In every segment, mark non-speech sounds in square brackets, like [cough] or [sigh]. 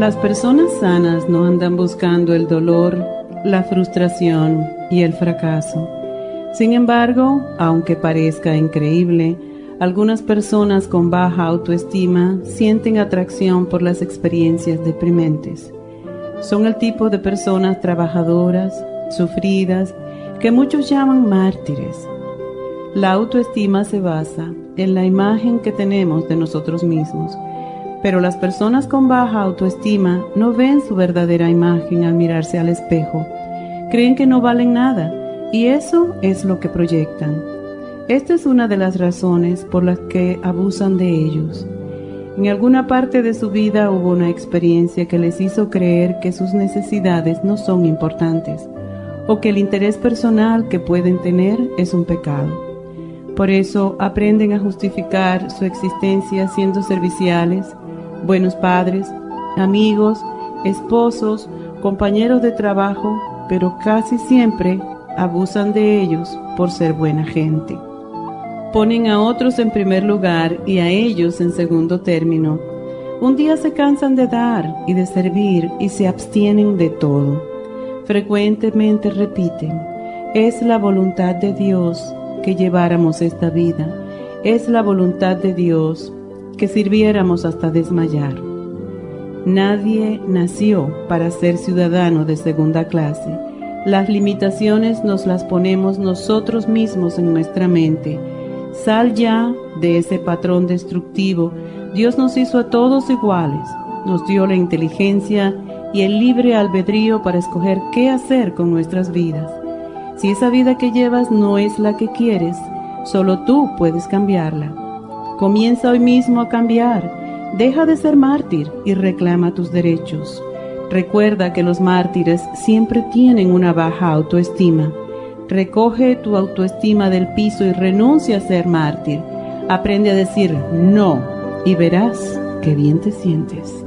Las personas sanas no andan buscando el dolor, la frustración y el fracaso. Sin embargo, aunque parezca increíble, algunas personas con baja autoestima sienten atracción por las experiencias deprimentes. Son el tipo de personas trabajadoras, sufridas, que muchos llaman mártires. La autoestima se basa en la imagen que tenemos de nosotros mismos pero las personas con baja autoestima no ven su verdadera imagen al mirarse al espejo. Creen que no valen nada y eso es lo que proyectan. Esta es una de las razones por las que abusan de ellos. En alguna parte de su vida hubo una experiencia que les hizo creer que sus necesidades no son importantes o que el interés personal que pueden tener es un pecado. Por eso aprenden a justificar su existencia siendo serviciales, buenos padres, amigos, esposos, compañeros de trabajo, pero casi siempre abusan de ellos por ser buena gente. Ponen a otros en primer lugar y a ellos en segundo término. Un día se cansan de dar y de servir y se abstienen de todo. Frecuentemente repiten, es la voluntad de Dios que lleváramos esta vida. Es la voluntad de Dios que sirviéramos hasta desmayar. Nadie nació para ser ciudadano de segunda clase. Las limitaciones nos las ponemos nosotros mismos en nuestra mente. Sal ya de ese patrón destructivo. Dios nos hizo a todos iguales. Nos dio la inteligencia y el libre albedrío para escoger qué hacer con nuestras vidas. Si esa vida que llevas no es la que quieres, solo tú puedes cambiarla. Comienza hoy mismo a cambiar. Deja de ser mártir y reclama tus derechos. Recuerda que los mártires siempre tienen una baja autoestima. Recoge tu autoestima del piso y renuncia a ser mártir. Aprende a decir no y verás qué bien te sientes.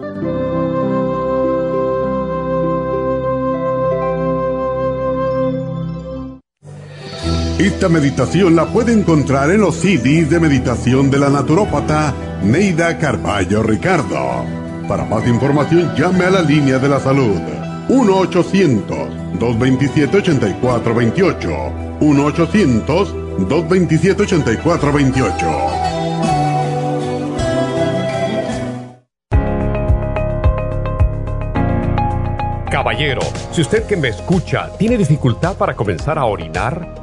Esta meditación la puede encontrar en los CDs de meditación de la naturópata Neida Carballo Ricardo. Para más información llame a la línea de la salud 1-800-227-8428. 1-800-227-8428. Caballero, si usted que me escucha tiene dificultad para comenzar a orinar,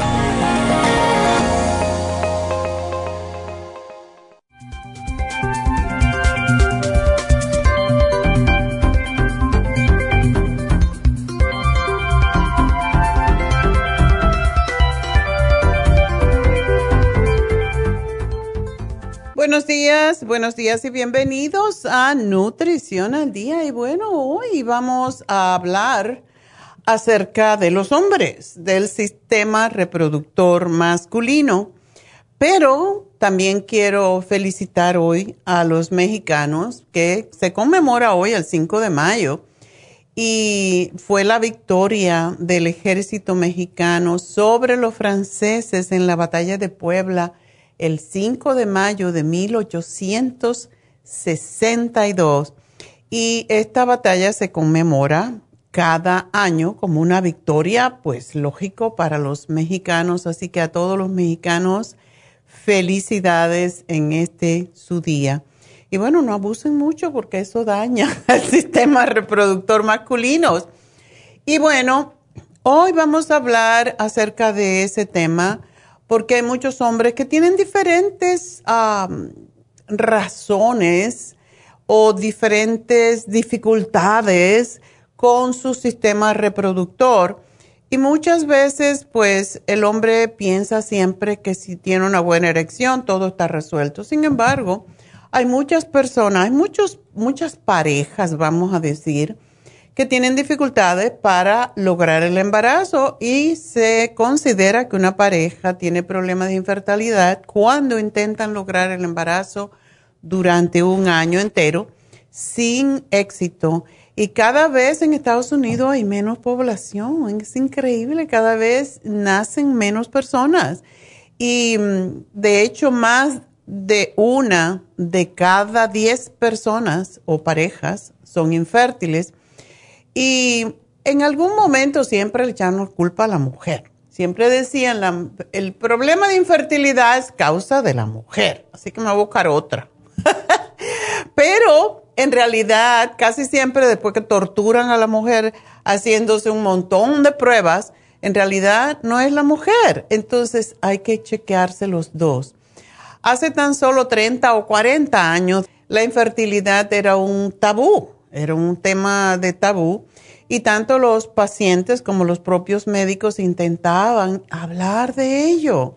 Buenos días y bienvenidos a Nutrición al Día. Y bueno, hoy vamos a hablar acerca de los hombres, del sistema reproductor masculino. Pero también quiero felicitar hoy a los mexicanos que se conmemora hoy el 5 de mayo y fue la victoria del ejército mexicano sobre los franceses en la batalla de Puebla el 5 de mayo de 1862. Y esta batalla se conmemora cada año como una victoria, pues lógico para los mexicanos. Así que a todos los mexicanos, felicidades en este su día. Y bueno, no abusen mucho porque eso daña [laughs] el sistema reproductor masculino. Y bueno, hoy vamos a hablar acerca de ese tema porque hay muchos hombres que tienen diferentes razones o diferentes dificultades con su sistema reproductor. Y muchas veces, pues, el hombre piensa siempre que si tiene una buena erección, todo está resuelto. Sin embargo, hay muchas personas, hay muchos, muchas parejas, vamos a decir, que tienen dificultades para lograr el embarazo y se considera que una pareja tiene problemas de infertilidad cuando intentan lograr el embarazo durante un año entero sin éxito. Y cada vez en Estados Unidos hay menos población, es increíble, cada vez nacen menos personas. Y mm, de hecho, más de una de cada diez personas o parejas son infértiles y en algún momento siempre le echaron culpa a la mujer. Siempre decían, el problema de infertilidad es causa de la mujer, así que me voy a buscar otra. [laughs] Pero en realidad, casi siempre después que torturan a la mujer haciéndose un montón de pruebas, en realidad no es la mujer. Entonces hay que chequearse los dos. Hace tan solo 30 o 40 años, la infertilidad era un tabú era un tema de tabú y tanto los pacientes como los propios médicos intentaban hablar de ello.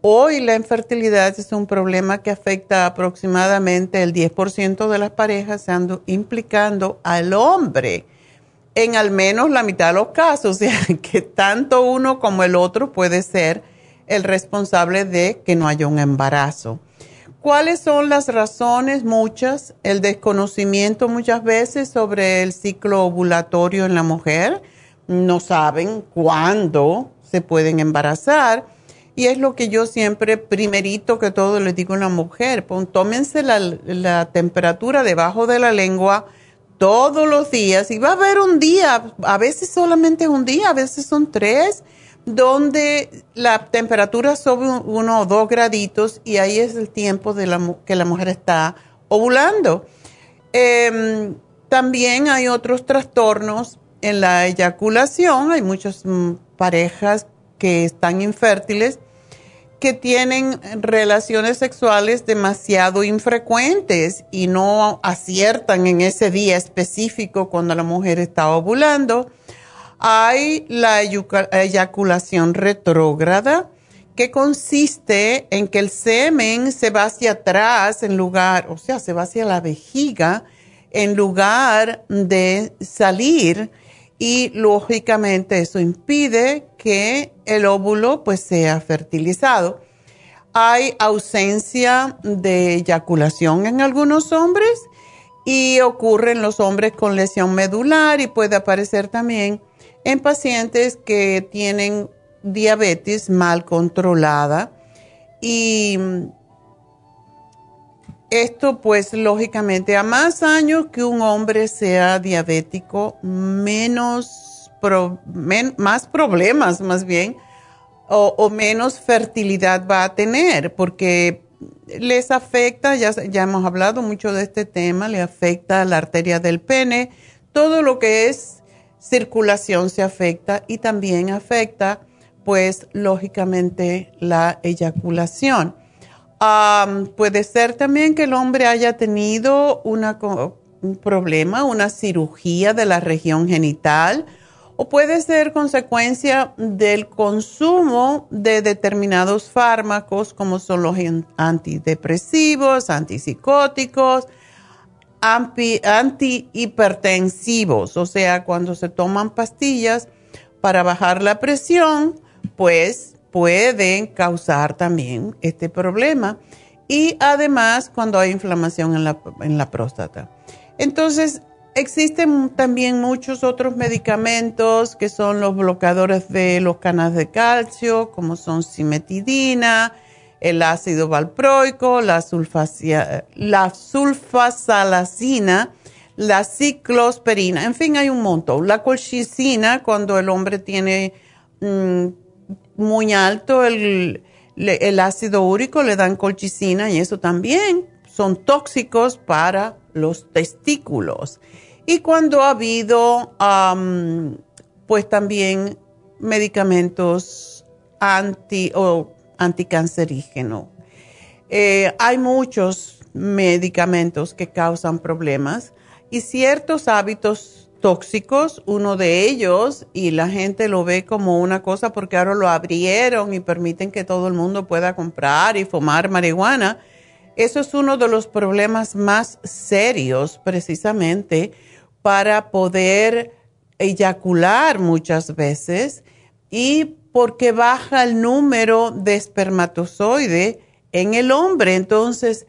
Hoy la infertilidad es un problema que afecta aproximadamente el 10% de las parejas, implicando al hombre en al menos la mitad de los casos, [laughs] o sea, que tanto uno como el otro puede ser el responsable de que no haya un embarazo. ¿Cuáles son las razones? Muchas. El desconocimiento muchas veces sobre el ciclo ovulatorio en la mujer. No saben cuándo se pueden embarazar. Y es lo que yo siempre, primerito que todo, les digo a la mujer, tómense la, la temperatura debajo de la lengua todos los días y va a haber un día, a veces solamente un día, a veces son tres donde la temperatura sube uno o dos graditos y ahí es el tiempo de la, que la mujer está ovulando. Em, también hay otros trastornos en la eyaculación. Hay muchas mm, parejas que están infértiles que tienen relaciones sexuales demasiado infrecuentes y no aciertan en ese día específico cuando la mujer está ovulando hay la eyaculación retrógrada, que consiste en que el semen se va hacia atrás en lugar, o sea, se va hacia la vejiga en lugar de salir y lógicamente eso impide que el óvulo pues sea fertilizado. Hay ausencia de eyaculación en algunos hombres y ocurre en los hombres con lesión medular y puede aparecer también en pacientes que tienen diabetes mal controlada y esto pues lógicamente a más años que un hombre sea diabético, menos más problemas más bien o, menos fertilidad va a tener porque les afecta, ya, ya hemos hablado mucho de este tema, le afecta la arteria del pene, todo lo que es circulación se afecta y también afecta pues lógicamente la eyaculación. puede ser también que el hombre haya tenido un problema, una cirugía de la región genital o puede ser consecuencia del consumo de determinados fármacos como son los antidepresivos, antipsicóticos, antihipertensivos, o sea, cuando se toman pastillas para bajar la presión, pues pueden causar también este problema. Y además cuando hay inflamación en la, en la próstata. Entonces, existen también muchos otros medicamentos que son los bloqueadores de los canales de calcio, como son simetidina, el ácido valproico, la, la sulfasalacina, la ciclosperina, en fin, hay un montón. La colchicina, cuando el hombre tiene mm, muy alto el, ácido úrico, le dan colchicina y eso también son tóxicos para los testículos. Y cuando ha habido, pues también medicamentos anti o anticancerígenos. Eh, hay muchos medicamentos que causan problemas y ciertos hábitos tóxicos, uno de ellos, y la gente lo ve como una cosa porque ahora lo abrieron y permiten que todo el mundo pueda comprar y fumar marihuana. Eso es uno de los problemas más serios precisamente para poder eyacular muchas veces y porque baja el número de espermatozoide en el hombre. Entonces,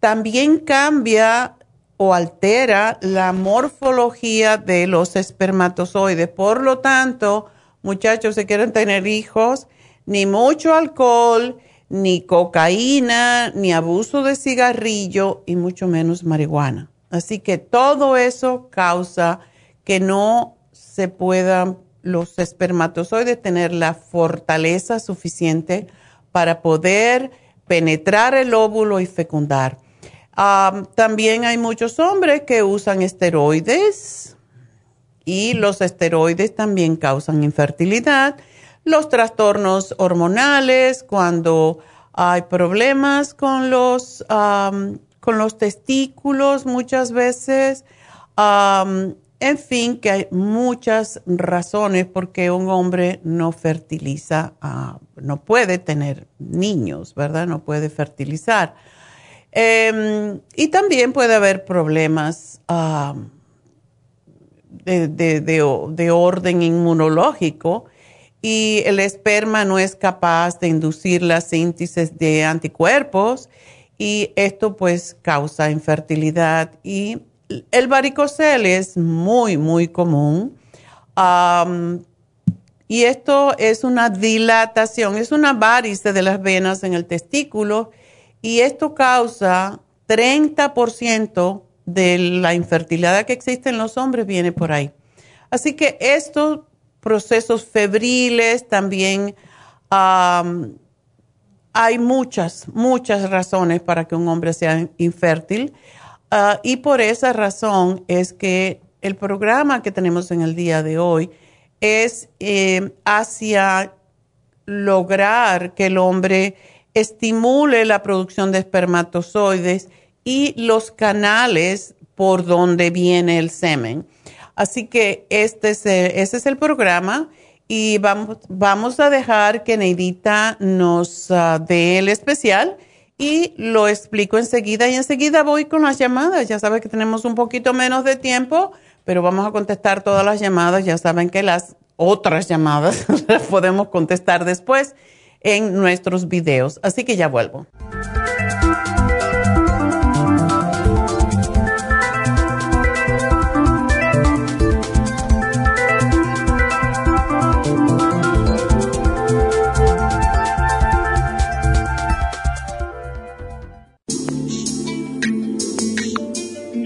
también cambia o altera la morfología de los espermatozoides. Por lo tanto, muchachos, si quieren tener hijos, ni mucho alcohol, ni cocaína, ni abuso de cigarrillo y mucho menos marihuana. Así que todo eso causa que no se puedan los espermatozoides tener la fortaleza suficiente para poder penetrar el óvulo y fecundar también hay muchos hombres que usan esteroides y los esteroides también causan infertilidad. Los trastornos hormonales, cuando hay problemas con los, con los testículos muchas veces. En fin, que hay muchas razones por qué un hombre no fertiliza, ah, no puede tener niños, ¿verdad? No puede fertilizar. Em, y también puede haber problemas de, orden inmunológico y el esperma no es capaz de inducir la síntesis de anticuerpos y esto pues causa infertilidad y el varicocele es muy, muy común. y esto es una dilatación, es una varice de las venas en el testículo y esto causa 30% de la infertilidad que existe en los hombres viene por ahí. Así que estos procesos febriles también hay muchas, muchas razones para que un hombre sea infértil. Ah, y por esa razón es que el programa que tenemos en el día de hoy es eh, hacia lograr que el hombre estimule la producción de espermatozoides y los canales por donde viene el semen. Así que este es el, es el programa y vamos, vamos a dejar que Neidita nos ah, dé el especial y lo explico enseguida y enseguida voy con las llamadas. Ya saben que tenemos un poquito menos de tiempo, pero vamos a contestar todas las llamadas. Ya saben que las otras llamadas [laughs] las podemos contestar después en nuestros videos. Así que ya vuelvo.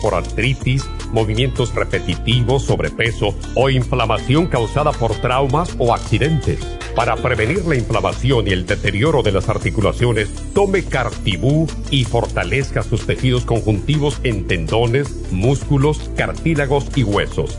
por artritis, movimientos repetitivos, sobrepeso o inflamación causada por traumas o accidentes. Para prevenir la inflamación y el deterioro de las articulaciones, tome Cartibú y fortalezca sus tejidos conjuntivos en tendones, músculos, cartílagos y huesos.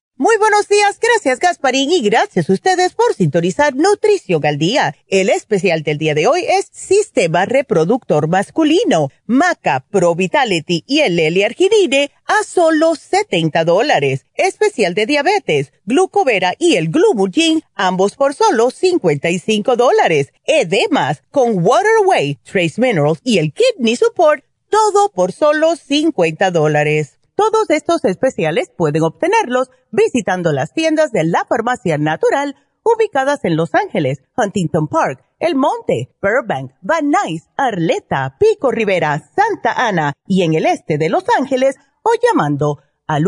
Muy buenos días, gracias Gasparín y gracias a ustedes por sintonizar Nutrición al Día. El especial del día de hoy es Sistema Reproductor Masculino, Maca, Pro Vitality y el L-Arginine a solo 70 dólares. Especial de diabetes, glucovera y el Glumulgin, ambos por solo 55 dólares. Edemas, con Waterway, Trace Minerals y el Kidney Support, todo por solo 50 dólares. Todos estos especiales pueden obtenerlos visitando las tiendas de la Farmacia Natural ubicadas en Los Ángeles, Huntington Park, El Monte, Burbank, Van Nuys, Arleta, Pico Rivera, Santa Ana y en el este de Los Ángeles o llamando al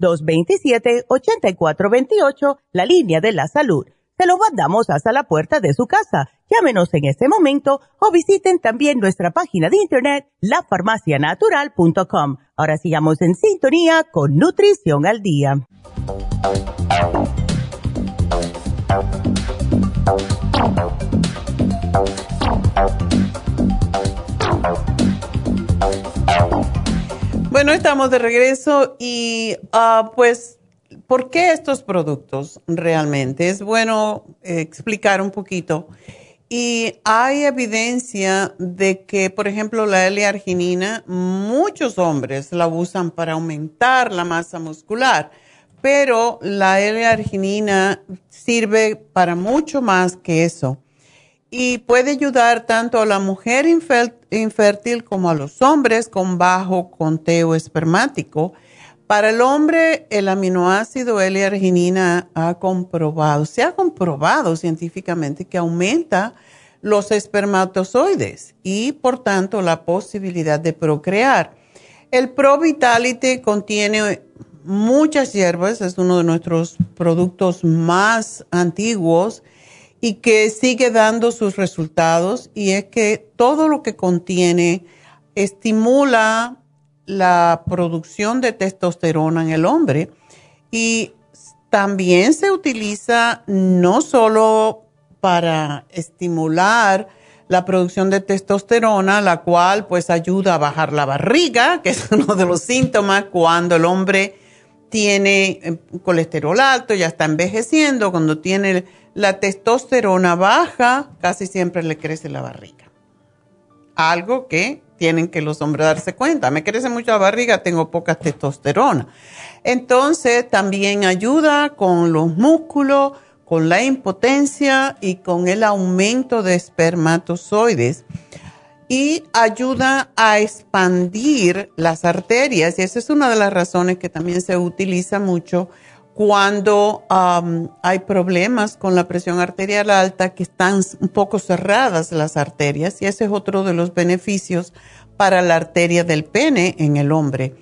1-800-227-8428, la línea de la salud se lo mandamos hasta la puerta de su casa. Llámenos en este momento o visiten también nuestra página de internet, lafarmacianatural.com. Ahora sigamos en sintonía con Nutrición al Día. Bueno, estamos de regreso y ah, pues ¿Por qué estos productos realmente? Es bueno eh, explicar un poquito. Y hay evidencia de que, por ejemplo, la L-arginina, muchos hombres la usan para aumentar la masa muscular, pero la L-arginina sirve para mucho más que eso. Y puede ayudar tanto a la mujer infértil como a los hombres con bajo conteo espermático para el hombre, el aminoácido L-arginina ha comprobado, se ha comprobado científicamente que aumenta los espermatozoides y por tanto la posibilidad de procrear. El Pro Vitality contiene muchas hierbas, es uno de nuestros productos más antiguos y que sigue dando sus resultados y es que todo lo que contiene estimula la producción de testosterona en el hombre y también se utiliza no solo para estimular la producción de testosterona, la cual pues ayuda a bajar la barriga, [laughs] que es uno de los síntomas cuando el hombre tiene eh, colesterol alto, ya está envejeciendo, cuando tiene la testosterona baja, casi siempre le crece la barriga. Algo que tienen que los hombres darse cuenta. Me crece mucho la barriga, tengo poca testosterona. Entonces también ayuda con los músculos, con la impotencia y con el aumento de espermatozoides. Y ayuda a expandir las arterias. Y esa es una de las razones que también se utiliza mucho cuando hay problemas con la presión arterial alta, que están un poco cerradas las arterias, y ese es otro de los beneficios para la arteria del pene en el hombre.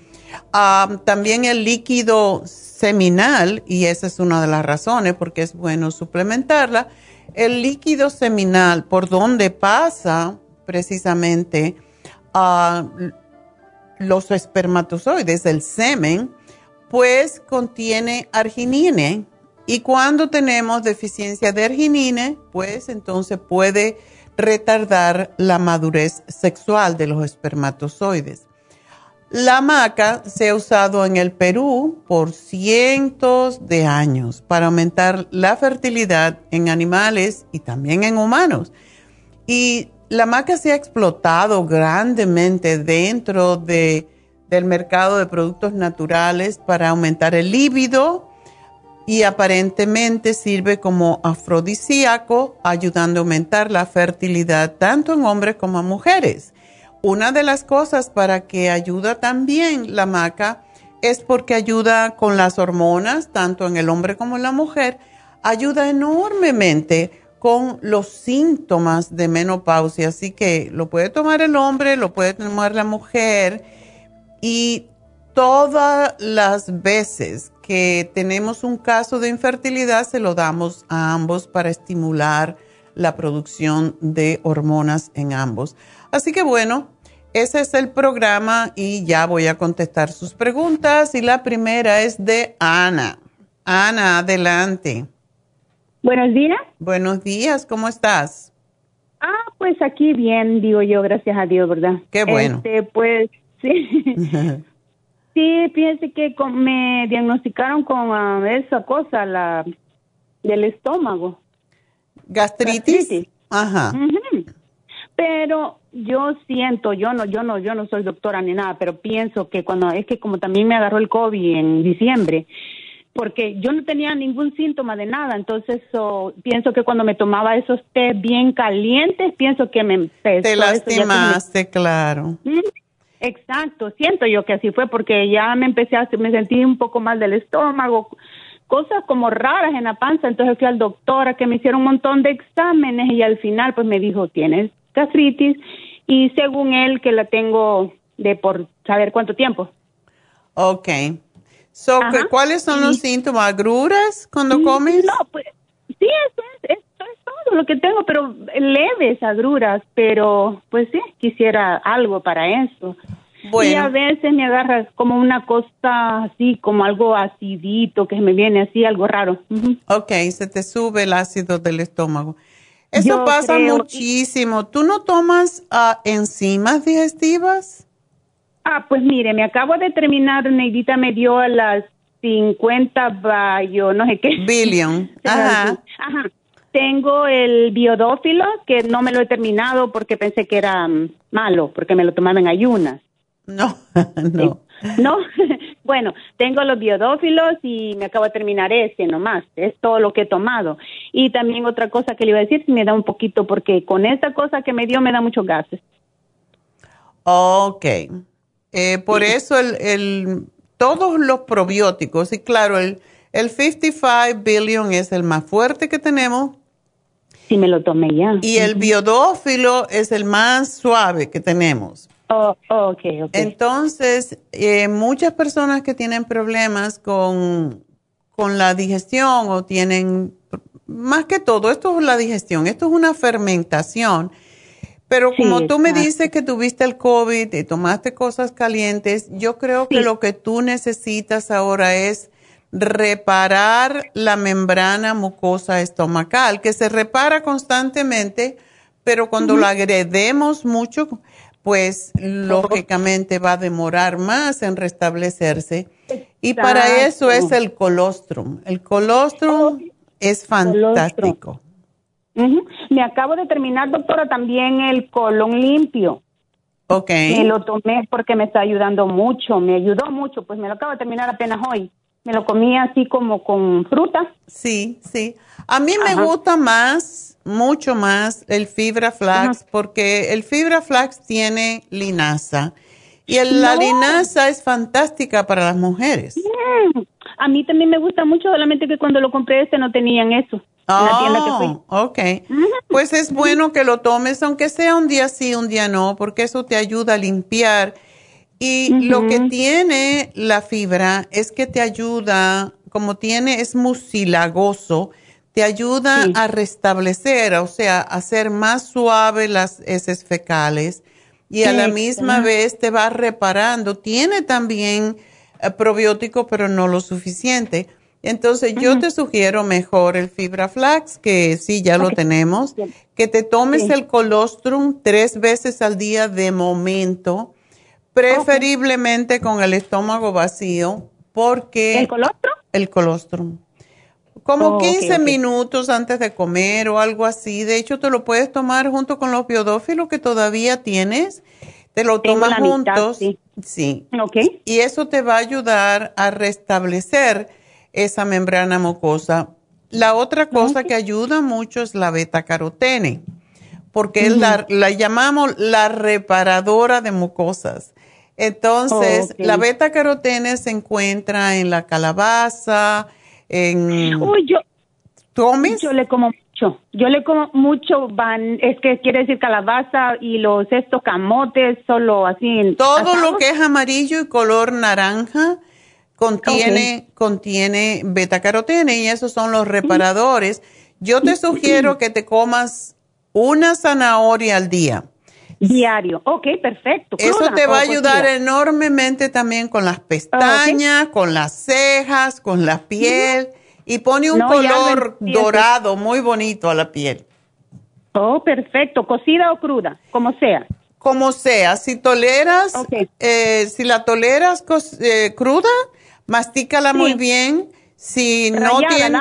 también el líquido seminal, y esa es una de las razones porque es bueno suplementarla, el líquido seminal, por donde pasa precisamente a los espermatozoides, el semen, pues contiene arginine. Y cuando tenemos deficiencia de arginine, pues entonces puede retardar la madurez sexual de los espermatozoides. La maca se ha usado en el Perú por cientos de años para aumentar la fertilidad en animales y también en humanos. Y la maca se ha explotado grandemente dentro de, del mercado de productos naturales para aumentar el líbido y aparentemente sirve como afrodisíaco, ayudando a aumentar la fertilidad tanto en hombres como en mujeres. Una de las cosas para que ayuda también la maca es porque ayuda con las hormonas, tanto en el hombre como en la mujer, ayuda enormemente con los síntomas de menopausia. Así que lo puede tomar el hombre, lo puede tomar la mujer y todas las veces que tenemos un caso de infertilidad, se lo damos a ambos para estimular la producción de hormonas en ambos. Así que bueno, ese es el programa y ya voy a contestar sus preguntas. Y la primera es de Ana. Ana, adelante. Buenos días. Buenos días, ¿cómo estás? Ah, pues aquí bien, digo yo, gracias a Dios, ¿verdad? Qué bueno. Este, pues sí. [laughs] Sí, fíjense que me diagnosticaron con ah, esa cosa, la del estómago. ¿Gastritis? Ajá. Pero yo siento, yo no, yo no, yo no soy doctora ni nada, pero pienso que cuando es que como también me agarró el COVID en diciembre, porque yo no tenía ningún síntoma de nada, entonces pienso que cuando me tomaba esos té bien calientes, pienso que me empezó. Te lastimaste, claro. Exacto, siento yo que así fue porque ya me empecé a, me sentí un poco mal del estómago, cosas como raras en la panza, entonces fui al doctor a que me hicieron un montón de exámenes y al final pues me dijo, tienes gastritis y según él que la tengo de por saber cuánto tiempo. Ok. So, ¿Cuáles son los síntomas? ¿Agruras cuando mm, comes? No, pues sí, eso es, eso es todo lo que tengo, pero leves agruras, pero pues sí, quisiera algo para eso. Y a veces me agarra como una cosa así, como algo acidito, que me viene así, algo raro. Ok, se te sube el ácido del estómago. Eso pasa muchísimo. ¿Tú no tomas uh, enzimas digestivas? Ah, pues mire, me acabo de terminar, Neidita me dio las 50 yo no sé qué. Billion. [laughs] Ajá. Ajá. Tengo el biodófilo, que no me lo he terminado porque pensé que era mm, malo, porque me lo tomaba en ayunas. No, [laughs] no. No, [laughs] bueno, tengo los biodófilos y me acabo de terminar ese nomás, es todo lo que he tomado. Y también otra cosa que le iba a decir, me da un poquito, porque con esta cosa que me dio me da muchos gases. Ok, eh, por eso el, el, todos los probióticos, y claro, el, el 55 billion es el más fuerte que tenemos, Sí, me lo tomé ya. Y el biodófilo es el más suave que tenemos. Oh, okay, okay. Entonces, eh, muchas personas que tienen problemas con, con la digestión o tienen, más que todo, esto es la digestión, esto es una fermentación. Pero como tú me dices que tuviste el COVID y tomaste cosas calientes, yo creo que lo que tú necesitas ahora es reparar la membrana mucosa estomacal, que se repara constantemente, pero cuando lo agredemos mucho, pues lógicamente va a demorar más en restablecerse. Y para eso es el colostrum. El colostrum es fantástico. Me acabo de terminar, doctora, también el colon limpio. Ok. Me lo tomé porque me está ayudando mucho, me ayudó mucho, pues me lo acabo de terminar apenas hoy me lo comía así como con fruta. Sí, sí. A mí me gusta más, mucho más el fibra flax, porque el fibra flax tiene linaza. Y el, la linaza es fantástica para las mujeres. A mí también me gusta mucho, solamente que cuando lo compré este no tenían eso. Oh, ok. Pues es bueno que lo tomes, aunque sea un día sí, un día no, porque eso te ayuda a limpiar. Y lo que tiene la fibra es que te ayuda, como tiene, es mucilagoso, te ayuda a restablecer, o sea, a hacer más suave las heces fecales. Y a la misma vez te va reparando. Tiene también probiótico, pero no lo suficiente. Entonces yo te sugiero mejor el fibra flax, que sí, ya lo tenemos, que te tomes el colostrum tres veces al día de momento, preferiblemente con el estómago vacío, porque... ¿El colostrum? El colostrum como 15 minutos antes de comer o algo así. De hecho, te lo puedes tomar junto con los biodófilos que todavía tienes. Te lo tomas juntos. sí. sí. Y eso te va a ayudar a restablecer esa membrana mucosa. La otra cosa que ayuda mucho es la beta carotene, porque la, llamamos la reparadora de mucosas. Entonces, la beta carotene se encuentra en la calabaza, en... Uy, yo... Yo le como mucho. Yo le como mucho, van, es que quiere decir calabaza y los estos camotes, solo así. Todo lo que es amarillo y color naranja contiene, contiene beta carotene y esos son los reparadores. Yo te sugiero que te comas una zanahoria al día. Diario. Ok, perfecto. Eso te va a ayudar enormemente también con las pestañas, con las cejas, con la piel y pone un color dorado muy bonito a la piel. Oh, perfecto. ¿Cocida o cruda? Como sea. Como sea. Si toleras, eh, si la toleras eh, cruda, mastícala muy bien. Si no tiene...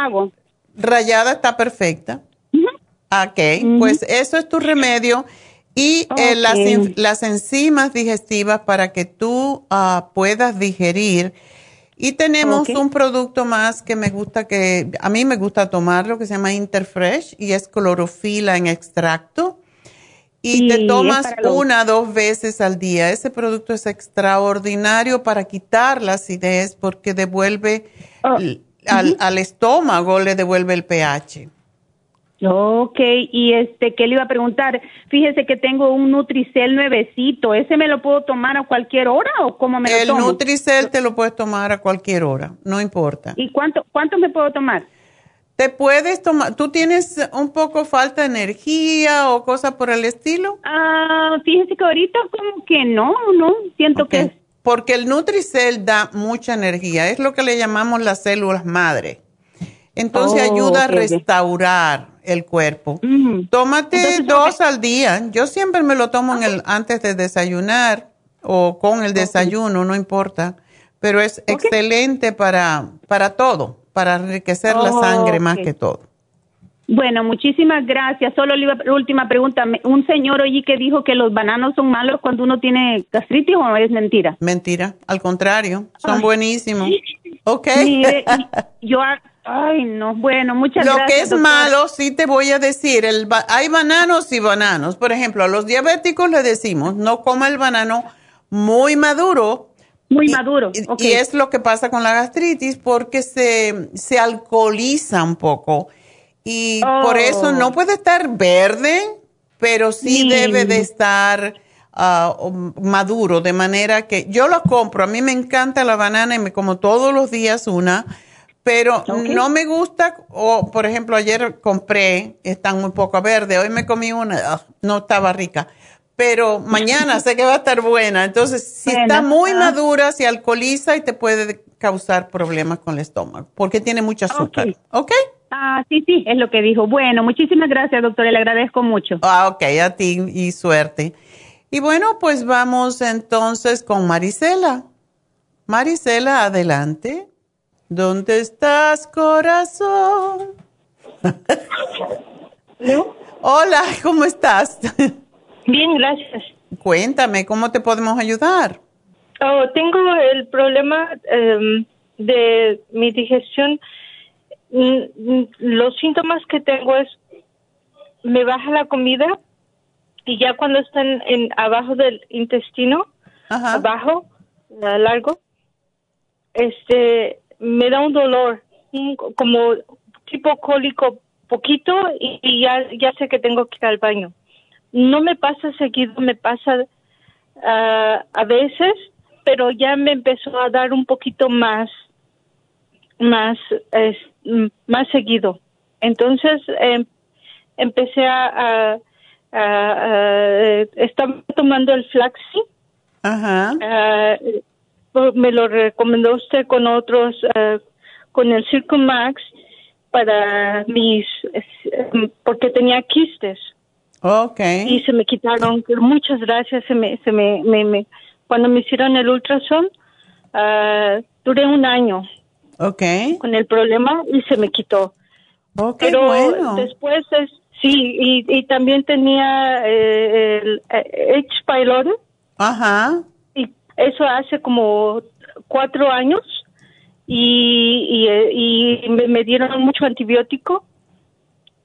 Rayada está perfecta. Ok, pues eso es tu remedio y eh, las, las, enzimas digestivas para que tú ah, puedas digerir. Y tenemos un producto más que me gusta, que a mí me gusta tomarlo, que se llama Interfresh y es clorofila en extracto. Y te tomas una, dos veces al día. Ese producto es extraordinario para quitar la acidez porque devuelve oh, al, al estómago, le devuelve el pH. Ok, y este, ¿qué le iba a preguntar? Fíjese que tengo un Nutricel nuevecito, ¿ese me lo puedo tomar a cualquier hora o cómo me lo tomo? El Nutricel te lo puedes tomar a cualquier hora, no importa. ¿Y cuánto, cuánto me puedo tomar? Te puedes tomar, ¿tú tienes un poco falta de energía o cosa por el estilo? Ah, fíjese que ahorita como que no, no, siento que... Porque el Nutricel da mucha energía, es lo que le llamamos las células madre. Entonces oh, ayuda a restaurar el cuerpo. Tómate dos al día. Yo siempre me lo tomo en el, antes de desayunar o con el desayuno, no importa. Pero es excelente para, para todo, para enriquecer la sangre más que todo. Bueno, muchísimas gracias. Solo la última pregunta. Un señor oí que dijo que los bananos son malos cuando uno tiene gastritis o es mentira. Mentira, al contrario, son buenísimos. [laughs] Ok. [laughs] yo Ay, no, bueno, muchas Lo gracias. Lo que es malo, sí te voy a decir, el hay bananos y bananos. Por ejemplo, a los diabéticos le decimos, no coma el banano muy maduro. Muy maduro. Y, es lo que pasa con la gastritis porque se, se alcoholiza un poco. Y por eso no oh. puede estar verde, pero sí, debe de estar ah, maduro, de manera que yo lo compro. A mí me encanta la banana y me como todos los días una pero no me gusta, o por ejemplo, ayer compré, están muy poco verde, hoy me comí una, ah, no estaba rica, pero [laughs] mañana sé que va a estar buena. Entonces, si está muy ah. madura, se alcoholiza y te puede causar problemas con el estómago, porque tiene mucho azúcar. ¿Ok? Ah, sí, sí, es lo que dijo. Bueno, muchísimas gracias, doctora, le agradezco mucho. Ah, ok, a ti y suerte. Y bueno, pues vamos entonces con Marisela. Marisela, adelante. ¿Dónde estás, corazón? Hola, ¿cómo estás? Bien, gracias. Cuéntame, ¿cómo te podemos ayudar? Oh, tengo el problema em, de mi digestión. Mm, los síntomas que tengo es, me baja la comida y ya cuando están en abajo del intestino, abajo, largo, este, me da un dolor, como tipo cólico poquito y, ya, ya sé que tengo que ir al baño. No me pasa seguido, me pasa ah, a veces, pero ya me empezó a dar un poquito más, más, más seguido. Entonces em, empecé a, a, estaba tomando el Flaxi. Ajá. Ah, me lo recomendó usted con otros, ah, con el Circo Max para mis, em, porque tenía quistes. Okay. Y se me quitaron, muchas gracias, se me, se me, me, cuando me hicieron el ultrason, uh, duré un año. Okay. Con el problema y se me quitó. Okay, Pero bueno. después, es, sí, y, y también tenía eh, el eh, H. pylori. Ajá. Eso hace como cuatro años y, y, y me, dieron mucho antibiótico.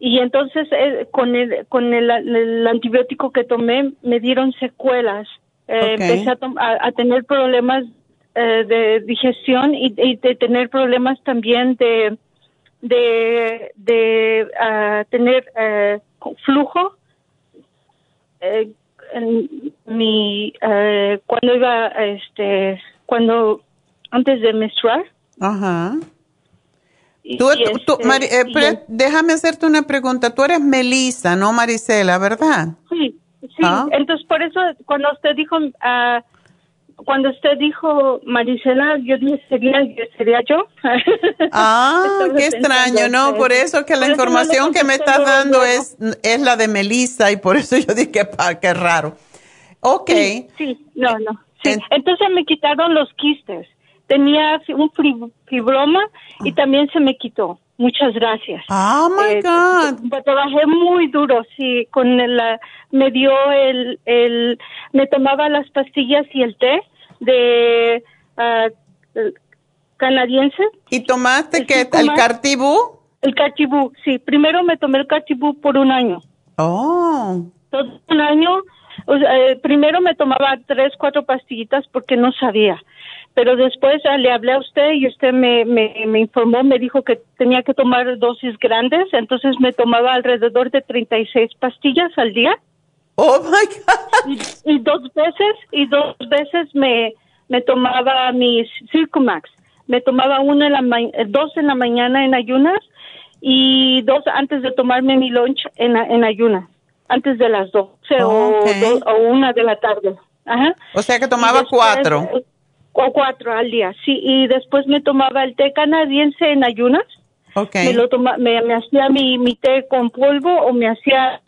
Y entonces eh, con el con el, el, antibiótico que tomé me dieron secuelas. Eh, empecé a, a, tener problemas eh, de digestión y, y, de tener problemas también de de de uh, tener uh, flujo eh, en mi cuando iba este cuando antes de menstruar Ajá. Tú, tú, este, eh, déjame hacerte una pregunta. Tú eres Melissa, no Marisela, ¿verdad? Sí, sí. ¿Ah? Entonces, por eso, cuando usted dijo, uh, cuando usted dijo Marisela, yo dije, ¿sería, sería yo? [laughs] Ah, qué extraño, ¿no? Por eso que la información que me estás dando es, es la de Melissa y por eso [laughs] yo dije, qué raro. Ok. Sí, sí, no, no. Sí. Entonces me quitaron los quistes tenía un fibroma y también se me quitó. Muchas gracias. Oh my eh, God. Trabajé muy duro, sí, con el, me dio el, el, me tomaba las pastillas y el té de uh, canadiense. ¿Y tomaste que el cartibú? El cartibú, sí. Primero me tomé el cartibú por un año. Oh. Todo un año. eh, primero me tomaba tres, cuatro pastillitas porque no sabía pero después ah, le hablé a usted y usted me, me, informó, me dijo que tenía que tomar dosis grandes, entonces me tomaba alrededor de 36 pastillas al día. Oh my God. Y, dos veces, y dos veces me, me tomaba mis Circumax. Me tomaba una en la dos en la mañana en ayunas y dos antes de tomarme mi lunch en, en ayunas, antes de las 12 o, una de la tarde. Ajá. O sea que tomaba cuatro o cuatro al día, sí, y después me tomaba el té canadiense en ayunas. Okay. Me lo toma, me, hacía mi, mi, té con polvo o me hacía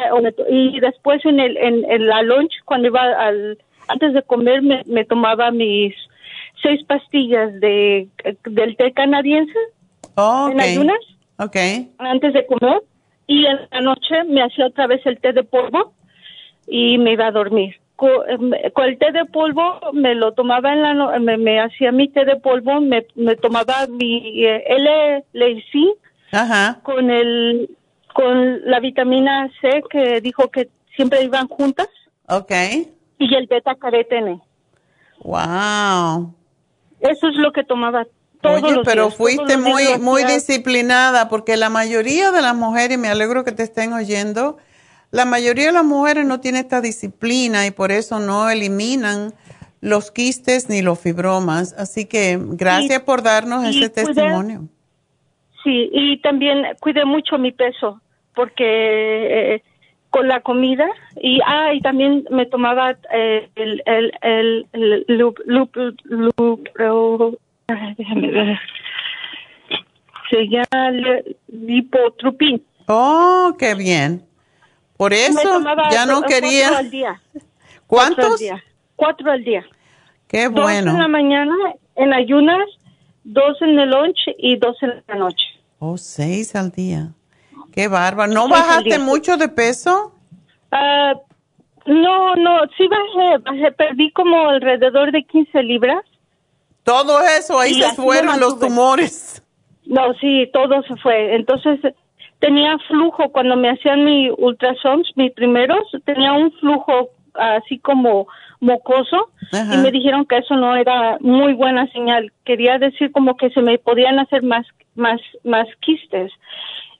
y después en el en, la lunch cuando iba al antes de comer me, me tomaba mis seis pastillas de del té canadiense en ayunas. Okay. Antes de comer y en la noche me hacía otra vez el té de polvo y me iba a dormir. Em, con, el té de polvo me lo tomaba en la me, me hacía mi té de polvo me, me tomaba mi eh, L Ajá. con el con la vitamina C que dijo que siempre iban juntas. Okay y el beta carotene wow eso es lo que tomaba todos Oye, pero fuiste muy muy disciplinada porque la mayoría de las mujeres me alegro que te estén oyendo la mayoría de las mujeres no tiene esta disciplina y por eso no eliminan los quistes ni los fibromas. Así que gracias por darnos ese testimonio. Sí, y también cuidé mucho mi peso porque eh, con la comida y ah y también me tomaba eh, el el el, el loop, loop, loop, déjame ver se llama lipotropin. Oh, qué bien. Por eso ya no quería. Cuatro al día. ¿Cuántos? Cuatro al día. Cuatro al día. Qué bueno. Dos en la mañana en ayunas, dos en el lunch y dos en la noche. Oh, seis al día. Qué bárbaro. ¿No bajaste mucho de peso? Uh, no, no, sí bajé, bajé, perdí como alrededor de 15 libras. Todo eso, ahí se fueron los tumores. No, sí, todo se fue. Entonces, tenía flujo cuando me hacían mi ultrasons, mis primeros, tenía un flujo así como mocoso y me dijeron que eso no era muy buena señal. Quería decir como que se me podían hacer más más más quistes.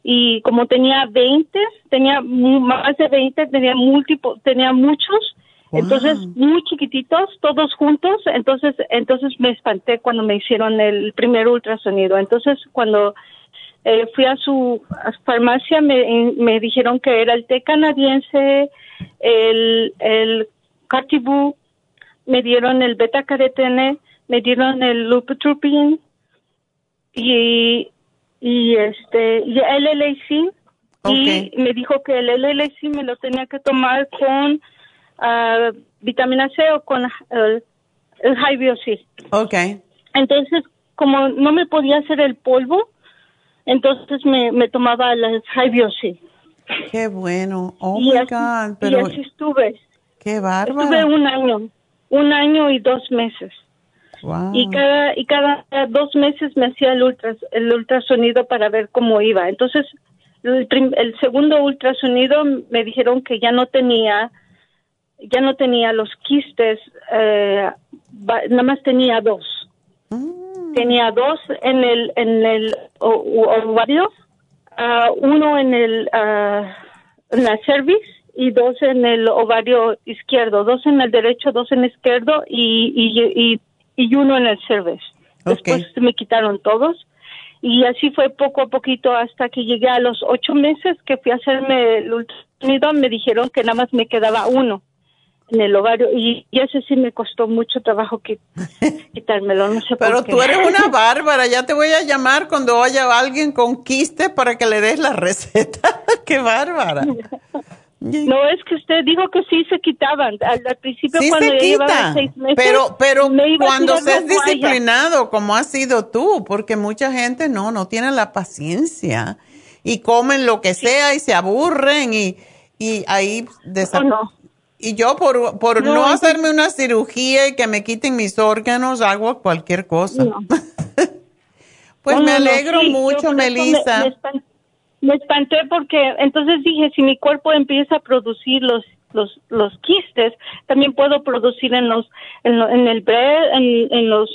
Y como tenía 20, tenía más de 20, tenía múltiples, tenía muchos, entonces muy chiquititos, todos juntos, entonces entonces me espanté cuando me hicieron el primer ultrasonido. Entonces cuando eh, fui a su farmacia, me, me dijeron que era el té canadiense, el, el Cartibú, me dieron el beta carotene, me dieron el lupotropin y, y este, y el LAC, y me dijo que el LLC me lo tenía que tomar con ah, vitamina C o con el, el High Biosil. Ok. Entonces, como no me podía hacer el polvo, entonces me, me tomaba el High. Qué bueno. Oh my God. Pero... Y así estuve. Qué bárbaro. Estuve un año, un año y dos meses. Wow. Y cada y cada dos meses me hacía el ultras, el ultrasonido para ver cómo iba. Entonces el, segundo ultrasonido me dijeron que ya no tenía ya no tenía los quistes eh, nada más tenía dos mm. Tenía dos en el en el ovario uh, uno en el uh, en la cervix y dos en el ovario izquierdo dos en el derecho dos en el izquierdo y y, y, y uno en el cervix después me quitaron todos y así fue poco a poquito hasta que llegué a los ocho meses que fui a hacerme el ultrasonido, me dijeron que nada más me quedaba uno en el ovario y, ese sí me costó mucho trabajo que, [laughs] quitármelo, no sé Pero por qué. tú eres una [laughs] bárbara, ya te voy a llamar cuando haya alguien con quiste para que le des la receta. [laughs] ¡Qué bárbara! No, es que usted dijo que sí se quitaban. Al, principio sí cuando se quita, seis meses, pero, pero cuando seas disciplinado, como has sido tú, porque mucha gente no, no tiene la paciencia y comen lo que sea y se aburren y, y ahí Oh, no. Y yo por, por no, No, hacerme una cirugía y que me quiten mis órganos, hago cualquier cosa. No. [laughs] pues No, me alegro sí, mucho, Melissa. Me, me espan- me espanté porque entonces dije, si mi cuerpo empieza a producir los los los quistes, también puedo producir en los en, lo- en el bre, en, en los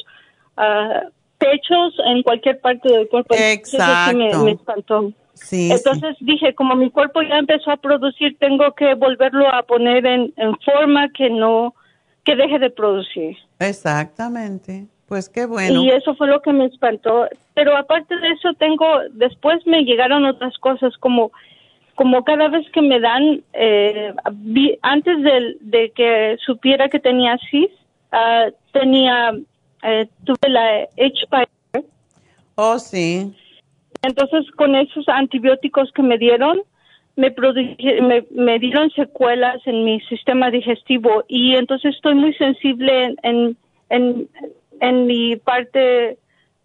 ah, pechos, en cualquier parte del cuerpo. Entonces, eso sí me, Exacto. me espantó. Sí, Entonces dije, como mi cuerpo ya empezó a producir, tengo que volverlo a poner en, en forma que no, que deje de producir. exactamente. Pues qué bueno. Y eso fue lo que me espantó. Pero aparte de eso, tengo, después me llegaron otras cosas como, como cada vez que me dan, eh, vi- antes de, de que supiera que tenía CIS, ah, tenía, eh, tuve la H. pylori. Oh, sí. Entonces, con esos antibióticos que me dieron, me, me, me dieron secuelas en mi sistema digestivo y entonces estoy muy sensible en, en, en, en mi parte,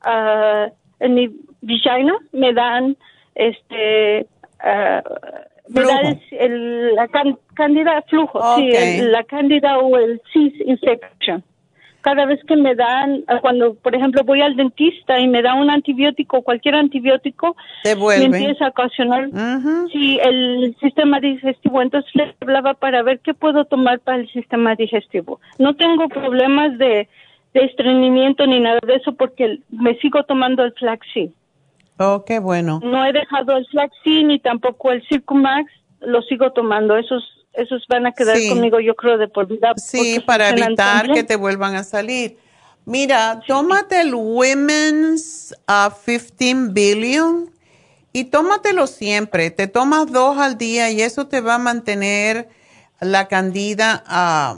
ah, en mi vagina, me dan este, ah, me da el, la can- cándida flujo, sí, el- la cándida o el cis infection cada vez que me dan, ah, cuando por ejemplo voy al dentista y me da un antibiótico, cualquier antibiótico, Te me empieza a ocasionar Ujú. sí, el sistema digestivo. Entonces le hablaba para ver qué puedo tomar para el sistema digestivo. No tengo problemas de, de estreñimiento ni nada de eso porque me sigo tomando el flaxseed. Oh, qué bueno. No he dejado el flaxseed ni tampoco el Circumax, lo sigo tomando. Esos esos van a quedar Sí. conmigo yo creo de por vida. Sí, para evitar que te vuelvan a salir. Mira, tómate el Women's uh, 15 Billion y tómatelo siempre. Te tomas dos al día y eso te va a mantener la candida ah,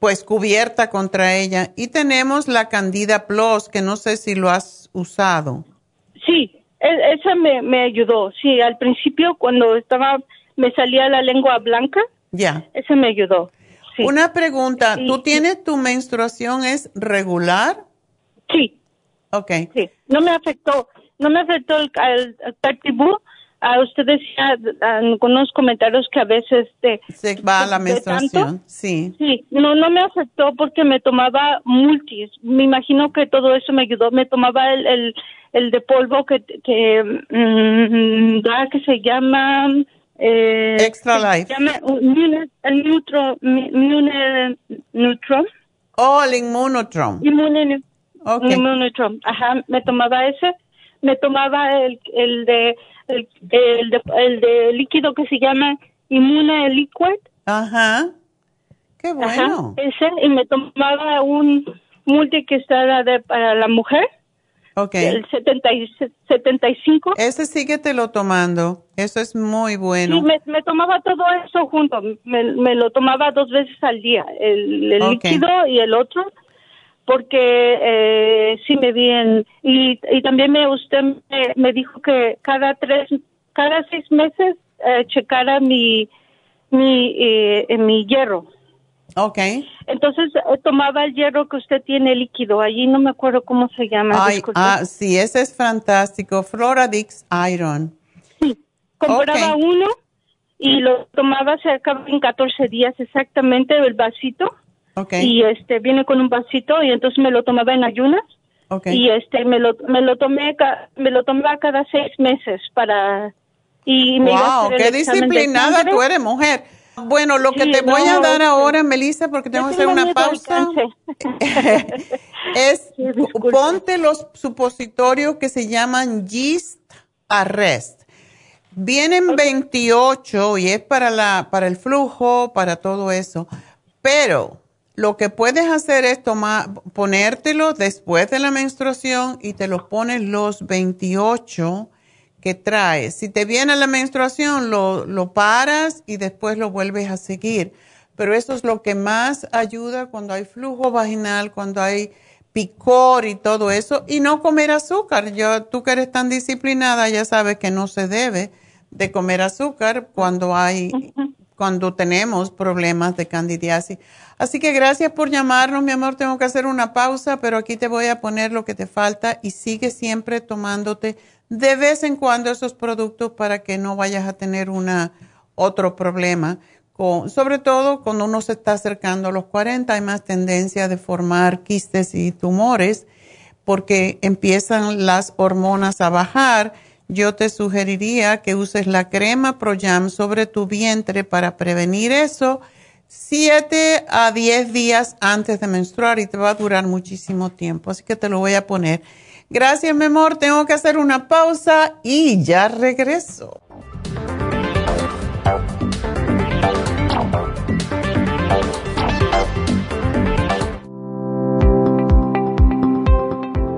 pues cubierta contra ella. Y tenemos la candida plus, que no sé si lo has usado. Sí, e- esa me, me ayudó. Sí, al principio cuando estaba, me salía la lengua blanca, Ya. esa me ayudó. Sí. Una pregunta, ¿tú tienes tu menstruación es regular? Sí, Ok. sí. No me afectó, no me afectó el, el, el. A ustedes ya ah, con unos comentarios que a veces Se va a la menstruación, tanto, sí. Sí, no, no me afectó porque me tomaba multis. Me imagino que todo eso me ayudó. Me tomaba el, el, el de polvo que, que, mm, da, que se llama... Eh, Extra se Life. llama Mune- el Neutro, Neutron. Oh, el inmunotron. Inmune, Ok. Inmunotron. Ajá, me tomaba ese. Me tomaba el, el de el, el de el de líquido que se llama Immune Liquid. Ajá. Qué Ajá, bueno. ese, y me tomaba un multi que está de, para la mujer, Ok. El 70 y- 75. Ese síguetelo tomando. Eso es muy bueno. Sí, me, me tomaba todo eso junto. Me, me lo tomaba dos veces al día, el, el Ok. líquido y el otro, porque eh, sí me vi en... Y, y también me usted me, me dijo que cada tres, cada seis meses eh, checara mi, mi, eh, mi hierro. Ok. Entonces eh, tomaba el hierro que usted tiene líquido. Allí no me acuerdo cómo se llama. Ay, ah, sí, ese es fantástico. Floradix Iron. compraba Ok. uno y lo tomaba acaba en 14 días exactamente el vasito Ok. y este viene con un vasito y entonces me lo tomaba en ayunas Ok. y este me lo me lo tomé ca- me lo tomaba cada seis meses para y me iba a Wow, hacer qué disciplinada tú eres, mujer. Bueno, lo que Sí, te voy a dar sí. ahora, Melissa, porque tengo que hacer una pausa, [laughs] es Sí, ponte los supositorios que se llaman Yeast Arrest. Vienen 28 y es para la para el flujo, para todo eso. Pero lo que puedes hacer es tomar ponértelo después de la menstruación y te los pones los 28 que traes. Si te viene la menstruación, lo, lo paras y después lo vuelves a seguir. Pero eso es lo que más ayuda cuando hay flujo vaginal, cuando hay picor y todo eso. Y no comer azúcar. Yo, tú que eres tan disciplinada, ya sabes que no se debe de comer azúcar cuando hay, cuando tenemos problemas de candidiasis. Así que gracias por llamarnos, mi amor. Tengo que hacer una pausa, pero aquí te voy a poner lo que te falta y sigue siempre tomándote de vez en cuando esos productos para que no vayas a tener una, otro problema. Con, sobre todo cuando uno se está acercando a los 40, hay más tendencia de formar quistes y tumores porque empiezan las hormonas a bajar. Yo te sugeriría que uses la crema Proyam sobre tu vientre para prevenir eso 7 a 10 días antes de menstruar y te va a durar muchísimo tiempo. Así que te lo voy a poner. Gracias, mi amor. Tengo que hacer una pausa y ya regreso.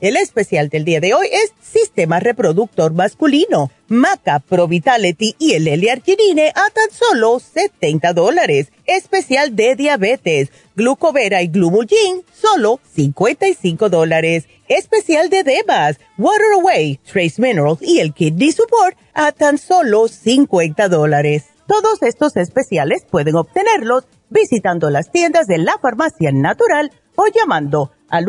El especial del día de hoy es Sistema Reproductor Masculino, Maca Pro Vitality y el L-Arginine a tan solo 70 dólares. Especial de diabetes, Glucovera y Glumulgin, solo 55 dólares. Especial de Devas, Water Away, Trace Minerals y el Kidney Support a tan solo 50 dólares. Todos estos especiales pueden obtenerlos visitando las tiendas de la Farmacia Natural o llamando al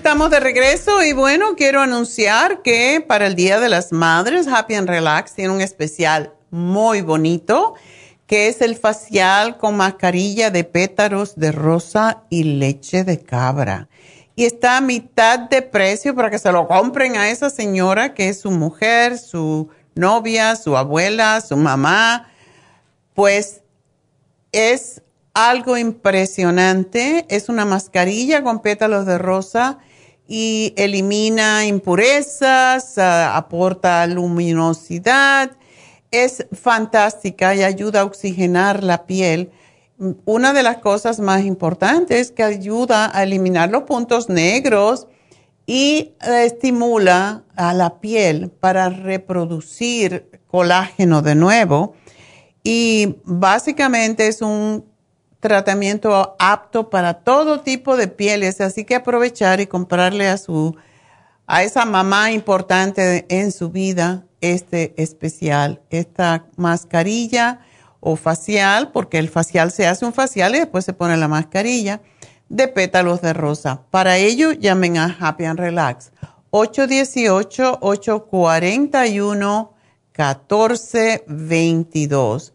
Estamos de regreso y bueno, quiero anunciar que para el Día de las Madres, Happy and Relax tiene un especial muy bonito que es el facial con mascarilla de pétalos de rosa y leche de cabra. Y está a mitad de precio para que se lo compren a esa señora que es su mujer, su novia, su abuela, su mamá. Pues es algo impresionante. Es una mascarilla con pétalos de rosa y elimina impurezas, ah, aporta luminosidad. Es fantástica y ayuda a oxigenar la piel. Una de las cosas más importantes es que ayuda a eliminar los puntos negros y estimula a la piel para reproducir colágeno de nuevo. Y básicamente es un tratamiento apto para todo tipo de pieles, así que aprovechar y comprarle a su a esa mamá importante en su vida este especial, esta mascarilla o facial, porque el facial se hace un facial y después se pone la mascarilla de pétalos de rosa. Para ello llamen a Happy and Relax 818 841 1422.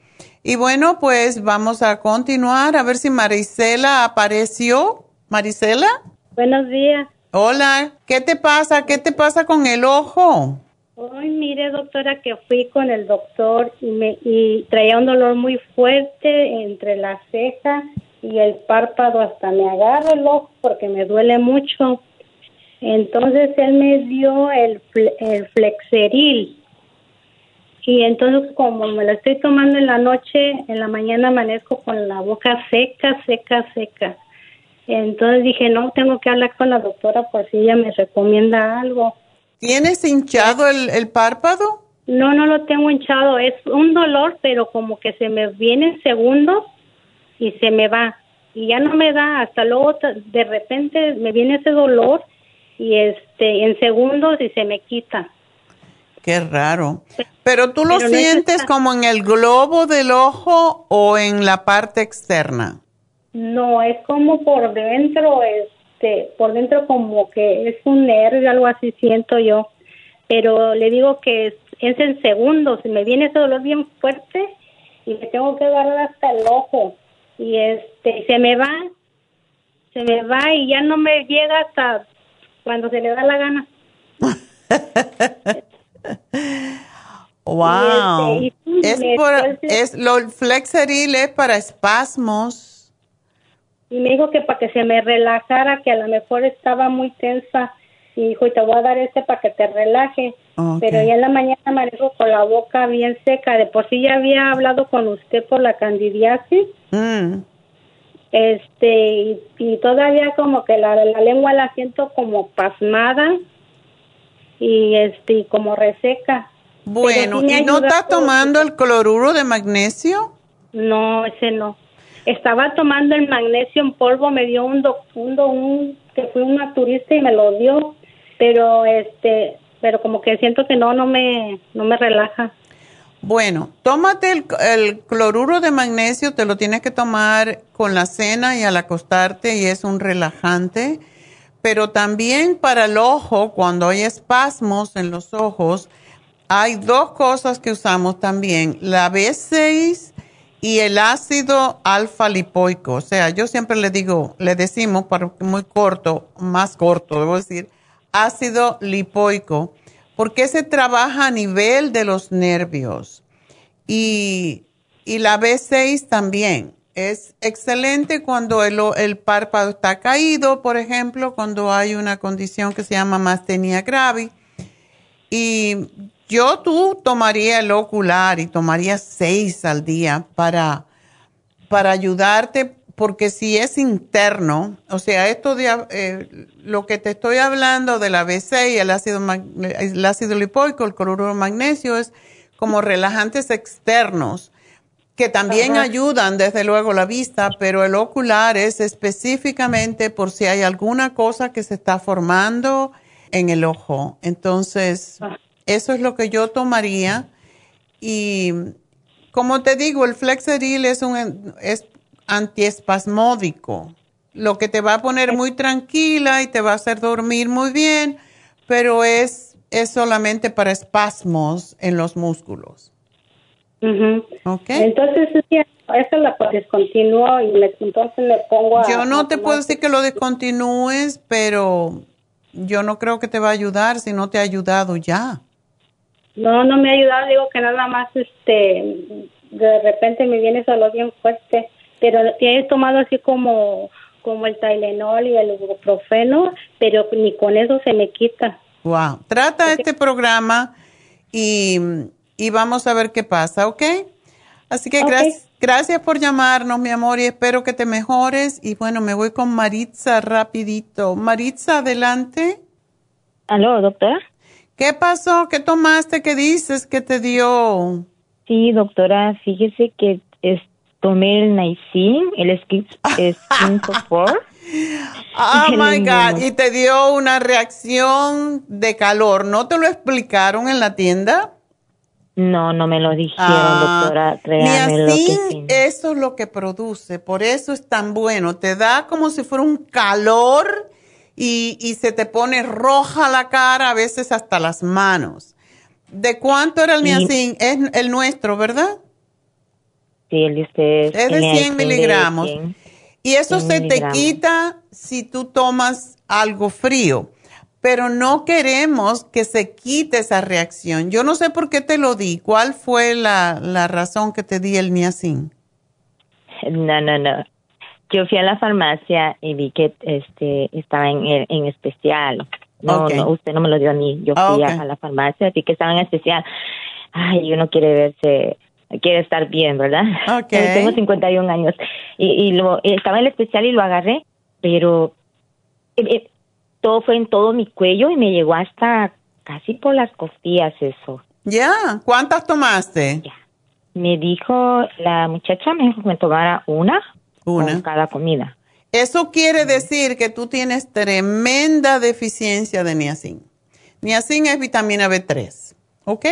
Y bueno, pues vamos a continuar a ver si Marisela apareció. Marisela. Buenos días. Hola, ¿qué te pasa? ¿Qué te pasa con el ojo? Ay, mire, doctora, que fui con el doctor y, me, y traía un dolor muy fuerte entre la ceja y el párpado. Hasta me agarro el ojo porque me duele mucho. Entonces él me dio el, el flexeril y entonces como me la estoy tomando en la noche, en la mañana amanezco con la boca seca, seca, seca. Entonces dije, no, tengo que hablar con la doctora por si ella me recomienda algo. ¿Tienes hinchado el, el párpado? No, no lo tengo hinchado. Es un dolor, pero como que se me viene en segundos y se me va. Y ya no me da, hasta luego de repente me viene ese dolor y este en segundos y se me quita. Qué raro. Pero tú lo sientes como en el globo del ojo o en la parte externa. No, es como por dentro, este, por dentro como que es un nervio, algo así siento yo. Pero le digo que es, en segundos, me viene ese dolor bien fuerte y me tengo que agarrar hasta el ojo y este se me va, se me va y ya no me llega hasta cuando se le da la gana. [laughs] [laughs] Wow. es por, es, lo flexeril es para espasmos. Y me dijo que para que se me relajara, que a lo mejor estaba muy tensa. Y dijo, y te voy a dar este para que te relaje. Pero ya en la mañana me dijo con la boca bien seca. De por sí ya había hablado con usted por la candidiasis. Mm. Este, y, todavía como que la, la lengua la siento como pasmada y este como reseca. Bueno, ¿y no está tomando el cloruro de magnesio? No, ese no. Estaba tomando el magnesio en polvo, me dio un doctor, un, que fue una turista y me lo dio, pero este, pero como que siento que no, no me, no me relaja. Bueno, tómate el, el, cloruro de magnesio, te lo tienes que tomar con la cena y al acostarte y es un relajante pero también para el ojo, cuando hay espasmos en los ojos, hay dos cosas que usamos también, la B6 y el ácido alfa lipoico. O sea, yo siempre le digo, le decimos, para muy corto, más corto, debo decir, ácido lipoico, porque se trabaja a nivel de los nervios. Y, y la B6 también. Es excelente cuando el, párpado está caído, por ejemplo, cuando hay una condición que se llama mastenia gravis. Y yo tú tomaría el ocular y tomaría seis al día para, para ayudarte, porque si es interno, o sea, esto de eh, lo que te estoy hablando de la B6, el ácido, el ácido lipoico, el cloruro de magnesio, es como relajantes externos que también ayudan desde luego la vista, pero el ocular es específicamente por si hay alguna cosa que se está formando en el ojo. Entonces, ah. eso es lo que yo tomaría. Y como te digo, el Flexeril es un es antiespasmódico, lo que te va a poner muy tranquila y te va a hacer dormir muy bien, pero es, es solamente para espasmos en los músculos. Okay. Entonces, eso la descontinuó y me, entonces me pongo a... Yo no te puedo decir que lo descontinúes, pero yo no creo que te va a ayudar si no te ha ayudado ya. No, no me ha ayudado, digo que nada más, este, de repente me viene solo bien fuerte, pero he tomado así como, como el Tylenol y el ibuprofeno, pero ni con eso se me quita. Wow, trata este programa y, y vamos a ver qué pasa, ¿ok? Así que gracias, gracias por llamarnos, mi amor, y espero que te mejores. Y bueno, me voy con Maritza rapidito. Maritza, adelante. Aló, doctora. ¿Qué pasó? ¿Qué tomaste? ¿Qué dices que te dio? Sí, doctora, fíjese que es, tomé el Niacin, el Skip Support. Oh my God, y te dio una reacción de calor. ¿No te lo explicaron en la tienda? No, no me lo dijeron, ah, doctora. Créame eso es lo que produce, por eso es tan bueno. Te da como si fuera un calor y, y se te pone roja la cara, a veces hasta las manos. ¿De cuánto era el niacin? Es el nuestro, ¿verdad? Sí, el de usted. Es de 100 miligramos. y eso se te quita si tú tomas algo frío, pero no queremos que se quite esa reacción. Yo no sé por qué te lo di. ¿Cuál fue la, la razón que te di el niacin? No, no, no yo fui a la farmacia y vi que este estaba en, en especial. No, no, usted no me lo dio a mí. Yo fui a, la farmacia, vi que estaba en especial. Ay, uno quiere verse, quiere estar bien, ¿verdad? Okay. [laughs] Tengo 51 años. Y, y lo, estaba en el especial y lo agarré, pero eh, eh, todo fue en todo mi cuello y me llegó hasta casi por las costillas eso. Ya, ¿cuántas tomaste? Me dijo la muchacha, me dijo que me tomara una una. cada comida. Eso quiere decir que tú tienes tremenda deficiencia de niacin. Niacin es vitamina B3, ¿ok?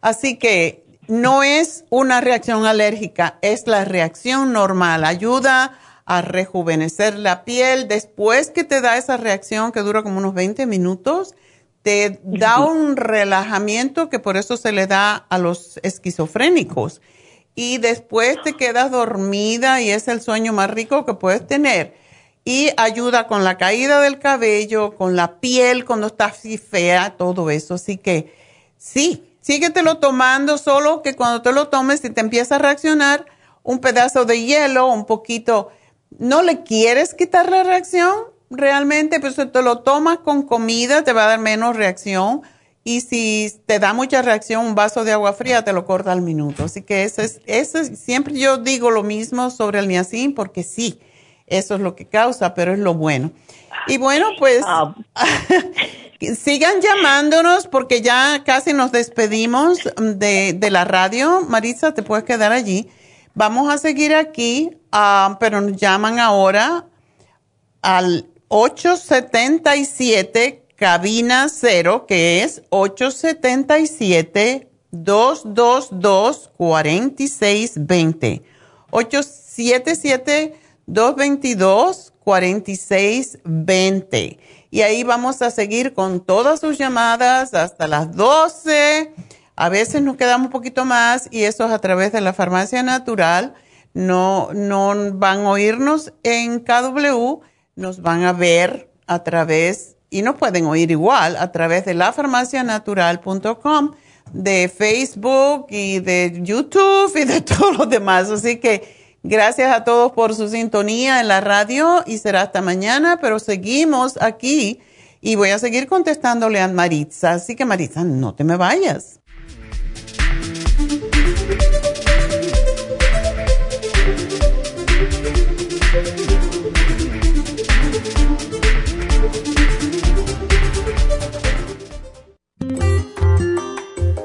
Así que no es una reacción alérgica, es la reacción normal. Ayuda a rejuvenecer la piel. Después que te da esa reacción que dura como unos 20 minutos, te da un relajamiento que por eso se le da a los esquizofrénicos y después te quedas dormida y es el sueño más rico que puedes tener. Y ayuda con la caída del cabello, con la piel cuando está así fea, todo eso. Así que sí, síguetelo tomando, solo que cuando te lo tomes y te empieza a reaccionar, un pedazo de hielo, un poquito, no le quieres quitar la reacción realmente, pero si te lo tomas con comida te va a dar menos reacción y si te da mucha reacción, un vaso de agua fría te lo corta al minuto. Así que eso es, eso siempre yo digo lo mismo sobre el niacin porque sí, eso es lo que causa, pero es lo bueno. Y bueno, pues ah. [laughs] sigan llamándonos porque ya casi nos despedimos de, de, la radio. Marisa, te puedes quedar allí. Vamos a seguir aquí, ah, pero nos llaman ahora al 877 cabina cero, que es 877-222-4620. 877-222-4620. Y ahí vamos a seguir con todas sus llamadas hasta las 12. A veces nos quedamos un poquito más y eso es a través de la farmacia natural. No, no van a oírnos en KW, nos van a ver a través y no pueden oír igual a través de lafarmacianatural.com, de Facebook y de YouTube y de [laughs] todos los demás. Así que gracias a todos por su sintonía en la radio y será hasta mañana, pero seguimos aquí y voy a seguir contestándole a Maritza. Así que Maritza, no te me vayas.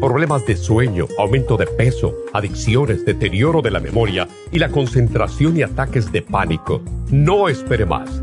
problemas de sueño, aumento de peso, adicciones, deterioro de la memoria y la concentración y ataques de pánico. No espere más.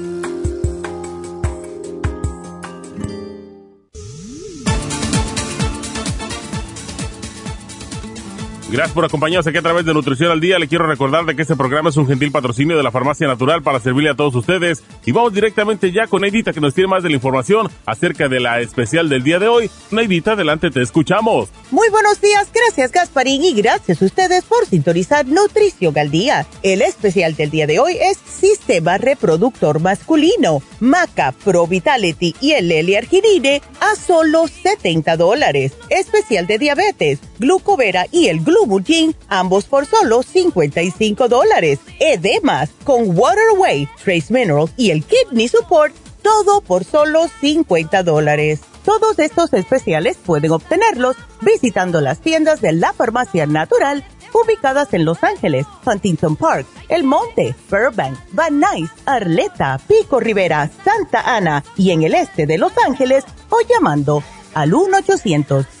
Gracias por acompañarnos aquí a través de Nutrición al Día. Le quiero recordar de que este programa es un gentil patrocinio de la Farmacia Natural para servirle a todos ustedes. Y vamos directamente ya con Neidita que nos tiene más de la información acerca de la especial del día de hoy. Neidita, adelante, te escuchamos. Muy buenos días, gracias Gasparín y gracias a ustedes por sintonizar Nutrición al Día. El especial del día de hoy es Sistema Reproductor Masculino, Maca, Pro Vitality y el L-Arginine a solo 70 dólares. Especial de diabetes, glucovera y el glucovera ambos por solo 55 dólares. Edemas con Waterway, Trace Minerals y el Kidney Support, todo por solo 50 dólares. Todos estos especiales pueden obtenerlos visitando las tiendas de la Farmacia Natural ubicadas en Los Ángeles, Huntington Park, El Monte, Burbank, Van Nuys, Arleta, Pico Rivera, Santa Ana y en el este de Los Ángeles o llamando al 1 800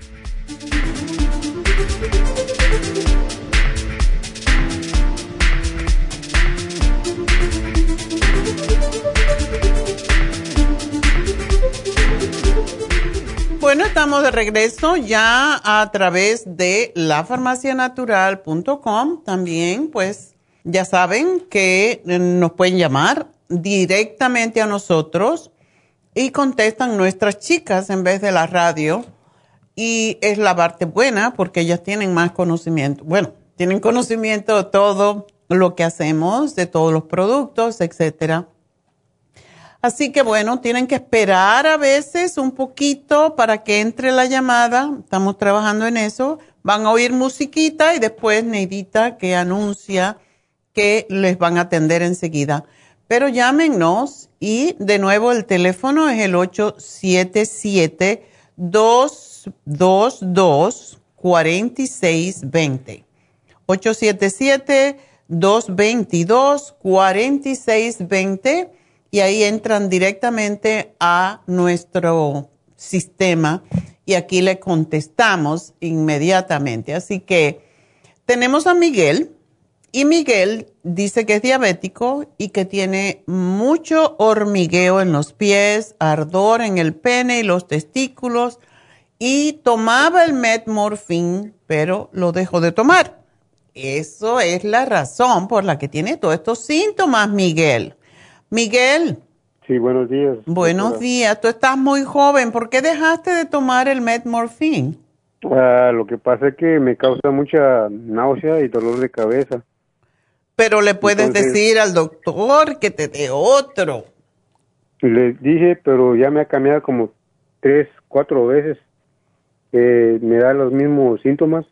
Bueno, estamos de regreso ya a través de lafarmacianatural.com. También, pues, ya saben que nos pueden llamar directamente a nosotros y contestan nuestras chicas en vez de la radio. Y es la parte buena porque ellas tienen más conocimiento. Bueno, tienen conocimiento de todo lo que hacemos, de todos los productos, etcétera. Así que bueno, tienen que esperar a veces un poquito para que entre la llamada. Estamos trabajando en eso. Van a oír musiquita y después Neidita que anuncia que les van a atender enseguida. Pero llámenos y de nuevo el teléfono es el 877-222-4620. 877-222-4620 y ahí entran directamente a nuestro sistema y aquí le contestamos inmediatamente. Así que tenemos a Miguel y Miguel dice que es diabético y que tiene mucho hormigueo en los pies, ardor en el pene y los testículos y tomaba el metmorfin, pero lo dejó de tomar. Eso es la razón por la que tiene todos estos síntomas, Miguel. Miguel. Sí, buenos días. Buenos días. Tú estás muy joven. ¿Por qué dejaste de tomar el Metmorphin? Ah, lo que pasa es que me causa mucha náusea y dolor de cabeza. Pero le puedes decir al doctor que te dé otro. Le dije, pero ya me ha cambiado como tres, cuatro veces. me da los mismos síntomas.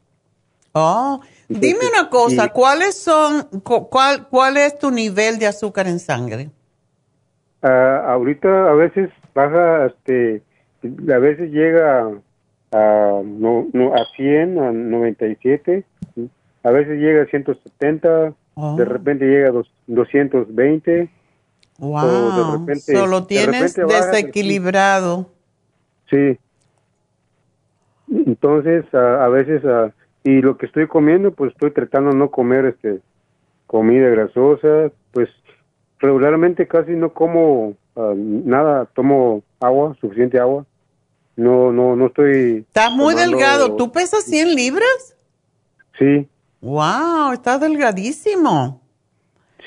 Oh, dime una cosa, ¿cuáles son, cuál, cuál es tu nivel de azúcar en sangre? Uh, ahorita a veces baja, este, a veces llega a, no, no, a 100, a 97, a veces llega a 170, de oh. repente llega a 220. Wow, solo tienes desequilibrado. Sí. Entonces, a, veces, y lo que estoy comiendo, pues estoy tratando de no comer este comida grasosa, pues regularmente casi no como ah, nada, tomo agua, suficiente agua. No, no, no estoy. Estás muy delgado. ¿Tú pesas 100 libras? Sí. Wow, estás delgadísimo.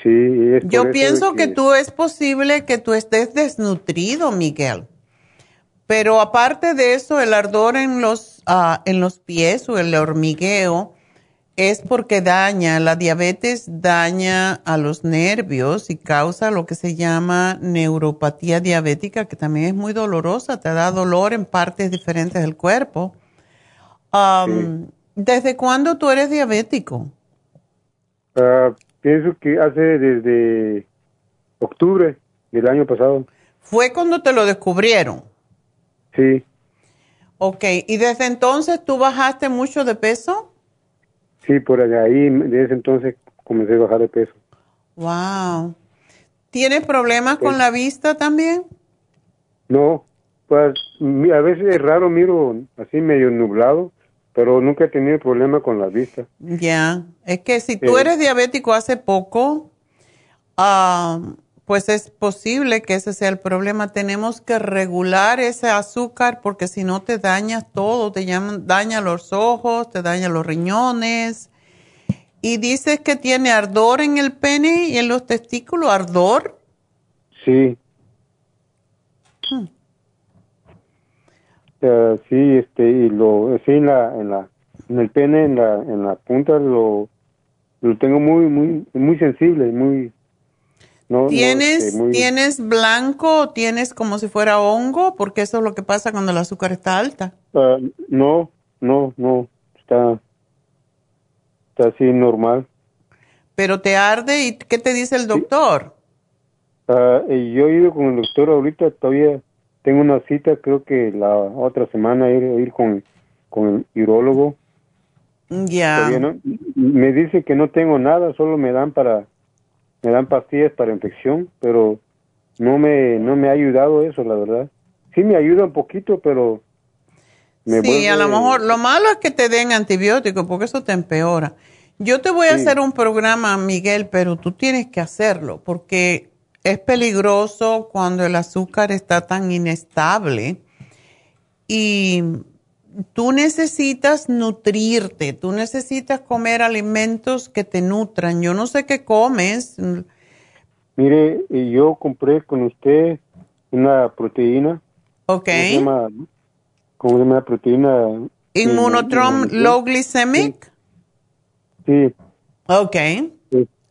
Sí. Yo pienso que... tú es posible que tú estés desnutrido, Miguel. Pero aparte de eso, el ardor en los, uh, en los pies o el hormigueo es porque daña, la diabetes daña a los nervios y causa lo que se llama neuropatía diabética, que también es muy dolorosa, te da dolor en partes diferentes del cuerpo. Um, ¿Desde cuándo tú eres diabético? Uh, pienso que hace desde octubre del año pasado. ¿Fue cuando te lo descubrieron? Sí. Ok, ¿y desde entonces tú bajaste mucho de peso? Sí, por ahí, desde entonces comencé a bajar de peso. Wow. ¿Tienes problemas con la vista también? No, pues a veces es raro, miro así medio nublado, pero nunca he tenido problema con la vista. Ya, es que si tú eres diabético hace poco, ah, pues es posible que ese sea el problema. Tenemos que regular ese azúcar porque si no te dañas todo, te daña los ojos, te daña los riñones. Y dices que tiene ardor en el pene y en los testículos, ardor. Sí. Hmm. Eh, sí, este, y lo, sí, en la, en la, en el pene, en la, en la punta, lo, lo tengo muy, muy, muy sensible, muy, ¿Tienes, este, ¿Tienes blanco o tienes como si fuera hongo? Porque eso es lo que pasa cuando el azúcar está alta. Ah, no, no, no, está, está así normal. ¿Pero te arde y qué te dice el doctor? Ah, yo he ido con el doctor ahorita, todavía tengo una cita, creo que la otra semana ir, ir con, con el urólogo. Ya. Me dice que no tengo nada, solo me dan para me dan pastillas para infección, pero no me, no me ha ayudado eso, la verdad. Sí me ayuda un poquito, pero... Me sí, a lo mejor lo malo es que te den antibióticos, porque eso te empeora. Yo te voy a hacer un programa, Miguel, pero tú tienes que hacerlo, porque es peligroso cuando el azúcar está tan inestable. Y tú necesitas nutrirte, tú necesitas comer alimentos que te nutran. Yo no sé qué comes. Mire, yo compré con usted una proteína. Ok. ¿Cómo se llama, cómo se llama proteína? Inmunotrom low glycemic. Sí. Ok.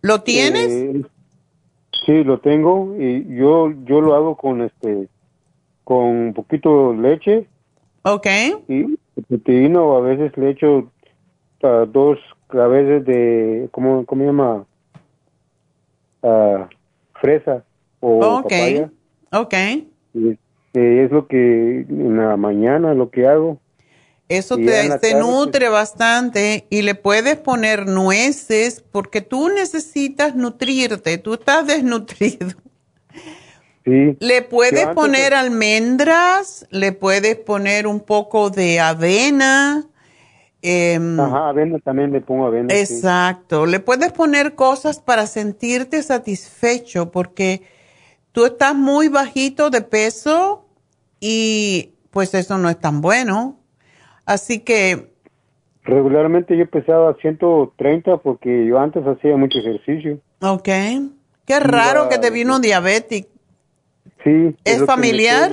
¿Lo tienes? Eh, sí, lo tengo y yo yo lo hago con este con un poquito de leche Ok. Y proteína a veces le echo uh, dos a veces de, ¿cómo, cómo se llama? Uh, fresa o okay. papaya. Ok. Y, es lo que en la mañana lo que hago. Eso te, te nutre bastante y le puedes poner nueces porque tú necesitas nutrirte, tú estás [laughs] desnutrido. Le puedes poner almendras, le puedes poner un poco de avena. Em, Ajá, avena también le pongo avena. Exacto, le puedes poner cosas para sentirte satisfecho porque tú estás muy bajito de peso y pues eso no es tan bueno. Así que... Regularmente yo pesaba 130 porque yo antes hacía mucho ejercicio. Ok. Qué raro que te vino diabético. Sí. ¿Es, familiar?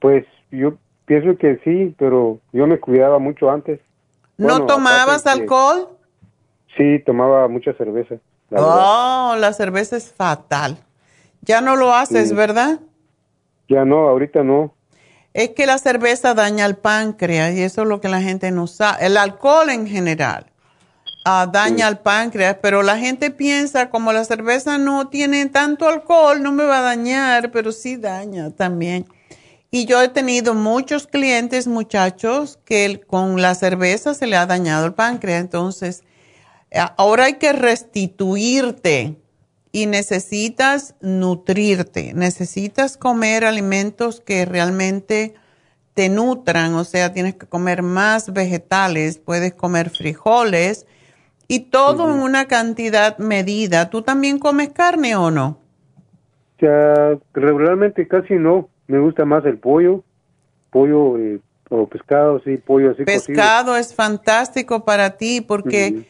pues yo pienso que sí, pero yo me cuidaba mucho antes. ¿No tomabas alcohol? Sí, tomaba mucha cerveza. oh, la cerveza es fatal. Ya no lo haces, ¿verdad? Ya no, ahorita no. Es que la cerveza daña el páncreas y eso es lo que la gente no sabe. El alcohol en general daña al páncreas, pero la gente piensa como la cerveza no tiene tanto alcohol, no me va a dañar, pero sí daña también. Y yo he tenido muchos clientes, muchachos, que con la cerveza se le ha dañado el páncreas. Entonces, ahora hay que restituirte y necesitas nutrirte, necesitas comer alimentos que realmente te nutran, o sea, tienes que comer más vegetales, puedes comer frijoles y todo en una cantidad medida. ¿Tú también comes carne o no? Ya, regularmente casi no, me gusta más el pollo, pollo eh, o pescado, sí, pollo así. Pescado es fantástico para ti porque...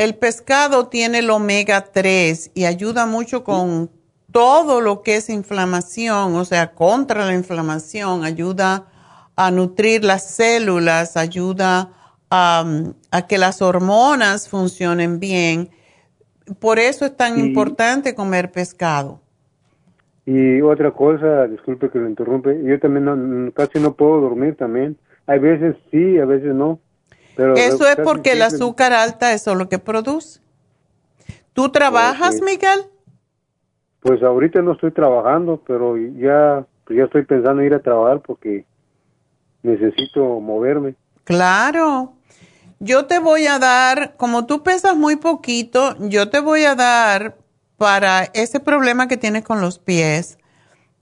El pescado tiene el omega 3 y ayuda mucho con todo lo que es inflamación, o sea, contra la inflamación, ayuda a nutrir las células, ayuda a, que las hormonas funcionen bien. Por eso es tan importante comer pescado. Y otra cosa, disculpe que lo interrumpe, yo también casi no puedo dormir también. Hay veces sí, a veces no. Eso es porque el azúcar alta es lo que produce. ¿Tú trabajas, Miguel? Pues ahorita no estoy trabajando, pero ya, pues ya estoy pensando en ir a trabajar porque necesito moverme. Claro. Yo te voy a dar, como tú pesas muy poquito, yo te voy a dar para ese problema que tienes con los pies,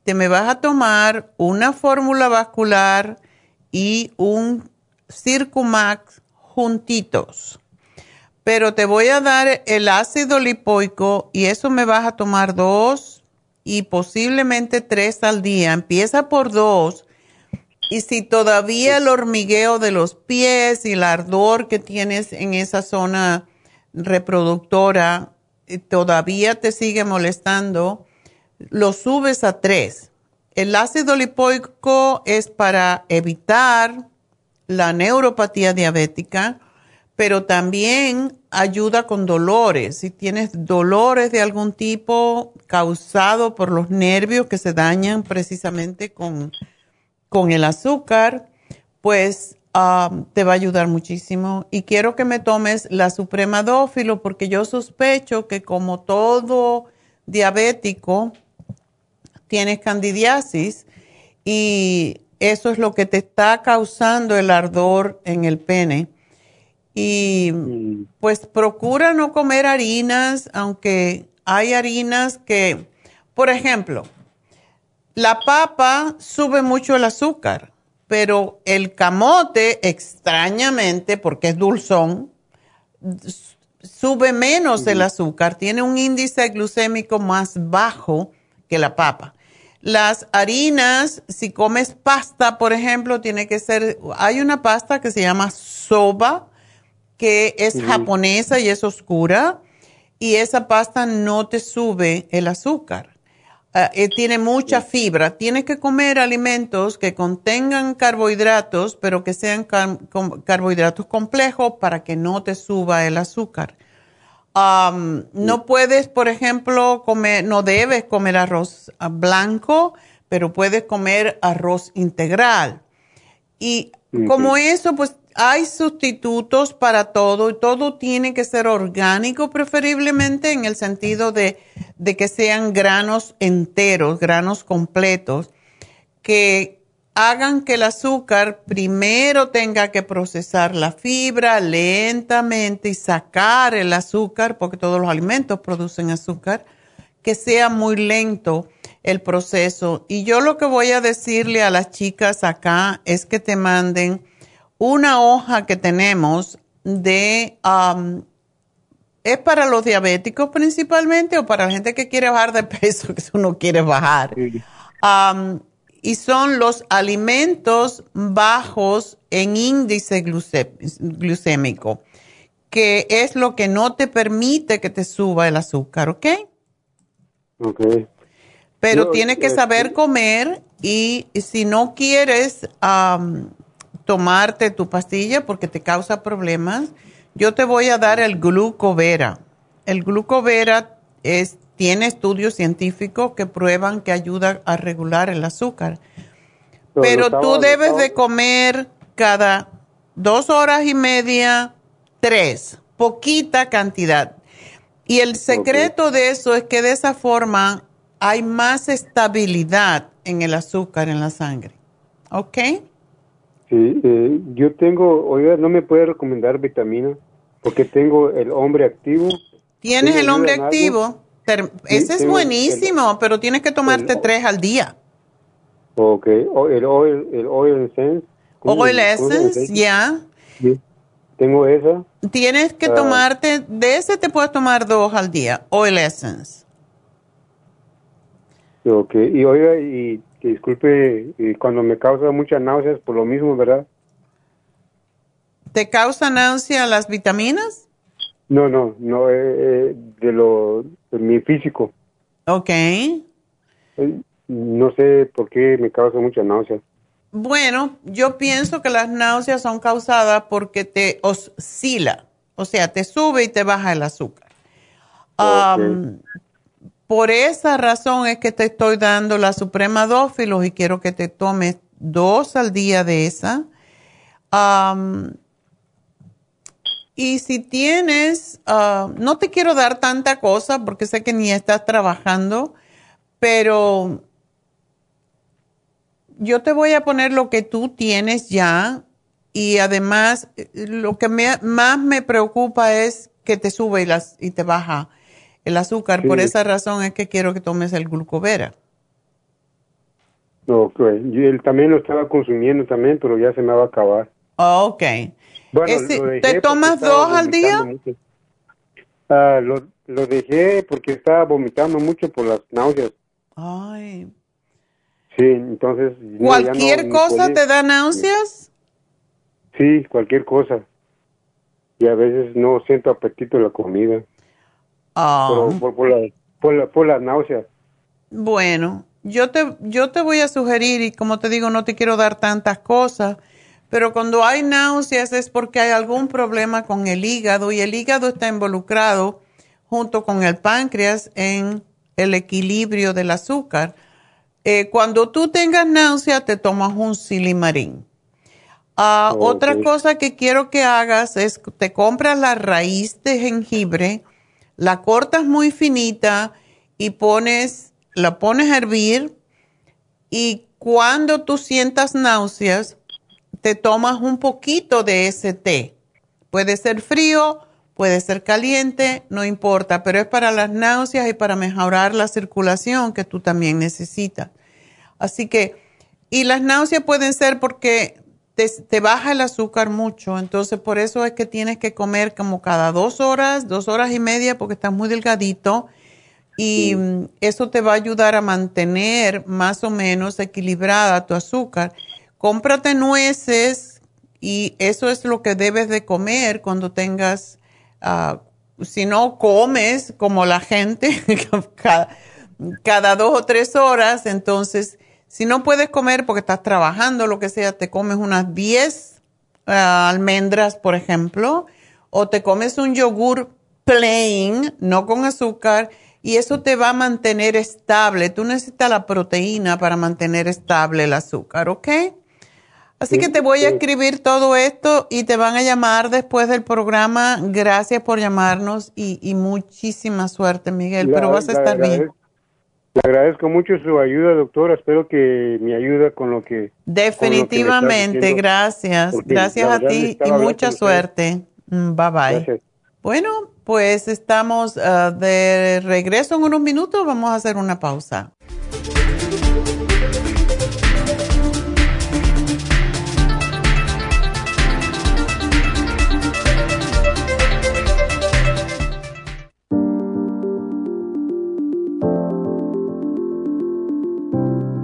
te me vas a tomar una fórmula vascular y un Circumax juntitos. Pero te voy a dar el ácido lipoico y eso me vas a tomar dos y posiblemente tres al día. Empieza por dos. Y si todavía el hormigueo de los pies y el ardor que tienes en esa zona reproductora eh, todavía te sigue molestando, lo subes a tres. El ácido lipoico es para evitar la neuropatía diabética, pero también ayuda con dolores. Si tienes dolores de algún tipo causado por los nervios que se dañan precisamente con, con el azúcar, pues um, te va a ayudar muchísimo. Y quiero que me tomes la Suprema Dófilo porque yo sospecho que como todo diabético, tienes candidiasis y eso es lo que te está causando el ardor en el pene. Y mm. pues procura no comer harinas, aunque hay harinas que, por ejemplo, la papa sube mucho el azúcar, pero el camote, extrañamente, porque es dulzón, sube menos el azúcar, tiene un índice glucémico más bajo que la papa. Las harinas, si comes pasta, por ejemplo, tiene que ser, hay una pasta que se llama soba, que es japonesa y es oscura, y esa pasta no te sube el azúcar. Ah, eh, tiene mucha fibra. Tienes que comer alimentos que contengan carbohidratos, pero que sean carbohidratos complejos para que no te suba el azúcar no puedes, por ejemplo, comer, no debes comer arroz blanco, pero puedes comer arroz integral. Y como eso, pues hay sustitutos para todo y todo tiene que ser orgánico preferiblemente en el sentido de, que sean granos enteros, granos completos, que hagan que el azúcar primero tenga que procesar la fibra lentamente y sacar el azúcar, porque todos los alimentos producen azúcar, que sea muy lento el proceso. Y yo lo que voy a decirle a las chicas acá es que te manden una hoja que tenemos de... Um, ¿Es para los diabéticos principalmente o para la gente que quiere bajar de peso, [laughs] que uno quiere bajar? Um, y son los alimentos bajos en índice glucémico, que es lo que no te permite que te suba el azúcar, ¿ok? Ok. Pero tienes que saber este comer y si no quieres tomarte tu pastilla porque te causa problemas, yo te voy a dar el glucovera. El glucovera es tiene estudios científicos que prueban que ayuda a regular el azúcar. Pero, tú debes de comer cada dos horas y media, tres, poquita cantidad. Y el secreto de eso es que de esa forma hay más estabilidad en el azúcar en la sangre. ¿Ok? Sí, eh, yo tengo, oiga, ¿no me puede recomendar vitamina? Porque tengo el hombre activo. ¿Tienes el hombre activo? Ese es buenísimo, pero tienes que tomarte tres al día. Ok, el oil, el oil essence. Oil essence, ya. Tengo esa. Tienes que ah. tomarte, de ese te puedes tomar dos al día, oil essence. Ok, y oiga, y disculpe, cuando me causa muchas náuseas, por lo mismo, ¿verdad? ¿Te causa náusea las vitaminas? No, no, no, eh, eh, de lo, de mi físico. Ok. Eh, no sé por qué me causa mucha náusea. Bueno, yo pienso que las náuseas son causadas porque te oscila, o sea, te sube y te baja el azúcar. Por esa razón es que te estoy dando la Suprema Dófilos y quiero que te tomes dos al día de esa. y si tienes, ah, no te quiero dar tanta cosa porque sé que ni estás trabajando, pero yo te voy a poner lo que tú tienes ya y además lo que más me preocupa es que te sube y, las, y te baja el azúcar. Por esa razón es que quiero que tomes el glucovera. Ok, él también lo estaba consumiendo también, pero ya se me va a acabar. Ok. ¿Te tomas dos al día? Ah, lo, lo dejé porque estaba vomitando mucho por las náuseas. Ay, Sí, entonces... ¿Cualquier cosa te da náuseas? Sí, cualquier cosa. Y a veces no siento apetito en la comida. Por, por, la, por, la, por la náusea. Bueno, yo te, yo te voy a sugerir, y como te digo, no te quiero dar tantas cosas, pero cuando hay náuseas es porque hay algún problema con el hígado y el hígado está involucrado junto con el páncreas en el equilibrio del azúcar. Eh, cuando tú tengas náusea, te tomas un silimarín. Ah, otra cosa que quiero que hagas es te compras la raíz de jengibre, la cortas muy finita y pones, la pones a hervir y cuando tú sientas náuseas, te tomas un poquito de ese té. Puede ser frío, puede ser caliente, no importa, pero es para las náuseas y para mejorar la circulación que tú también necesitas. Así que, y las náuseas pueden ser porque te, baja el azúcar mucho, entonces por eso es que tienes que comer como cada dos horas, dos horas y media, porque estás muy delgadito y eso te va a ayudar a mantener más o menos equilibrada tu azúcar. Cómprate nueces y eso es lo que debes de comer cuando tengas, uh, si no comes como la gente [laughs] cada, cada dos o tres horas, entonces si no puedes comer porque estás trabajando, lo que sea, te comes unas 10 ah, almendras, por ejemplo, o te comes un yogur plain, no con azúcar, y eso te va a mantener estable. Tú necesitas la proteína para mantener estable el azúcar, ¿ok? Así que te voy a escribir todo esto y te van a llamar después del programa. Gracias por llamarnos y, muchísima suerte, Miguel, pero vas a estar bien. Le agradezco mucho su ayuda, doctora. Espero que me ayude con lo que... Definitivamente, gracias. Gracias a ti y mucha suerte. Mm, bye bye. Bueno, pues estamos ah, de regreso en unos minutos. Vamos a hacer una pausa.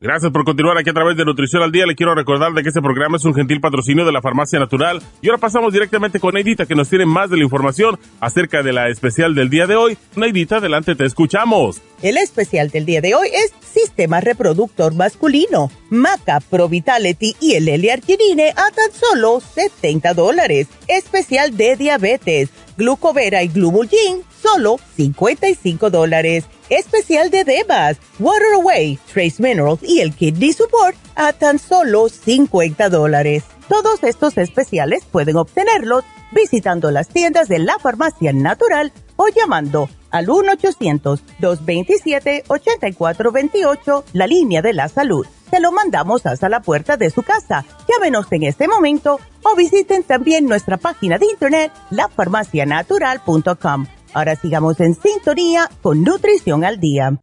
Gracias por continuar aquí a través de Nutrición al Día. Le quiero recordar de que este programa es un gentil patrocinio de la Farmacia Natural. Y ahora pasamos directamente con Neidita, que nos tiene más de la información acerca de la especial del día de hoy. Neidita, adelante, te escuchamos. El especial del día de hoy es Sistema Reproductor Masculino, Maca, Pro Vitality y el L-Arginine a tan solo 70 dólares. Especial de diabetes, Glucovera y Glumulgin, solo 55 dólares especial de Devas, Water Away, Trace Minerals y el Kidney Support a tan solo 50 dólares. Todos estos especiales pueden obtenerlos visitando las tiendas de la farmacia natural o llamando al 1-800-227-8428, la línea de la salud. Se lo mandamos hasta la puerta de su casa. Llámenos en este momento o visiten también nuestra página de internet, lafarmacianatural.com Ahora sigamos en sintonía con Nutrición al Día.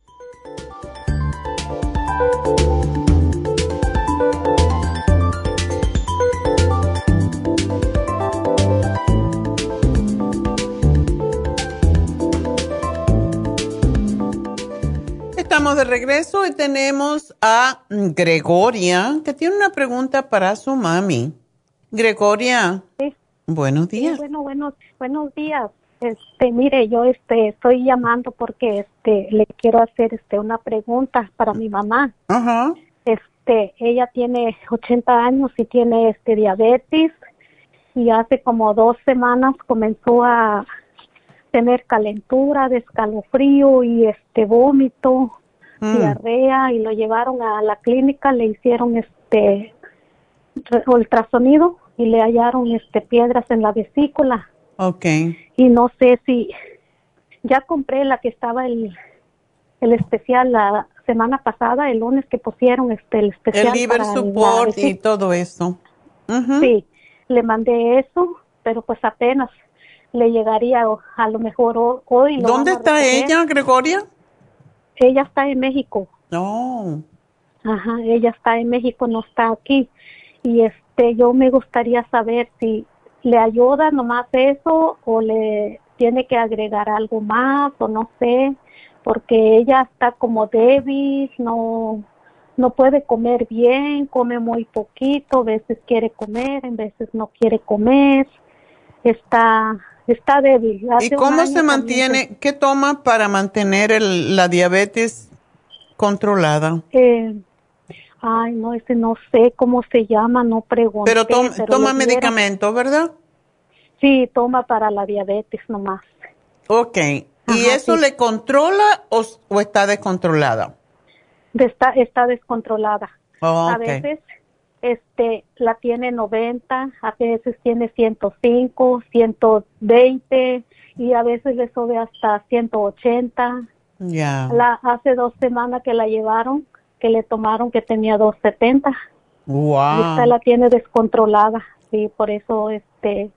Estamos de regreso y tenemos a Gregoria, que tiene una pregunta para su mami. Gregoria. Buenos días. bueno, bueno, buenos días. Este, mire, yo este estoy llamando porque este le quiero hacer este una pregunta para mi mamá. Ajá. Este, ella tiene 80 años y tiene este diabetes y hace como dos semanas comenzó a tener calentura, descalofrío y este vómito, mm. diarrea y lo llevaron a la clínica, le hicieron este ultrasonido y le hallaron este piedras en la vesícula Ok. Y no sé si ya compré la que estaba el, el especial la semana pasada, el lunes que pusieron este el especial. El liver support y todo eso. Sí, le mandé eso, pero pues apenas le llegaría a lo mejor hoy. ¿Dónde está ella, Gregoria? Ella está en México. No. Ajá, ella está en México, no está aquí. Y este, yo me gustaría saber si le ayuda nomás eso o le tiene que agregar algo más o no sé, porque ella está como débil, no no puede comer bien, come muy poquito, a veces quiere comer, en veces no quiere comer, está está débil. ¿Y cómo se mantiene? ¿Qué toma para mantener el, la diabetes controlada? Eh, Ay, no, ese no sé cómo se llama, no pregunté. Pero, toma medicamento, ¿verdad? Sí, toma para la diabetes nomás. Ok. ¿Y eso le controla o, está descontrolada? está, está descontrolada. Oh, a veces este, la tiene 90, a veces tiene 105, 120 y a veces le sube hasta 180. Ya. La, hace dos semanas que la llevaron que le tomaron que tenía 270. Wow. Y esta la tiene descontrolada, sí, por eso este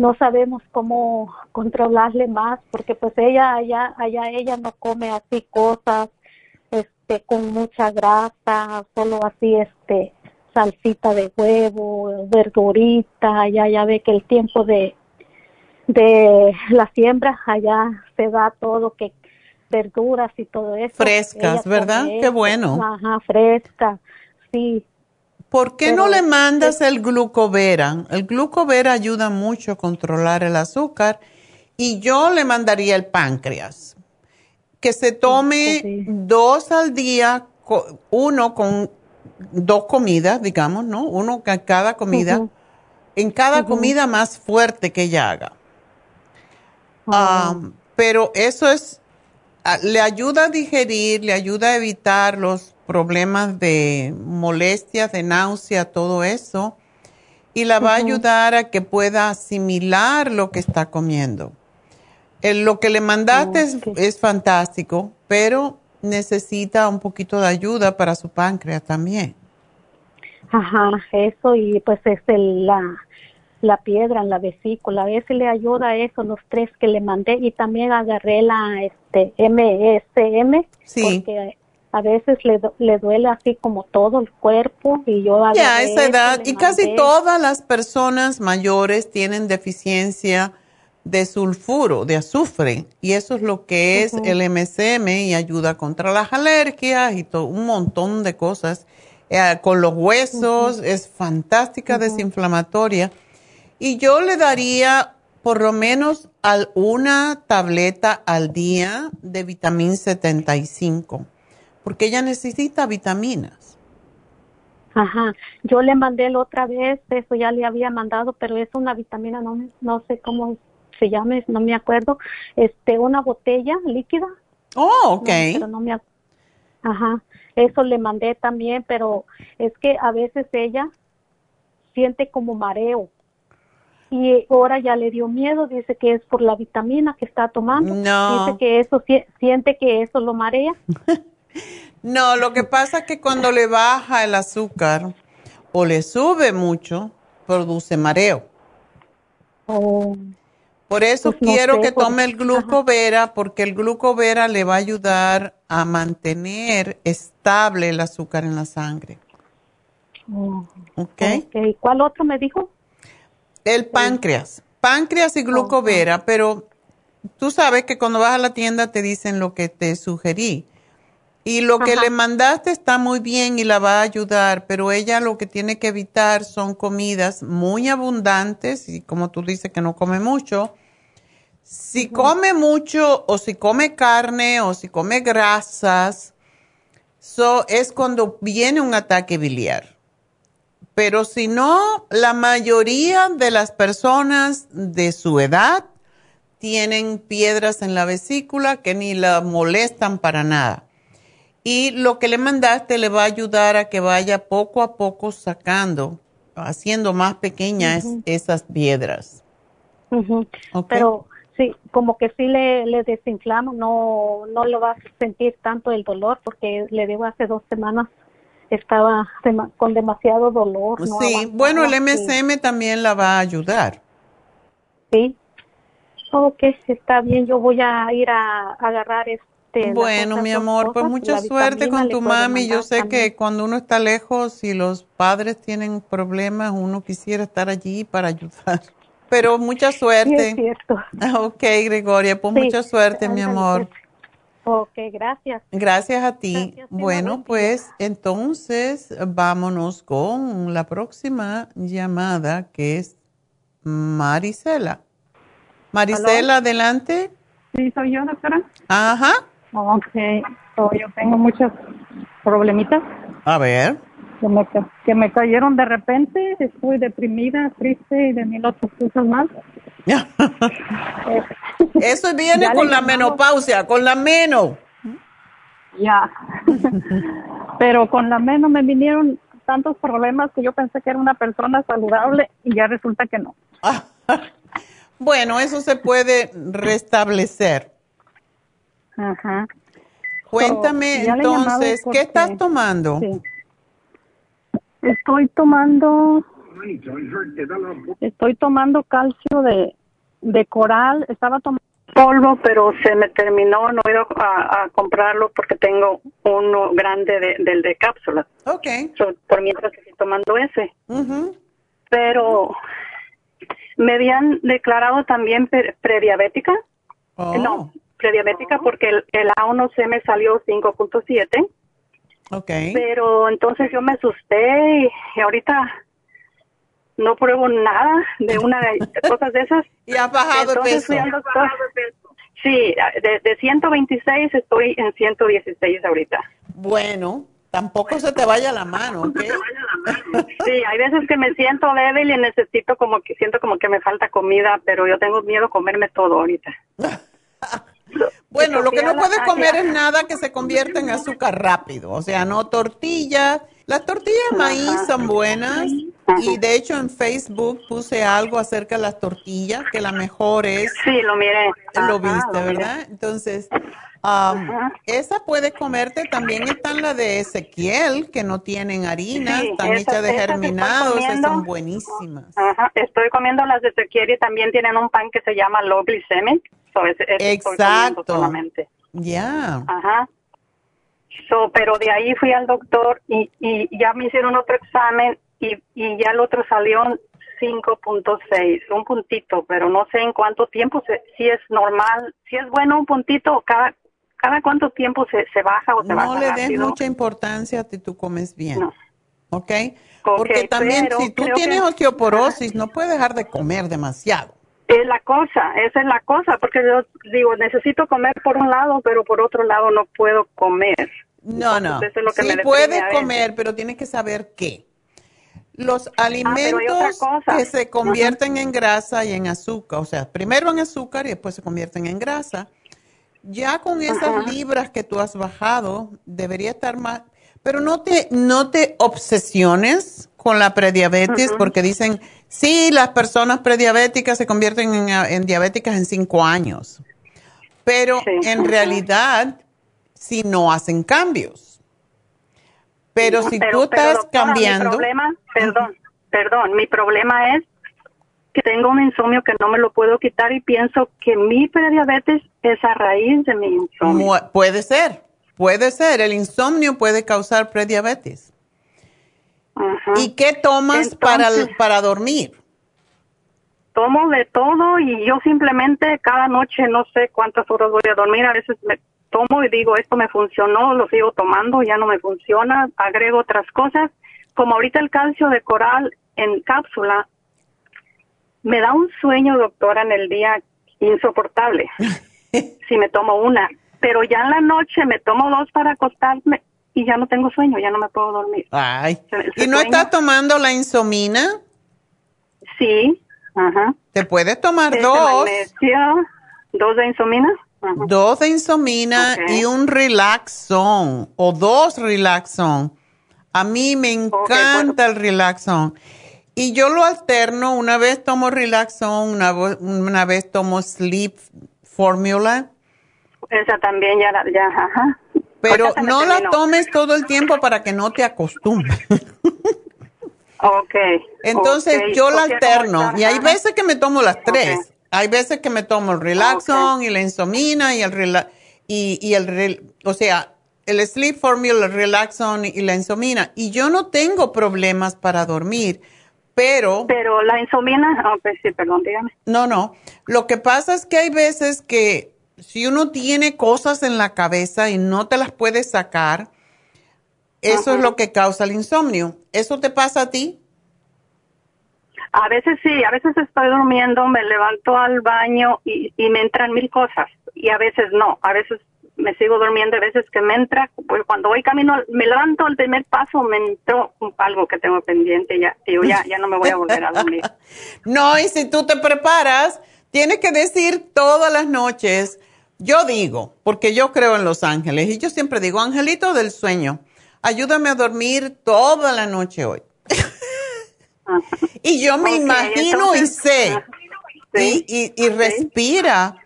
no sabemos cómo controlarle más porque pues ella allá allá ella no come así cosas este con mucha grasa, solo así este salsita de huevo, verdurita, allá ya ve que el tiempo de de la siembra allá se da todo que verduras y todo eso. Frescas, ¿verdad? Qué bueno. Ajá, fresca, sí. ¿Por qué no le mandas el glucovera? El glucovera ayuda mucho a controlar el azúcar y yo le mandaría el páncreas. Que se tome dos al día, uno con dos comidas, digamos, ¿no? Uno en cada comida, en cada comida más fuerte que ella haga. Ah, pero eso es, le ayuda a digerir, le ayuda a evitar los problemas de molestias, de náusea, todo eso, y la va a ayudar a que pueda asimilar lo que está comiendo. lo que le mandaste es, fantástico, pero necesita un poquito de ayuda para su páncreas también. Ajá, eso y pues es la, la piedra en la vesícula. A veces le ayuda a eso, los tres que le mandé y también agarré la este MSM. Sí. Porque a veces le, le duele así como todo el cuerpo y yo a esa edad y casi todas las personas mayores tienen deficiencia de sulfuro, de azufre y eso es lo que es el MSM y ayuda contra las alergias y todo, un montón de cosas eh, con los huesos, es fantástica desinflamatoria y yo le daría por lo menos al, una tableta al día de vitamina 75 porque ella necesita vitaminas. Ajá, yo le mandé la otra vez, eso ya le había mandado, pero es una vitamina, no, no sé cómo se llama, no me acuerdo, este, una botella líquida. Oh, ok. pero no me Ajá, eso le mandé también, pero es que a veces ella siente como mareo. Y ahora ya le dio miedo, dice que es por la vitamina que está tomando. No. Dice que eso siente que eso lo marea. [laughs] No, lo que pasa es que cuando le baja el azúcar o le sube mucho, produce mareo. Oh. Por eso pues quiero que tome el glucovera, porque el glucovera le va a ayudar a mantener estable el azúcar en la sangre. Oh. ¿Okay? ¿Ok? ¿Cuál otro me dijo? El páncreas. Páncreas y glucovera, pero tú sabes que cuando vas a la tienda te dicen lo que te sugerí. Y lo que le mandaste está muy bien y la va a ayudar, pero ella lo que tiene que evitar son comidas muy abundantes y como tú dices que no come mucho. Si come mucho o si come carne o si come grasas, so es cuando viene un ataque biliar. Pero si no, la mayoría de las personas de su edad tienen piedras en la vesícula que ni la molestan para nada. Y lo que le mandaste le va a ayudar a que vaya poco a poco sacando, haciendo más pequeñas esas piedras. Pero sí, como que sí le, le desinflamo, no, no lo va a sentir tanto el dolor, porque le digo hace dos semanas estaba con demasiado dolor. sí, bueno, el MSM también la va a ayudar. Sí. Ok, está bien, yo voy a ir a, a agarrar esto bueno, mi amor, pues mucha suerte con tu mami. Yo sé que cuando uno está lejos y los padres tienen problemas, uno quisiera estar allí para ayudar. [laughs] Pero mucha suerte. es cierto. [laughs] Ok, Gregoria, pues mucha suerte, mi amor. Ok, gracias. Gracias a ti. bueno, pues entonces vámonos con la próxima llamada que es Marisela. Marisela, adelante. Sí, soy yo, doctora. Ajá. Ok, yo tengo muchos problemitas. A ver. Que me, que me cayeron de repente, estoy deprimida, triste y de mil otras cosas más. [laughs] Eso viene con la menopausia, con la meno. Ya. Pero con la meno me vinieron tantos problemas que yo pensé que era una persona saludable y ya resulta que no. [laughs] bueno, eso se puede restablecer. Ajá. Cuéntame entonces, ¿qué estás tomando? Estoy tomando, estoy tomando calcio de, de coral. Estaba tomando polvo, pero se me terminó, no he ido a, comprarlo porque tengo uno grande de, del de cápsulas. Ok. por mientras estoy tomando ese. Pero me habían declarado también prediabética. No, oh prediabética porque el, A1C me salió 5.7 Okay. Pero entonces yo me asusté y, ahorita no pruebo nada de una de [laughs] cosas de esas. ¿Y has bajado entonces peso? Fui al doctor. Sí, de, de 126 estoy en 116 ahorita. Bueno, tampoco se te vaya la mano, ¿ok? Sí, hay veces que me siento débil y necesito como que siento como que me falta comida, pero yo tengo miedo a comerme todo ahorita. [laughs] Bueno, lo que no puedes comer es nada que se convierta en azúcar rápido, o sea, no tortillas. Las tortillas de maíz son buenas y de hecho en Facebook puse algo acerca de las tortillas, que la mejor es... Sí, lo miré. Lo viste, ¿verdad? Entonces, um, esa puedes comerte, también están la de Ezequiel, que no tienen harina, Sí, están hechas de germinados, esas son buenísimas. Ajá, estoy comiendo las de Tequier y también tienen un pan que se llama low glycemic. So, comiendo Exacto. Ya. Ajá. So, pero de ahí fui al doctor y, y ya me hicieron otro examen y, y ya el otro salió en 5.6, un puntito, pero no sé en cuánto tiempo, se, si es normal, si es bueno un puntito o cada, cada cuánto tiempo se, se baja o se baja No le des rápido. mucha importancia si tú comes bien. No. ¿Ok? Porque también si tú tienes que- osteoporosis, no puedes dejar de comer demasiado. Es la cosa, esa es la cosa, porque yo digo, necesito comer por un lado, pero por otro lado no puedo comer. No, no. Eso es lo que sí me puedes comer, pero tienes que saber qué. Los Ah, alimentos que se convierten en grasa y en azúcar, o sea, primero en azúcar y después se convierten en grasa. Ya con esas libras que tú has bajado, debería estar más, pero no te, no te obsesiones con la prediabetes porque dicen, sí, las personas prediabéticas se convierten en, en diabéticas en cinco años, pero en realidad, si no hacen cambios. Pero si tú estás doctora, cambiando, Mi problema, perdón, perdón, mi problema es que tengo un insomnio que no me lo puedo quitar y pienso que mi prediabetes es a raíz de mi insomnio. puede ser, puede ser, el insomnio puede causar prediabetes. ¿Y qué tomas para, para dormir? Tomo de todo y yo simplemente cada noche no sé cuántas horas voy a dormir. A veces me tomo y digo, esto me funcionó, lo sigo tomando, ya no me funciona, agrego otras cosas. Como ahorita el calcio de coral en cápsula, me da un sueño, doctora, en el día insoportable [laughs] si me tomo una. Pero ya en la noche me tomo dos para acostarme y ya no tengo sueño, ya no me puedo dormir. Ay. ¿Se ¿Y no estás tomando la insomina? Sí, ajá. Te puedes tomar Es de dos. dos de insomina. Ajá. Dos de insomina y un relaxón o dos relaxón. A mí me encanta el relaxón. Y yo lo alterno, una vez tomo relaxón, una, una vez tomo sleep formula, Esa también ya, ya, ajá. Pero no la tomes todo el tiempo para que no te acostumbres. Ok. Entonces yo la alterno y hay veces que me tomo las tres. Hay veces que me tomo el relaxón y la insomina y el rela y, y el rel- o sea, el sleep formula, el relaxón y la insomina y yo no tengo problemas para dormir, pero Pero la insomina, ok, sí, perdón, dígame. no, no. Lo que pasa es que hay veces que si uno tiene cosas en la cabeza y no te las puedes sacar, eso es lo que causa el insomnio. ¿Eso te pasa a ti? A veces sí, a veces estoy durmiendo, me levanto al baño y, y me entran mil cosas y a veces no, a veces me sigo durmiendo, a veces que me entra, pues cuando voy camino, me levanto al primer paso, me entró algo que tengo pendiente, ya, digo, ya, ya no me voy a volver a dormir. [laughs] No, y si tú te preparas, tienes que decir todas las noches, yo digo, porque yo creo en los ángeles, y yo siempre digo, angelito del sueño, ayúdame a dormir toda la noche hoy. [laughs] y yo me imagino entonces, y sé, y, y- y respira.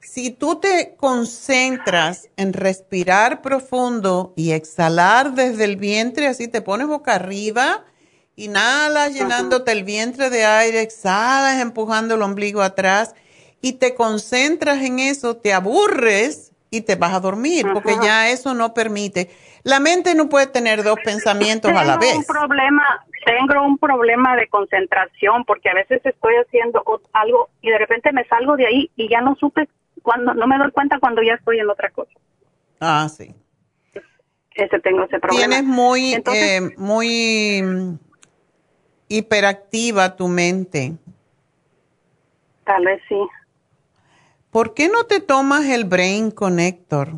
Si tú te concentras en respirar profundo y exhalar desde el vientre, así te pones boca arriba, inhalas llenándote el vientre de aire, exhalas empujando el ombligo atrás y te concentras en eso, te aburres y te vas a dormir, porque ya eso no permite. La mente no puede tener dos pensamientos a la Tengo un vez. problema, tengo un problema de concentración porque a veces estoy haciendo algo y de repente me salgo de ahí y ya no supe cuando, no me doy cuenta cuando ya estoy en otra cosa. Ah, sí. ese tengo ese problema. Tienes muy, eh, muy mm, hiperactiva tu mente. Tal vez sí. ¿Por qué no te tomas el Brain Connector?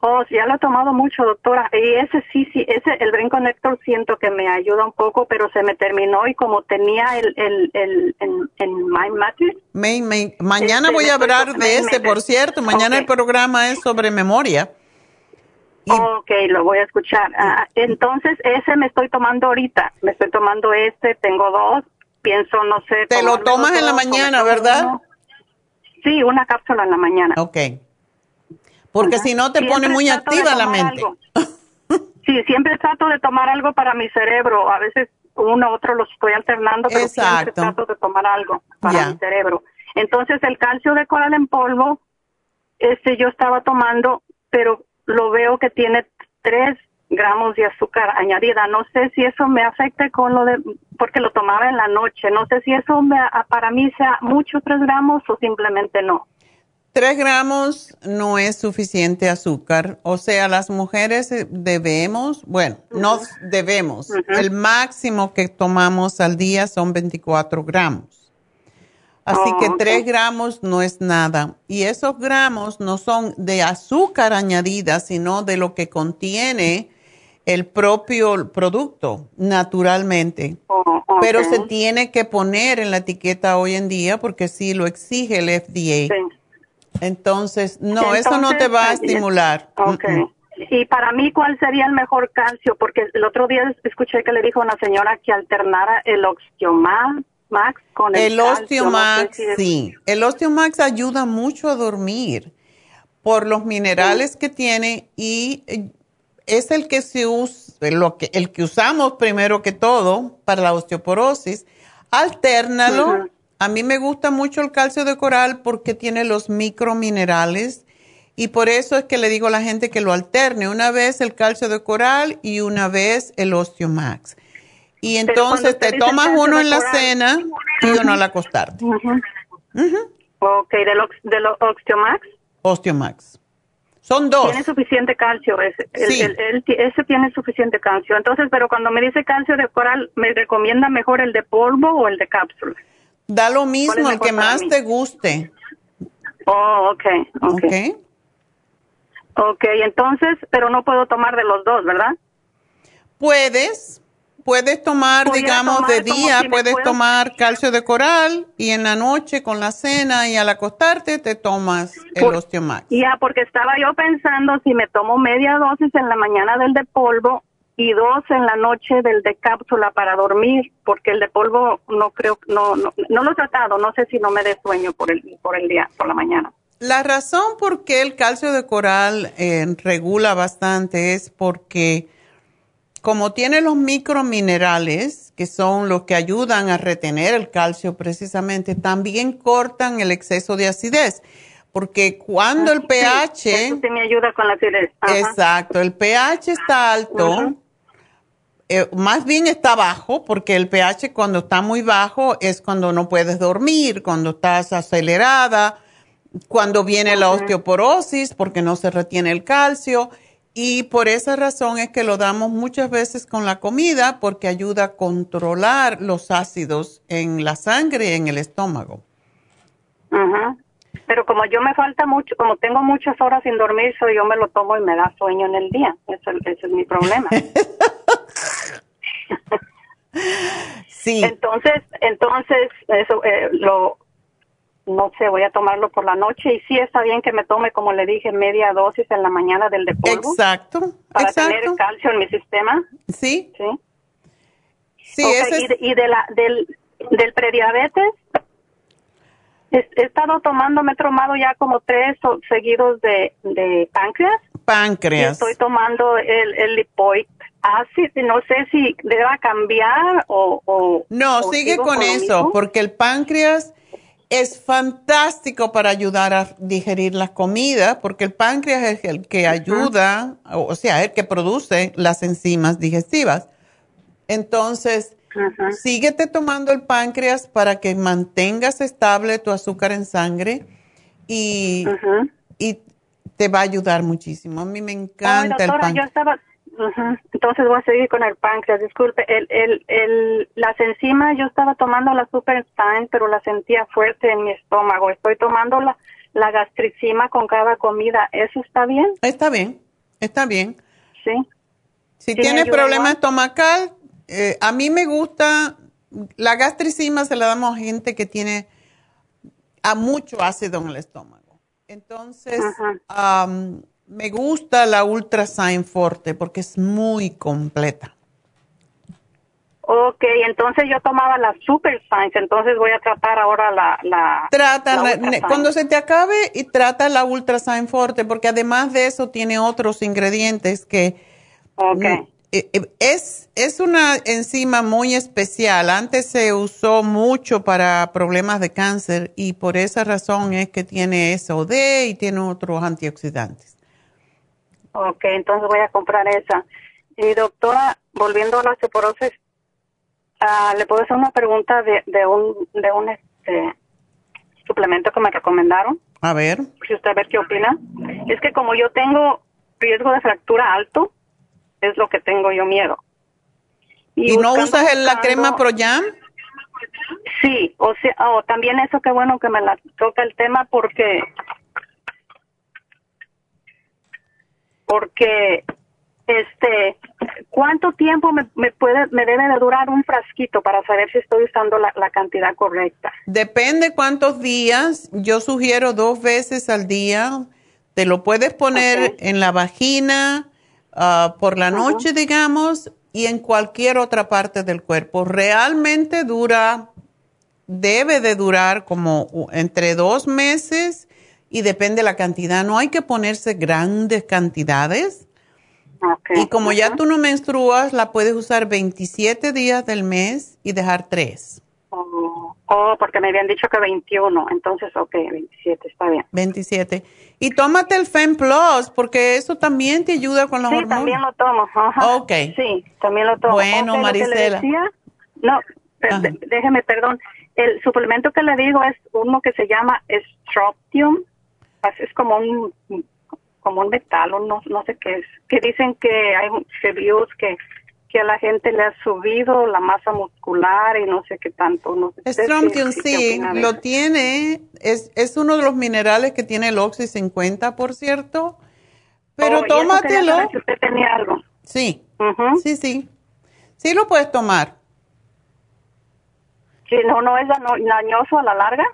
Oh, ya lo he tomado mucho, doctora. Y ese sí, sí, ese, el Brain Connector siento que me ayuda un poco, pero se me terminó y como tenía el, el, el, el, Mind Matrix. mañana este, voy a hablar de ese, por cierto. Mañana el programa es sobre memoria. Ok, lo voy a escuchar. Ah, entonces, ese me estoy tomando ahorita. Me estoy tomando este, tengo dos. Pienso, no sé. Te lo tomas en la mañana, ¿verdad? Sí, una cápsula en la mañana. Ok. Porque si no te pone muy activa la mente. sí, siempre trato de tomar algo para mi cerebro. A veces uno u otro los estoy alternando, pero siempre trato de tomar algo para mi cerebro. Entonces, el calcio de coral en polvo, este yo estaba tomando, pero lo veo que tiene 3 gramos de azúcar añadida. No sé si eso me afecte con lo de, porque lo tomaba en la noche. No sé si eso me, para mí sea mucho 3 gramos o simplemente no. 3 gramos no es suficiente azúcar. O sea, las mujeres debemos, bueno, no debemos. El máximo que tomamos al día son 24 gramos. Así que 3 gramos no es nada. Y esos gramos no son de azúcar añadida, sino de lo que contiene el propio producto naturalmente. Oh, Pero se tiene que poner en la etiqueta hoy en día porque sí lo exige el FDA. Entonces, no, eso no te va a estimular. Y para mí, ¿cuál sería el mejor calcio? Porque el otro día escuché que le dijo a una señora que alternara el Oxiomal Max con el, el Osteomax, sí. El Osteomax ayuda mucho a dormir por los minerales que tiene y eh, es el que se usa, lo que, el que usamos primero que todo para la osteoporosis. Alternalo. A mí me gusta mucho el calcio de coral porque tiene los microminerales y por eso es que le digo a la gente que lo alterne una vez el calcio de coral y una vez el Osteomax. Y entonces te, tomas uno en la cena y uno al acostarte. Ok, ¿de los Osteomax? Osteomax. Son dos. Tiene suficiente calcio, ese, sí. ese tiene suficiente calcio. Entonces, pero cuando me dice calcio de coral, ¿me recomienda mejor el de polvo o el de cápsula? Da lo mismo, el que más te guste. Oh, ok, ok. Ok, okay entonces, pero no puedo tomar de los dos, ¿verdad? Puedes, puedes tomar, digamos, de día, puedes tomar calcio de coral y en la noche con la cena y al acostarte te tomas el Osteomax. Ya, porque estaba yo pensando si me tomo media dosis en la mañana del de polvo y dos en la noche del de cápsula para dormir, porque el de polvo no creo, no, no, no lo he tratado, no sé si no me dé sueño por el, por el día, por la mañana. La razón por qué el calcio de coral eh, regula bastante es porque como tiene los microminerales, que son los que ayudan a retener el calcio precisamente, también cortan el exceso de acidez. Porque cuando el pH... Sí, me ayuda con la acidez. Exacto, el pH está alto, eh, más bien está bajo, porque el pH cuando está muy bajo es cuando no puedes dormir, cuando estás acelerada, cuando viene la osteoporosis, porque no se retiene el calcio y por esa razón es que lo damos muchas veces con la comida porque ayuda a controlar los ácidos en la sangre y en el estómago. Ajá. Pero como yo me falta mucho, como tengo muchas horas sin dormir, so yo me lo tomo y me da sueño en el día. Eso, ese es mi problema. [laughs] [laughs] sí. Entonces, entonces eso eh, lo no sé, voy a tomarlo por la noche y sí está bien que me tome, como le dije, media dosis en la mañana del de Exacto. Para tener calcio en mi sistema. Sí. Sí. Sí, y, de, la, del, del prediabetes, he, estado tomando, me he tomado ya como tres seguidos de, de páncreas. Páncreas. estoy tomando el, el lipoic acid, no sé si deba cambiar o... no, sigue con eso, porque el páncreas es fantástico para ayudar a digerir las comidas, porque el páncreas es el que ayuda, o sea, el que produce las enzimas digestivas. Entonces, síguete tomando el páncreas para que mantengas estable tu azúcar en sangre y, y te va a ayudar muchísimo. A mí me encanta el páncreas. Yo estaba, entonces voy a seguir con el páncreas. Disculpe, el, el, el, las enzimas, yo estaba tomando la Superstein, pero la sentía fuerte en mi estómago. Estoy tomando la, la gastricima con cada comida. ¿Eso está bien? Está bien, está bien. Sí. Si tienes problema estomacal, eh, a mí me gusta, la gastricima se la damos a gente que tiene a mucho ácido en el estómago. Entonces, me gusta la Ultra Sign Forte porque es muy completa. Ok, entonces yo tomaba la Super Science, entonces voy a tratar ahora la... la trata, cuando se te acabe, y trata la Ultra Sign Forte, porque además de eso tiene otros ingredientes que... Ok. Eh, eh, es, es una enzima muy especial. Antes se usó mucho para problemas de cáncer y por esa razón es que tiene SOD y tiene otros antioxidantes. Ok, entonces voy a comprar esa. Y doctora, volviendo a la osteoporosis, uh, ¿le puedo hacer una pregunta de, de un, de un este, suplemento que me recomendaron? A ver. Si usted a ver qué opina. Es que como yo tengo riesgo de fractura alto, es lo que tengo yo miedo. ¿Y, no usas la crema ProYam? Sí, o sea, oh, también eso qué bueno que me la toca el tema porque porque este cuánto tiempo me, me, puede me debe de durar un frasquito para saber si estoy usando la, la cantidad correcta depende cuántos días. Yo sugiero dos veces al día. Te lo puedes poner en la vagina Ah, por la noche, digamos, y en cualquier otra parte del cuerpo. Realmente dura, debe de durar como entre dos meses y depende la cantidad. No hay que ponerse grandes cantidades. Y como ya tú no menstruas, la puedes usar 27 días del mes y dejar 3. Oh, porque me habían dicho que 21, entonces, ok, 27, está bien. 27. Y tómate el Fem Plus, porque eso también te ayuda con los sí, hormonas. Sí, también lo tomo. Ajá. Ok. Sí, también lo tomo. Bueno, Marisela. no, déjeme, perdón. El suplemento que le digo es uno que se llama Stroptium. Es como un como un metal, no, no sé qué es. Que dicen que hay reviews que que a la gente le ha subido la masa muscular y no sé qué tanto. No sé sí, lo tiene, es, es uno de los minerales que tiene el Oxy 50, por cierto, pero oh, tómatelo. Si usted tenía algo. Sí, sí, sí, sí lo puedes tomar. Sí, no, no es dañoso a la larga.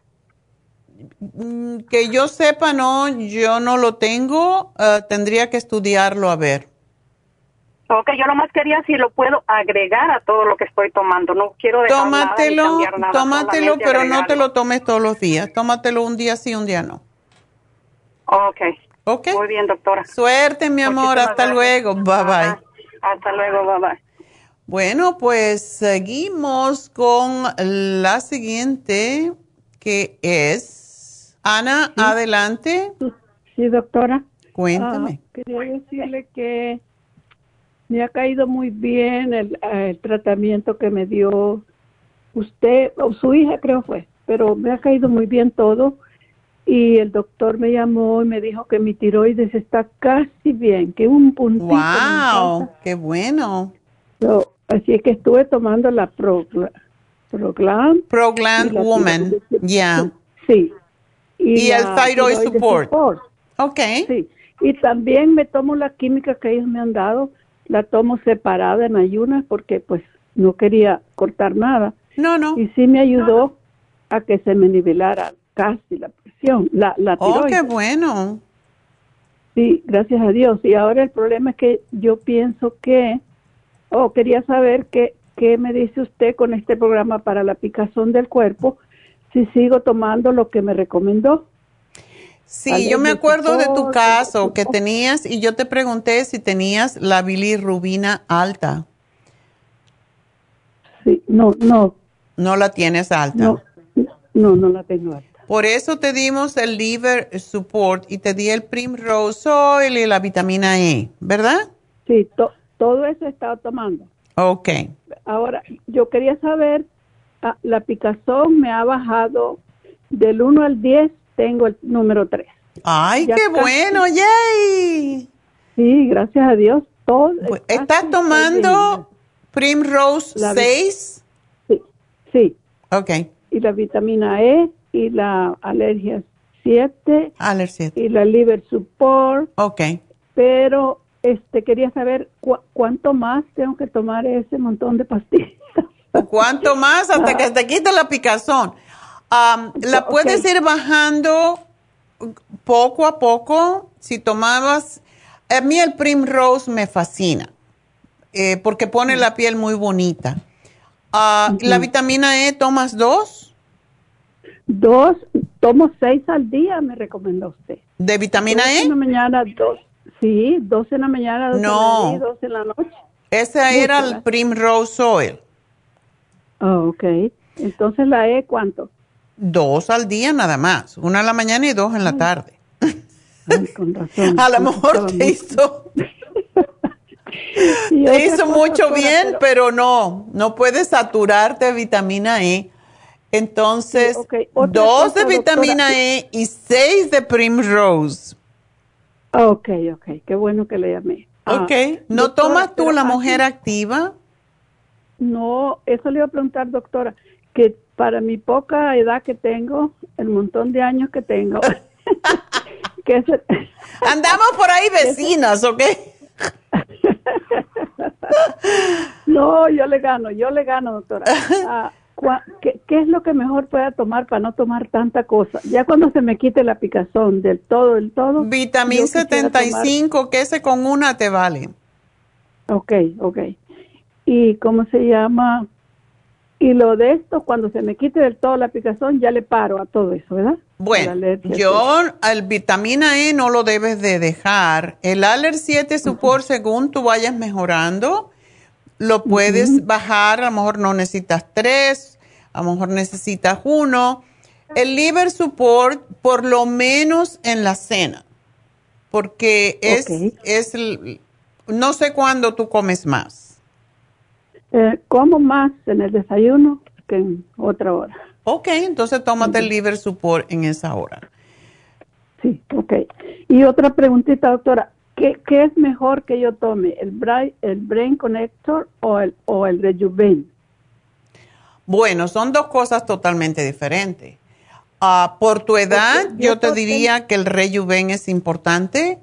Que yo sepa, no, yo no lo tengo, eh, tendría que estudiarlo a ver. Ok, yo nomás quería si lo puedo agregar a todo lo que estoy tomando. No quiero dejar tómatelo, nada nada, Tómatelo, pero no te lo tomes todos los días. Tómatelo un día sí, un día no. Ok. Ok. Muy bien, doctora. Suerte, mi amor. Hasta luego. Bye, bye. Hasta luego. Bye, bye. Bueno, pues seguimos con la siguiente, que es... Ana, adelante. Sí, doctora. Cuéntame. Ah, quería decirle que me ha caído muy bien el, el tratamiento que me dio usted o su hija creo fue, pero me ha caído muy bien todo y el doctor me llamó y me dijo que mi tiroides está casi bien, que un puntito. ¡Wow! ¡Qué bueno! así es que estuve tomando la Proglam. Proglam Woman, ya. Sí. Y, el thyroid, support. support. Ok. Sí. Y también me tomo la química que ellos me han dado la tomo separada en ayunas porque pues no quería cortar nada. No, no. Y sí me ayudó a que se me nivelara casi la presión, la, la Oh, qué bueno. Sí, gracias a Dios. Y ahora el problema es que yo pienso que, oh, quería saber qué, qué me dice usted con este programa para la picazón del cuerpo, si sigo tomando lo que me recomendó. Sí, yo me acuerdo de tu caso que tenías y yo te pregunté si tenías la bilirrubina alta. Sí, no, no. No la tienes alta. No, no, no la tengo alta. Por eso te dimos el liver support y te di el primrose oil y la vitamina E, ¿verdad? Sí, todo eso he estado tomando. Ok. Ahora, yo quería saber, la picazón me ha bajado del 1 al 10 tengo el número 3. Ay, qué bueno, yay. Sí, gracias a Dios. Todo pues, ¿Estás tomando Primrose 6? Sí, sí. Ok. Y la vitamina E y la alergia 7. Alergia 7. Y la liver support. Ok. Pero este quería saber cuánto más tengo que tomar ese montón de pastillas. ¿Cuánto más hasta que te quite la picazón? la puedes ir bajando poco a poco. Si tomabas, a mí el Primrose me fascina eh, porque pone la piel muy bonita. Ah, ¿La vitamina E tomas dos? Dos, tomo seis al día, me recomendó usted. ¿De vitamina E? En la mañana, dos. Sí, dos en la mañana, dos, no. en, la dos en la noche. Ese era el Primrose Oil. Oh, ok. Entonces la E, ¿cuánto? Dos al día nada más. Una en la mañana y dos en la tarde. con razón. [laughs] A lo mejor te hizo, [laughs] te hizo mucho bien, pero... no, no puedes saturarte de vitamina E. Entonces, dos de vitamina E y seis de Primrose. Ok, ok, qué bueno que le llamé. Ah, ok, ¿no tomas tú la mujer activa? No, eso le iba a preguntar, doctora, que para mi poca edad que tengo, el montón de años que tengo, [laughs] que [laughs] andamos por ahí vecinas, ¿ok? [laughs] no, yo le gano, yo le gano, doctora. Ah, ¿qué, es lo que mejor pueda tomar para no tomar tanta cosa? Ya cuando se me quite la picazón del todo, del todo. Vitamin 75, que ese con una te vale. Ok, ok. ¿Y cómo se llama? Y lo de esto, cuando se me quite del todo la picazón, ya le paro a todo eso, ¿verdad? Bueno, yo al vitamina E no lo debes de dejar. El Aller 7 Support, según tú vayas mejorando, lo puedes bajar. A lo mejor no necesitas tres, a lo mejor necesitas uno. El Liver Support, por lo menos en la cena, porque es, es no sé cuándo tú comes más. Eh, como más en el desayuno que en otra hora. Ok, entonces tómate el liver support en esa hora. Sí, ok. Y otra preguntita, doctora. ¿Qué, qué es mejor que yo tome? ¿El Brain, el brain Connector o el, o el Rejuven? Bueno, son dos cosas totalmente diferentes. Ah, por tu edad, yo, te diría que el Rejuven es importante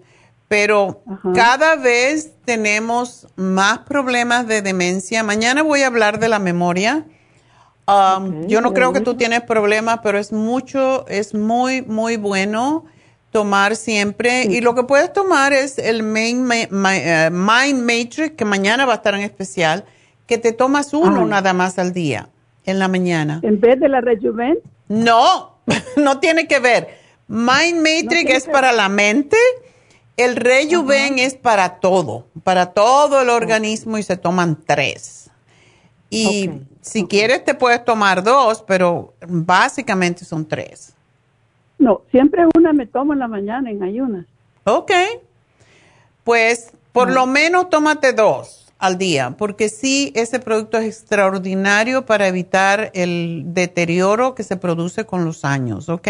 pero cada vez tenemos más problemas de demencia. Mañana voy a hablar de la memoria. Um, yo no creo que tú tienes problemas, pero es mucho, es muy, muy bueno tomar siempre. Y lo que puedes tomar es el Main, eh, Mind Matrix, que mañana va a estar en especial, que te tomas uno nada más al día, en la mañana. ¿En vez de la Rejuven? No, [laughs] no tiene que ver. Mind Matrix es para la mente el rejuven es para todo, para todo el organismo y se toman tres. Y si quieres te puedes tomar dos, pero básicamente son tres. No, siempre una me tomo en la mañana en ayunas. Ok. Pues por lo menos tómate dos al día, porque sí, ese producto es extraordinario para evitar el deterioro que se produce con los años, ¿ok?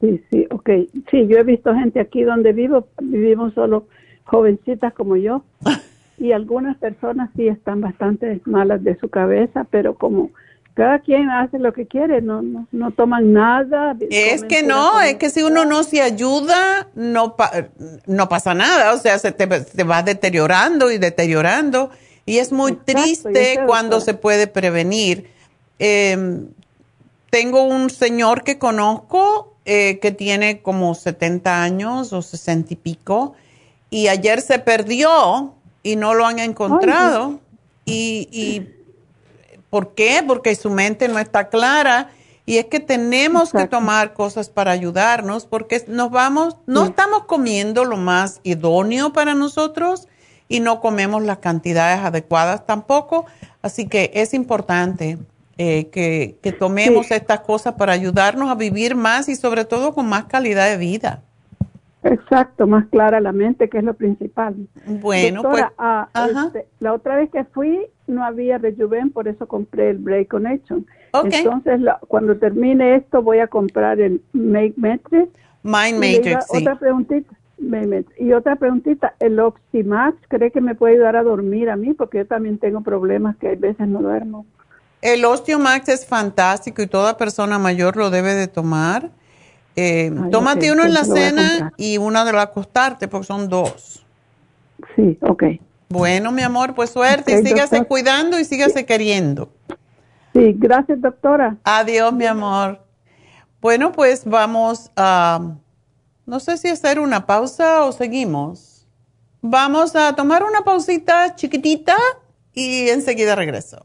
Sí, sí, ok. Sí, yo he visto gente aquí donde vivo, vivimos solo jovencitas como yo, [laughs] y algunas personas sí están bastante malas de su cabeza, pero como cada quien hace lo que quiere, no, no, no toman nada. Es que no, es que si uno no se ayuda, no, no pasa nada, o sea, se te, va deteriorando y deteriorando, y es muy triste cuando se puede prevenir. Em, tengo un señor que conozco eh, que tiene como 70 años o 60 y pico, y ayer se perdió y no lo han encontrado. y, y, ¿Por qué? Porque su mente no está clara. Y es que tenemos que tomar cosas para ayudarnos porque nos vamos, no estamos comiendo lo más idóneo para nosotros y no comemos las cantidades adecuadas tampoco. Así que es importante eh, que, tomemos estas cosas para ayudarnos a vivir más y sobre todo con más calidad de vida. Exacto, más clara la mente, que es lo principal. Bueno, pues, ah, este, la otra vez que fui no había Rejuven, por eso compré el Break Connection. Entonces, cuando termine esto, voy a comprar el Make Metrics. Mind Matrix, sí. Otra preguntita. Y otra preguntita, ¿el Oxymax cree que me puede ayudar a dormir a mí? Porque yo también tengo problemas que a veces no duermo. El Osteomax es fantástico y toda persona mayor lo debe de tomar. Eh, tómate uno en la cena y uno de acostarte, porque son dos. Sí, ok. Bueno, mi amor, pues suerte y sígase cuidando y sígase queriendo. Sí, gracias, doctora. Adiós, mi amor. Bueno, pues vamos a, no sé si hacer una pausa o seguimos. Vamos a tomar una pausita chiquitita y enseguida regreso.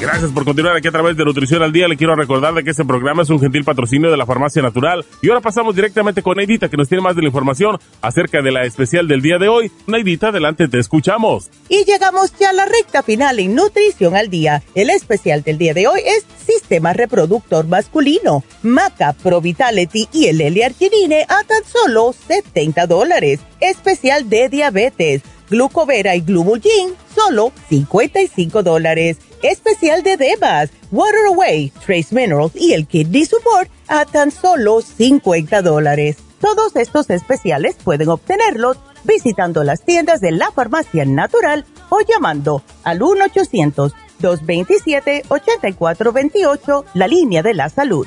Gracias por continuar aquí a través de Nutrición al Día. Le quiero recordar de que este programa es un gentil patrocinio de la Farmacia Natural. Y ahora pasamos directamente con Neidita, que nos tiene más de la información acerca de la especial del día de hoy. Neidita, adelante, te escuchamos. Y llegamos ya a la recta final en Nutrición al Día. El especial del día de hoy es Sistema Reproductor Masculino, Maca, Pro Vitality y el L-Arginine a tan solo 70 dólares. Especial de diabetes, Glucovera y Glumulgin, solo 55 dólares especial de Devas, Water Away, Trace Minerals y el Kidney Support a tan solo 50 dólares. Todos estos especiales pueden obtenerlos visitando las tiendas de la farmacia natural o llamando al 1-800-227-8428, la línea de la salud.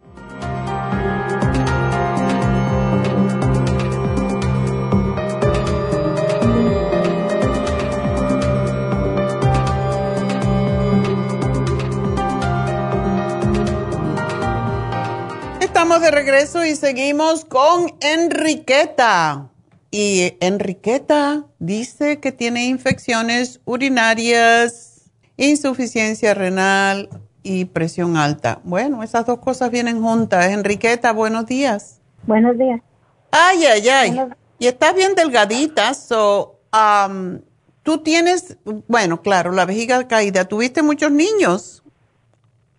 Estamos de regreso y seguimos con Enriqueta. Y Enriqueta dice que tiene infecciones urinarias insuficiencia renal y presión alta. Bueno, esas dos cosas vienen juntas. Enriqueta, buenos días. Buenos días. Ay, ay, ay. Y estás bien delgadita, so, um, tú tienes, bueno, claro, la vejiga caída. ¿Tuviste muchos niños?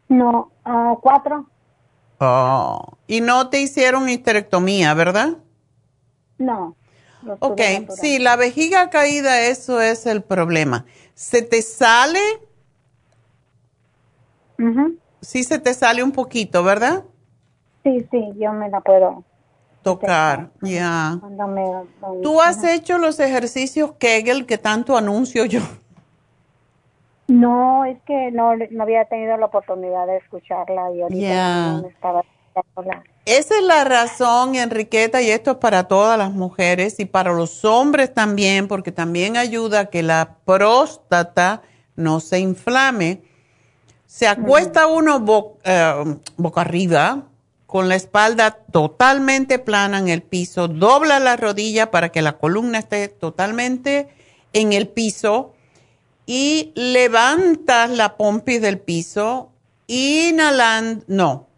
No, uh, cuatro. Oh, y no te hicieron histerectomía, ¿verdad? No. Ok, sí, la vejiga caída, eso es el problema. ¿Se te sale? Sí, se te sale un poquito, ¿verdad? Sí, sí, yo me la puedo tocar, ya. ¿Tú has hecho los ejercicios Kegel que tanto anuncio yo? No, es que no, no había tenido la oportunidad de escucharla y ahorita no estaba esa es la razón, Enriqueta, y esto es para todas las mujeres y para los hombres también, porque también ayuda a que la próstata no se inflame. Se acuesta uno eh, boca arriba, con la espalda totalmente plana en el piso, dobla la rodilla para que la columna esté totalmente en el piso y levantas la pompis del piso, inhalando, no,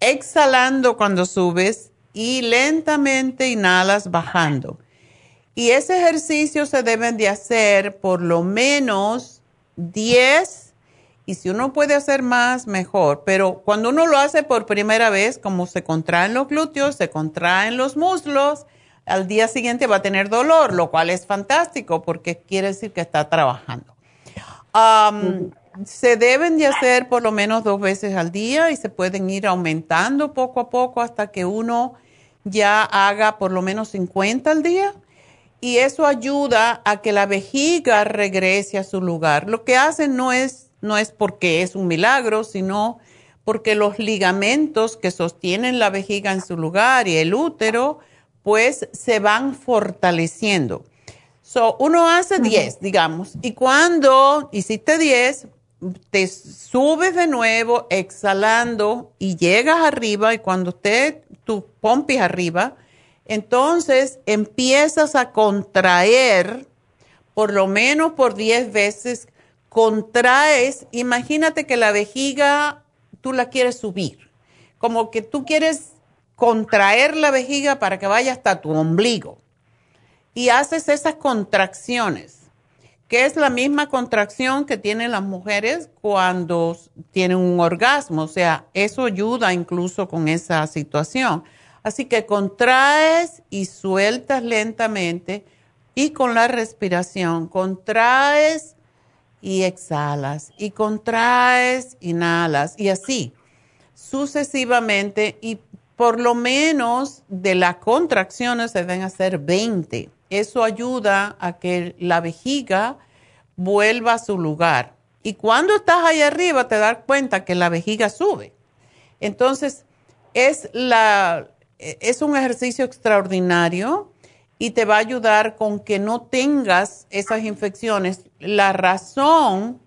exhalando cuando subes y lentamente inhalas bajando. Y ese ejercicio se deben de hacer por lo menos 10 Y si uno puede hacer más, mejor. Pero cuando uno lo hace por primera vez, como se contraen los glúteos, se contraen los muslos, al día siguiente va a tener dolor, lo cual es fantástico porque quiere decir que está trabajando. Se deben de hacer por lo menos dos veces al día y se pueden ir aumentando poco a poco hasta que uno ya haga por lo menos 50 al día y eso ayuda a que la vejiga regrese a su lugar. Lo que hacen no es, no es porque es un milagro, sino porque los ligamentos que sostienen la vejiga en su lugar y el útero, pues se van fortaleciendo. So, uno hace 10, digamos, y cuando hiciste 10, te subes de nuevo exhalando y llegas arriba y cuando esté tu pompis arriba, entonces empiezas a contraer por lo menos por 10 veces, contraes, imagínate que la vejiga tú la quieres subir, como que tú quieres contraer la vejiga para que vaya hasta tu ombligo y haces esas contracciones, que es la misma contracción que tienen las mujeres cuando tienen un orgasmo, o sea, eso ayuda incluso con esa situación. Así que contraes y sueltas lentamente y con la respiración contraes y exhalas y contraes, inhalas y así sucesivamente y por lo menos de las contracciones se deben hacer 20. Eso ayuda a que la vejiga vuelva a su lugar. Y cuando estás ahí arriba te das cuenta que la vejiga sube. Entonces, es la, es un ejercicio extraordinario y te va a ayudar con que no tengas esas infecciones. La razón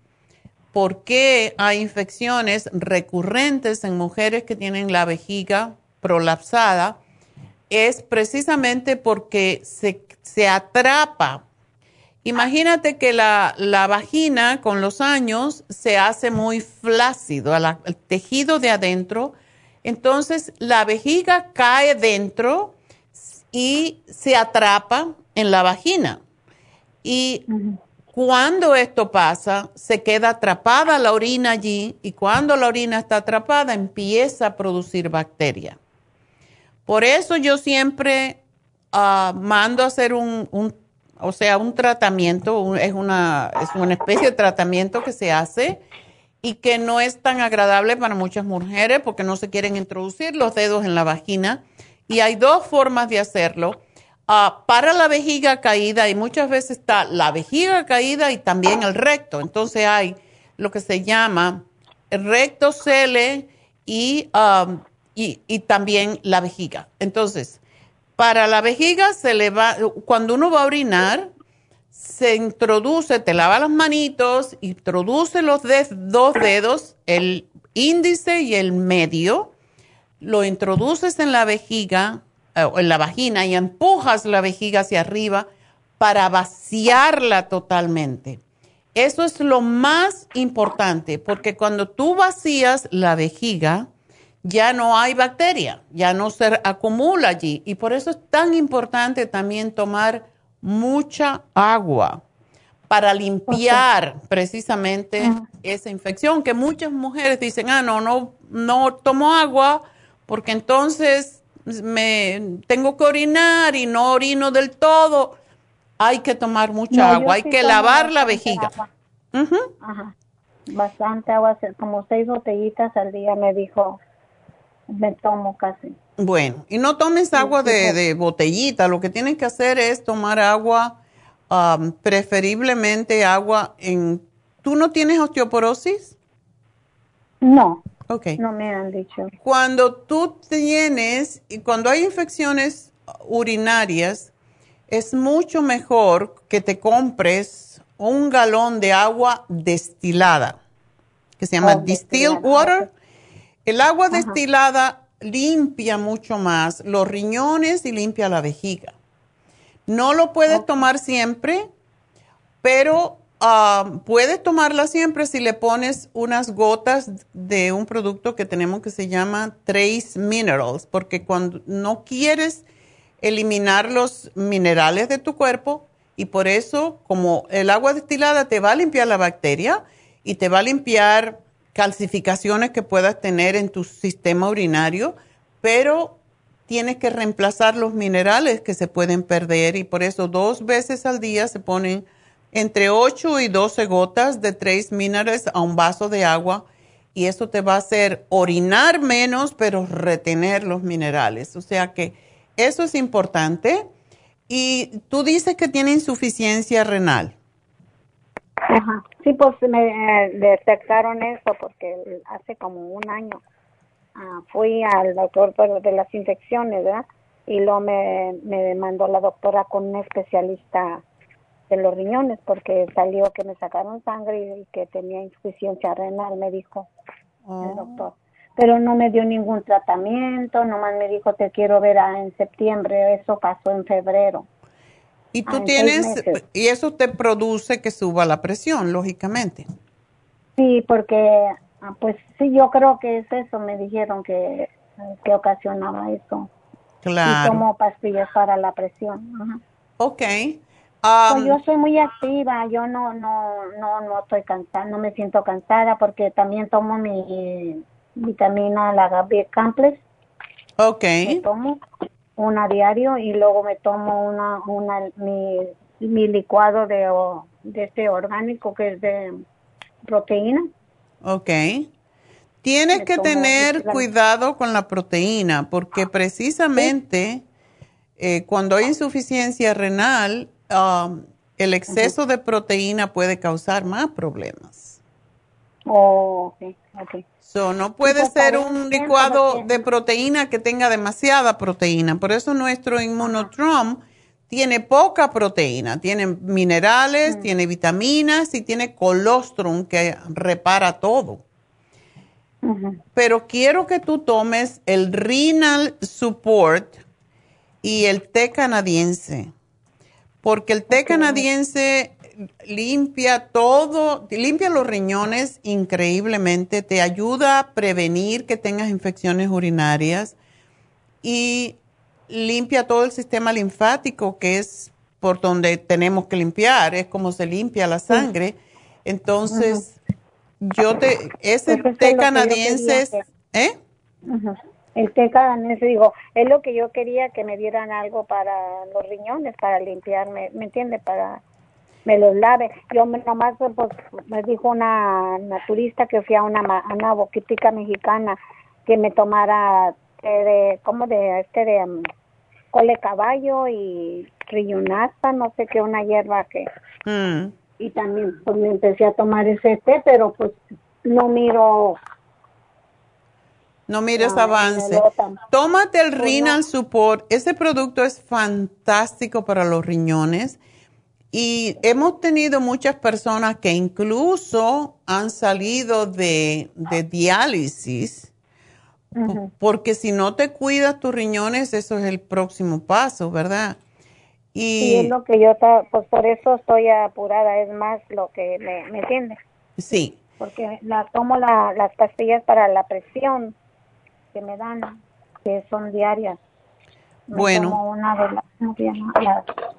por qué hay infecciones recurrentes en mujeres que tienen la vejiga prolapsada es precisamente porque se, atrapa. Imagínate que la, vagina con los años se hace muy flácido, el tejido de adentro entonces la vejiga cae dentro y se atrapa en la vagina. Y cuando esto pasa, se queda atrapada la orina allí y cuando la orina está atrapada empieza a producir bacteria. Por eso yo siempre ah, mando a hacer un, o sea, un tratamiento, es, una, es una especie de tratamiento que se hace y que no es tan agradable para muchas mujeres porque no se quieren introducir los dedos en la vagina. Y hay dos formas de hacerlo. Ah, para la vejiga caída, y muchas veces está la vejiga caída y también el recto. Entonces hay lo que se llama recto cele y, um, y, y también la vejiga. Entonces, para la vejiga se le va, cuando uno va a orinar, se introduce, te lava las manitos, introduce los dos dedos, el índice y el medio, lo introduces en la vejiga, eh, en la vagina y empujas la vejiga hacia arriba para vaciarla totalmente. Eso es lo más importante, porque cuando tú vacías la vejiga, ya no hay bacteria, ya no se acumula allí. Y por eso es tan importante también tomar mucha agua para limpiar precisamente esa infección, que muchas mujeres dicen, ah, no, no, no tomo agua porque entonces me tengo que orinar y no orino del todo. Hay que tomar mucha agua, hay que lavar la vejiga. Bastante agua, como seis botellitas al día me dijo, me tomo casi. Bueno, y no tomes agua de, botellita, lo que tienes que hacer es tomar agua, um, preferiblemente agua en... ¿Tú no tienes osteoporosis? No. Ok. No me han dicho. Cuando tú tienes, y cuando hay infecciones urinarias, es mucho mejor que te compres un galón de agua destilada, que se llama distilled water. El agua destilada limpia mucho más los riñones y limpia la vejiga. No lo puedes tomar siempre, pero ah, puedes tomarla siempre si le pones unas gotas de un producto que tenemos que se llama Trace Minerals, porque cuando no quieres eliminar los minerales de tu cuerpo y por eso como el agua destilada te va a limpiar la bacteria y te va a limpiar calcificaciones que puedas tener en tu sistema urinario, pero tienes que reemplazar los minerales que se pueden perder y por eso dos veces al día se ponen entre 8 y 12 gotas de Trace Minerals a un vaso de agua y eso te va a hacer orinar menos, pero retener los minerales. O sea que eso es importante. Y tú dices que tiene insuficiencia renal. Ajá. Sí, pues me eh, detectaron eso porque hace como un año ah, fui al doctor de las infecciones, ¿verdad? Y luego me, me mandó la doctora con un especialista de los riñones porque salió que me sacaron sangre y que tenía insuficiencia renal, me dijo el oh. doctor. Pero no me dio ningún tratamiento, nomás me dijo te quiero ver en septiembre, eso pasó en febrero. Y tú ah, tienes, y eso te produce que suba la presión, lógicamente. Sí, porque, ah, pues sí, yo creo que es eso, me dijeron que, que ocasionaba eso. Claro. Y tomo pastillas para la presión. Ok. Pues yo soy muy activa, yo no, no, no, no estoy cansada, no me siento cansada porque también tomo mi vitamina, la B Complex. Ok. tomo una diario y luego me tomo una, una mi, mi licuado de, de este orgánico que es de proteína. Ok. Tienes que tener cuidado con la proteína porque precisamente eh, cuando hay insuficiencia renal, um, el exceso de proteína puede causar más problemas. Oh, ok, ok. So, no puede ser un licuado de proteína que tenga demasiada proteína. Por eso nuestro inmunotrom tiene poca proteína. Tiene minerales, tiene vitaminas y tiene colostrum que repara todo. Pero quiero que tú tomes el Renal Support y el té canadiense. Porque el té canadiense limpia todo, limpia los riñones increíblemente, te ayuda a prevenir que tengas infecciones urinarias y limpia todo el sistema linfático que es por donde tenemos que limpiar, es como se limpia la sangre. Entonces, yo te, ese té canadiense, ¿eh? El té canadiense, digo, es lo que yo quería que me dieran algo para los riñones, para limpiarme, ¿me entiende? Para me los lave. Yo nomás, pues, me dijo una naturista que fui a una, una boquítica mexicana que me tomara de, como de, este, de um, cole caballo y rillonasta, no sé qué, una hierba que... Mm. Y también, pues, me empecé a tomar ese té, pero pues no miro... No mires avance. Tómate el pues Renal Support. Ese producto es fantástico para los riñones y hemos tenido muchas personas que incluso han salido de, diálisis, porque si no te cuidas tus riñones, eso es el próximo paso, ¿verdad? Y es lo que yo, pues por eso estoy apurada, es más lo que me, me entiende. Sí. Porque la, tomo las pastillas para la presión que me dan, que son diarias. Bueno.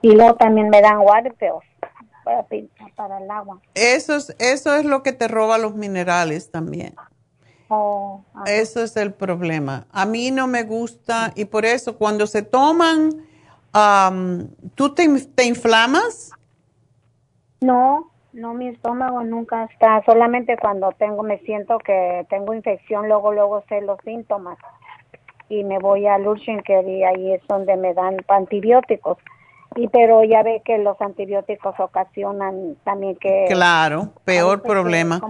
y luego también me dan guardeos para, para el agua. Eso es, eso es lo que te roba los minerales también. Oh, eso es el problema. A mí no me gusta y por eso cuando se toman, ¿tú te, te inflamas? No, no, mi estómago nunca está, solamente cuando tengo, me siento que tengo infección, luego, luego sé los síntomas y me voy al urgent care y ahí es donde me dan antibióticos. Y pero ya ve que los antibióticos ocasionan también que... Claro, peor problema.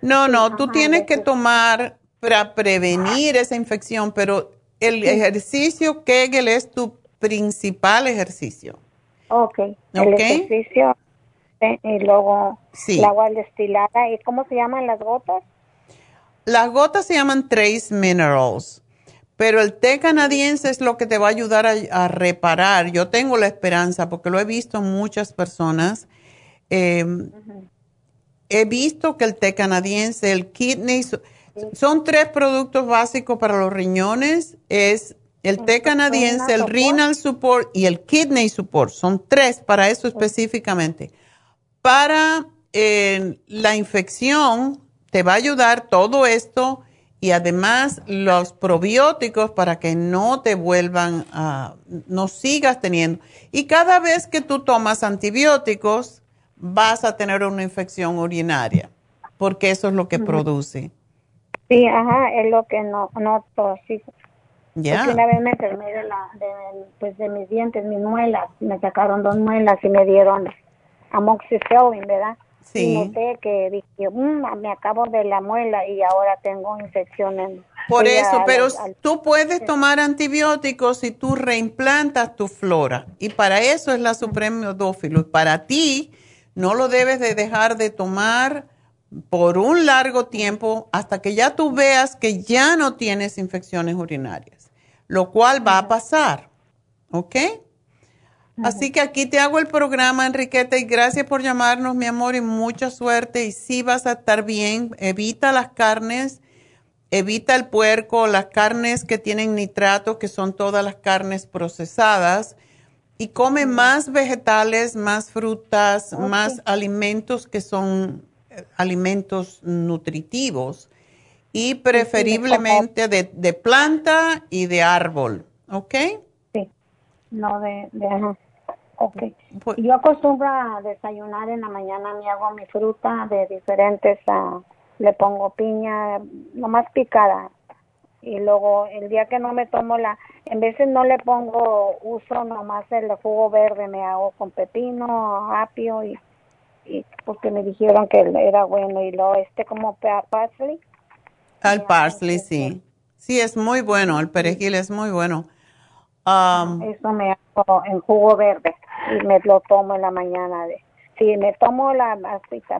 no, no, tú tienes que tomar para prevenir esa infección, pero el ejercicio Kegel es tu principal ejercicio. Ok, el ejercicio y luego el agua destilada. ¿Y cómo se llaman las gotas? Las gotas se llaman Trace Minerals. Pero el té canadiense es lo que te va a ayudar a, reparar. Yo tengo la esperanza porque lo he visto en muchas personas. Em, he visto que el té canadiense, el kidney, son tres productos básicos para los riñones. Es el té canadiense, el renal support y el kidney support. Son tres para eso específicamente. Para la infección te va a ayudar todo esto y además los probióticos para que no te vuelvan a, no sigas teniendo. Y cada vez que tú tomas antibióticos, vas a tener una infección urinaria, porque eso es lo que produce. Sí, ajá, es lo que no noto, sí. Ya. Una vez me enfermé de, la, de, pues de mis dientes, mis muelas, me sacaron dos muelas y me dieron amoxicillin, ¿verdad? Sí. Y noté que dije, mm, me acabo de la muela y ahora tengo infecciones. Por eso, pero tú puedes tomar antibióticos si tú reimplantas tu flora. Y para eso es la supremodófilo. Y para ti, no lo debes de dejar de tomar por un largo tiempo hasta que ya tú veas que ya no tienes infecciones urinarias, lo cual va a pasar. ¿Ok? Así que aquí te hago el programa, Enriqueta, y gracias por llamarnos, mi amor, y mucha suerte. Y sí vas a estar bien. Evita las carnes, evita el puerco, las carnes que tienen nitrato, que son todas las carnes procesadas. Y come más vegetales, más frutas, más alimentos que son eh, alimentos nutritivos. Y preferiblemente de, de planta y de árbol. ¿Ok? no de, de Ok. Pues yo acostumbro a desayunar en la mañana, me hago mi fruta de diferentes, uh, le pongo piña, nomás picada. Y luego el día que no me tomo la, en veces no le pongo, uso nomás el jugo verde, me hago con pepino, apio y, y porque me dijeron que era bueno y lo este como parsley. Al parsley, sí. Sí, es muy bueno, el perejil es muy bueno. Um, Eso me hago en jugo verde y me lo tomo en la mañana. De, si me tomo la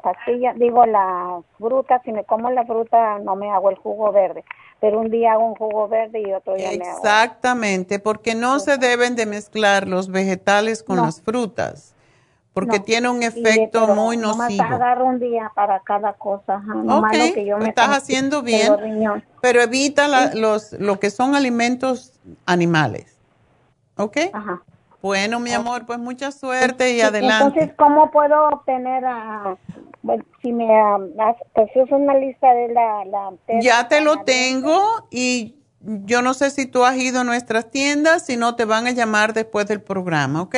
pastilla, digo la fruta, si me como la fruta no me hago el jugo verde, pero un día hago un jugo verde y otro día me hago. Exactamente, porque no se deben de mezclar los vegetales con las frutas. Porque tiene un efecto muy nocivo. No agarro un día para cada cosa. No que yo me estás haciendo bien, pero evita los, lo que son alimentos animales. ¿Ok? Ajá. Bueno, mi amor, pues mucha suerte y adelante. Entonces, ¿cómo puedo obtener a, si me pues es una lista de la, la Ya te lo tengo y yo no sé si tú has ido a nuestras tiendas, si no te van a llamar después del programa, ¿ok?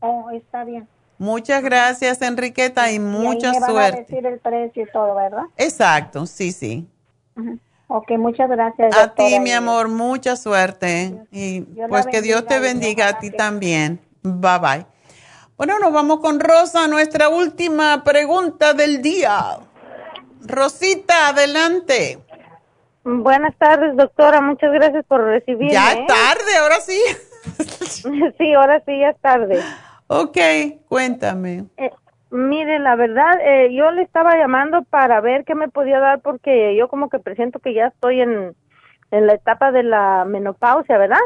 Oh, está bien. Muchas gracias, Enriqueta, y, mucha y me suerte. Van a decir el precio y todo, ¿verdad? Exacto, sí, sí. Ajá. Ok, muchas gracias. A ti, mi amor, mucha suerte. Y pues que Dios te bendiga a ti también. Bye bye. Bueno, nos vamos con Rosa, nuestra última pregunta del día. Rosita, adelante. Buenas tardes, doctora. Muchas gracias por recibirme. Ya es tarde, ahora sí. [laughs] sí, ahora sí, ya es tarde. Ok, cuéntame. Eh, Mire, la verdad, eh, yo le estaba llamando para ver qué me podía dar porque yo como que presento que ya estoy en, en la etapa de la menopausia, ¿verdad?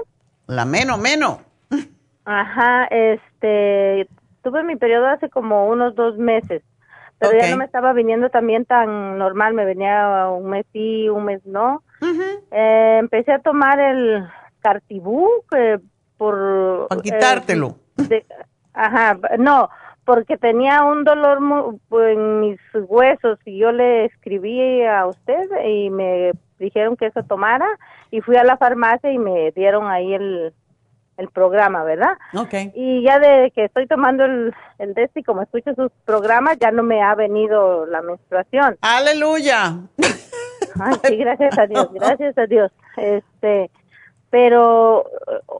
La meno, meno. Ajá, este, tuve mi periodo hace como unos dos meses, pero ya no me estaba viniendo también tan normal, me venía un mes sí, un mes no. eh, empecé a tomar el cartibú que por... Para quitártelo. Eh, ajá, no, porque tenía un dolor en mis huesos y yo le escribí a usted y me dijeron que eso tomara y fui a la farmacia y me dieron ahí el, el programa, ¿verdad? Okay. Y ya de que estoy tomando el, el de este y como escucho sus programas ya no me ha venido la menstruación. Aleluya. Ay, sí, gracias a Dios, [laughs] gracias a Dios. Este, pero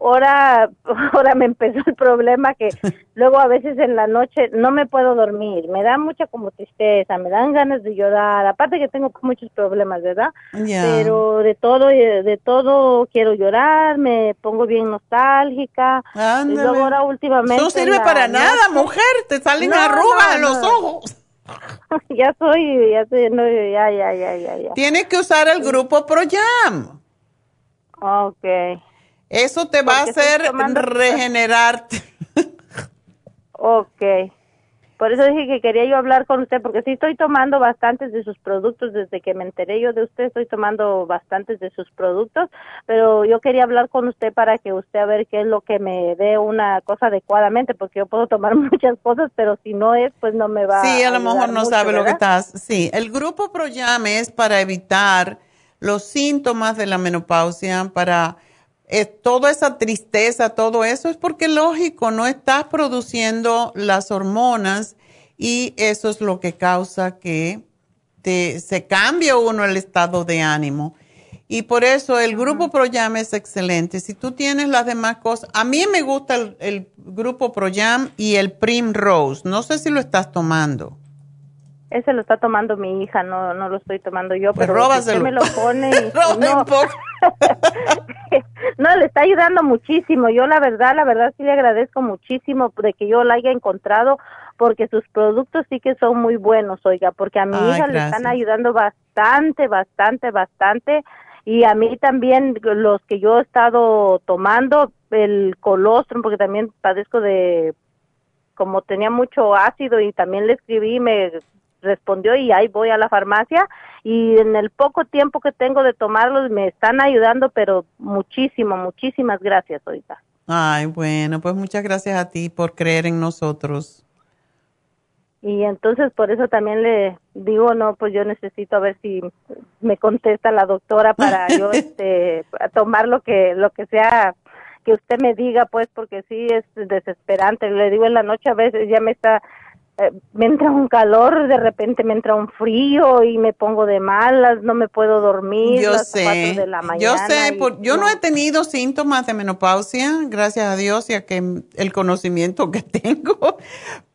ahora, [laughs] ahora me empezó el problema que luego a veces en la noche no me puedo dormir, me da mucha como tristeza, me dan ganas de llorar, aparte que tengo muchos problemas, ¿verdad? Pero de todo, de todo quiero llorar, me pongo bien nostálgica. Y luego ahora últimamente... No sirve para nada, mujer, te salen arrugas en los ojos. [laughs] ya soy, ya soy, no, ya, ya, ya, ya, ya. Tienes que usar el grupo ProYam. Okay. Eso te va a hacer regenerarte. [laughs] ok. Por eso dije que quería yo hablar con usted, porque sí estoy tomando bastantes de sus productos, desde que me enteré yo de usted estoy tomando bastantes de sus productos, pero yo quería hablar con usted para que usted a ver qué es lo que me dé una cosa adecuadamente, porque yo puedo tomar [laughs] muchas cosas, pero si no es, pues no me va Sí, a, lo mejor no sabe lo que estás. Sí, el grupo Proyame es para evitar los síntomas de la menopausia, para eh, toda esa tristeza, todo eso, es porque lógico, no estás produciendo las hormonas y eso es lo que causa que te, se cambie uno el estado de ánimo. Y por eso el grupo Proyam es excelente. Si tú tienes las demás cosas, a mí me gusta el, el grupo Proyam y el Primrose. No sé si lo estás tomando. Ese lo está tomando mi hija, no no lo estoy tomando yo, pues pero usted me lo pone [laughs] y no. [laughs] no, le está ayudando muchísimo. Yo la verdad, la verdad sí le agradezco muchísimo de que yo la haya encontrado porque sus productos sí que son muy buenos, oiga, porque a mi hija le están ayudando bastante, bastante, bastante y a mí también los que yo he estado tomando el colostrum porque también padezco de como tenía mucho ácido y también le escribí me respondió y ahí voy a la farmacia y en el poco tiempo que tengo de tomarlos me están ayudando, pero muchísimo, muchísimas gracias ahorita. Ay, bueno, pues muchas gracias a ti por creer en nosotros. Y entonces por eso también le digo, no, pues yo necesito a ver si me contesta la doctora para yo [laughs] este tomar lo que lo que sea que usted me diga, pues porque sí es desesperante. Le digo en la noche a veces ya me está eh, me entra un calor, de repente me entra un frío y me pongo de malas, no me puedo dormir. Yo sé, yo sé, yo no. he tenido síntomas de menopausia, gracias a Dios y a que el conocimiento que [laughs] tengo,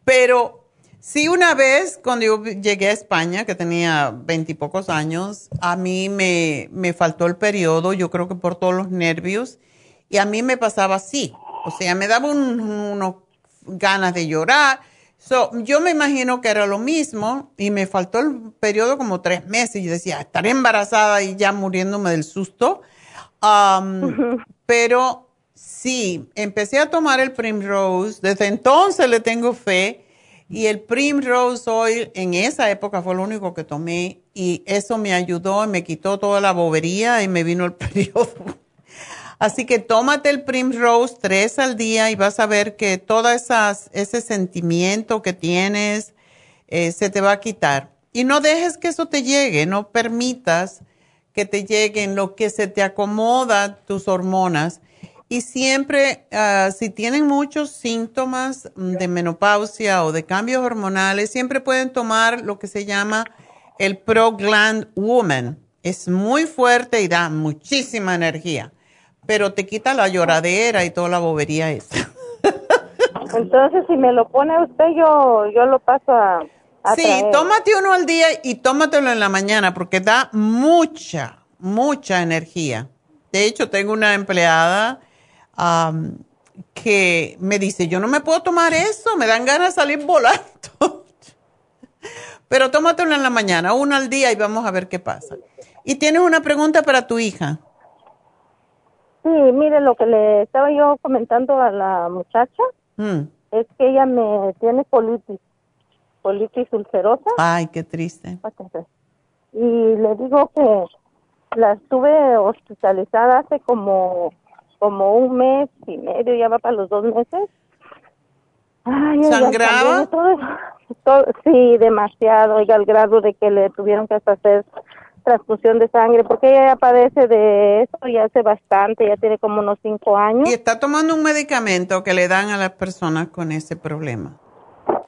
pero sí una vez cuando yo llegué a España, que tenía veintipocos años, a mí me, me faltó el periodo, yo creo que por todos los nervios, y a mí me pasaba así, o sea, me daba unos ganas de llorar So, yo me imagino que era lo mismo y me faltó el periodo como tres meses. Y decía, estaré embarazada y ya muriéndome del susto. Um, pero sí, empecé a tomar el Primrose. Desde entonces le tengo fe. Y el Primrose Oil en esa época fue lo único que tomé. Y eso me ayudó y me quitó toda la bobería y me vino el [laughs] periodo Así que tómate el Primrose tres al día y vas a ver que todo esas, ese sentimiento que tienes eh, se te va a quitar. Y no dejes que eso te llegue, no permitas que te lleguen lo que se te acomoda tus hormonas. Y siempre, ah, si tienen muchos síntomas de menopausia o de cambios hormonales, siempre pueden tomar lo que se llama el ProGland Woman. Es muy fuerte y da muchísima energía pero te quita la lloradera y toda la bobería esa. Entonces, si me lo pone usted, yo, yo lo paso a... sí, tómate uno al día y tómatelo en la mañana porque da mucha, mucha energía. De hecho, tengo una empleada que me dice, yo no me puedo tomar eso, me dan ganas de salir volando. [laughs] Pero tómatelo en la mañana, uno al día y vamos a ver qué pasa. Y tienes una pregunta para tu hija. Sí, mire, lo que le estaba yo comentando a la muchacha mm. es que ella me tiene colitis, colitis ulcerosa. Ay, qué triste. Y le digo que la estuve hospitalizada hace como, como un mes y medio, ya va para los dos meses. Ay, ¿Sangraba? sí, demasiado, y al grado de que le tuvieron que hacer transfusión de sangre, porque ella ya padece de eso y hace bastante, ya tiene como unos cinco años. ¿Y está tomando un medicamento que le dan a las personas con ese problema?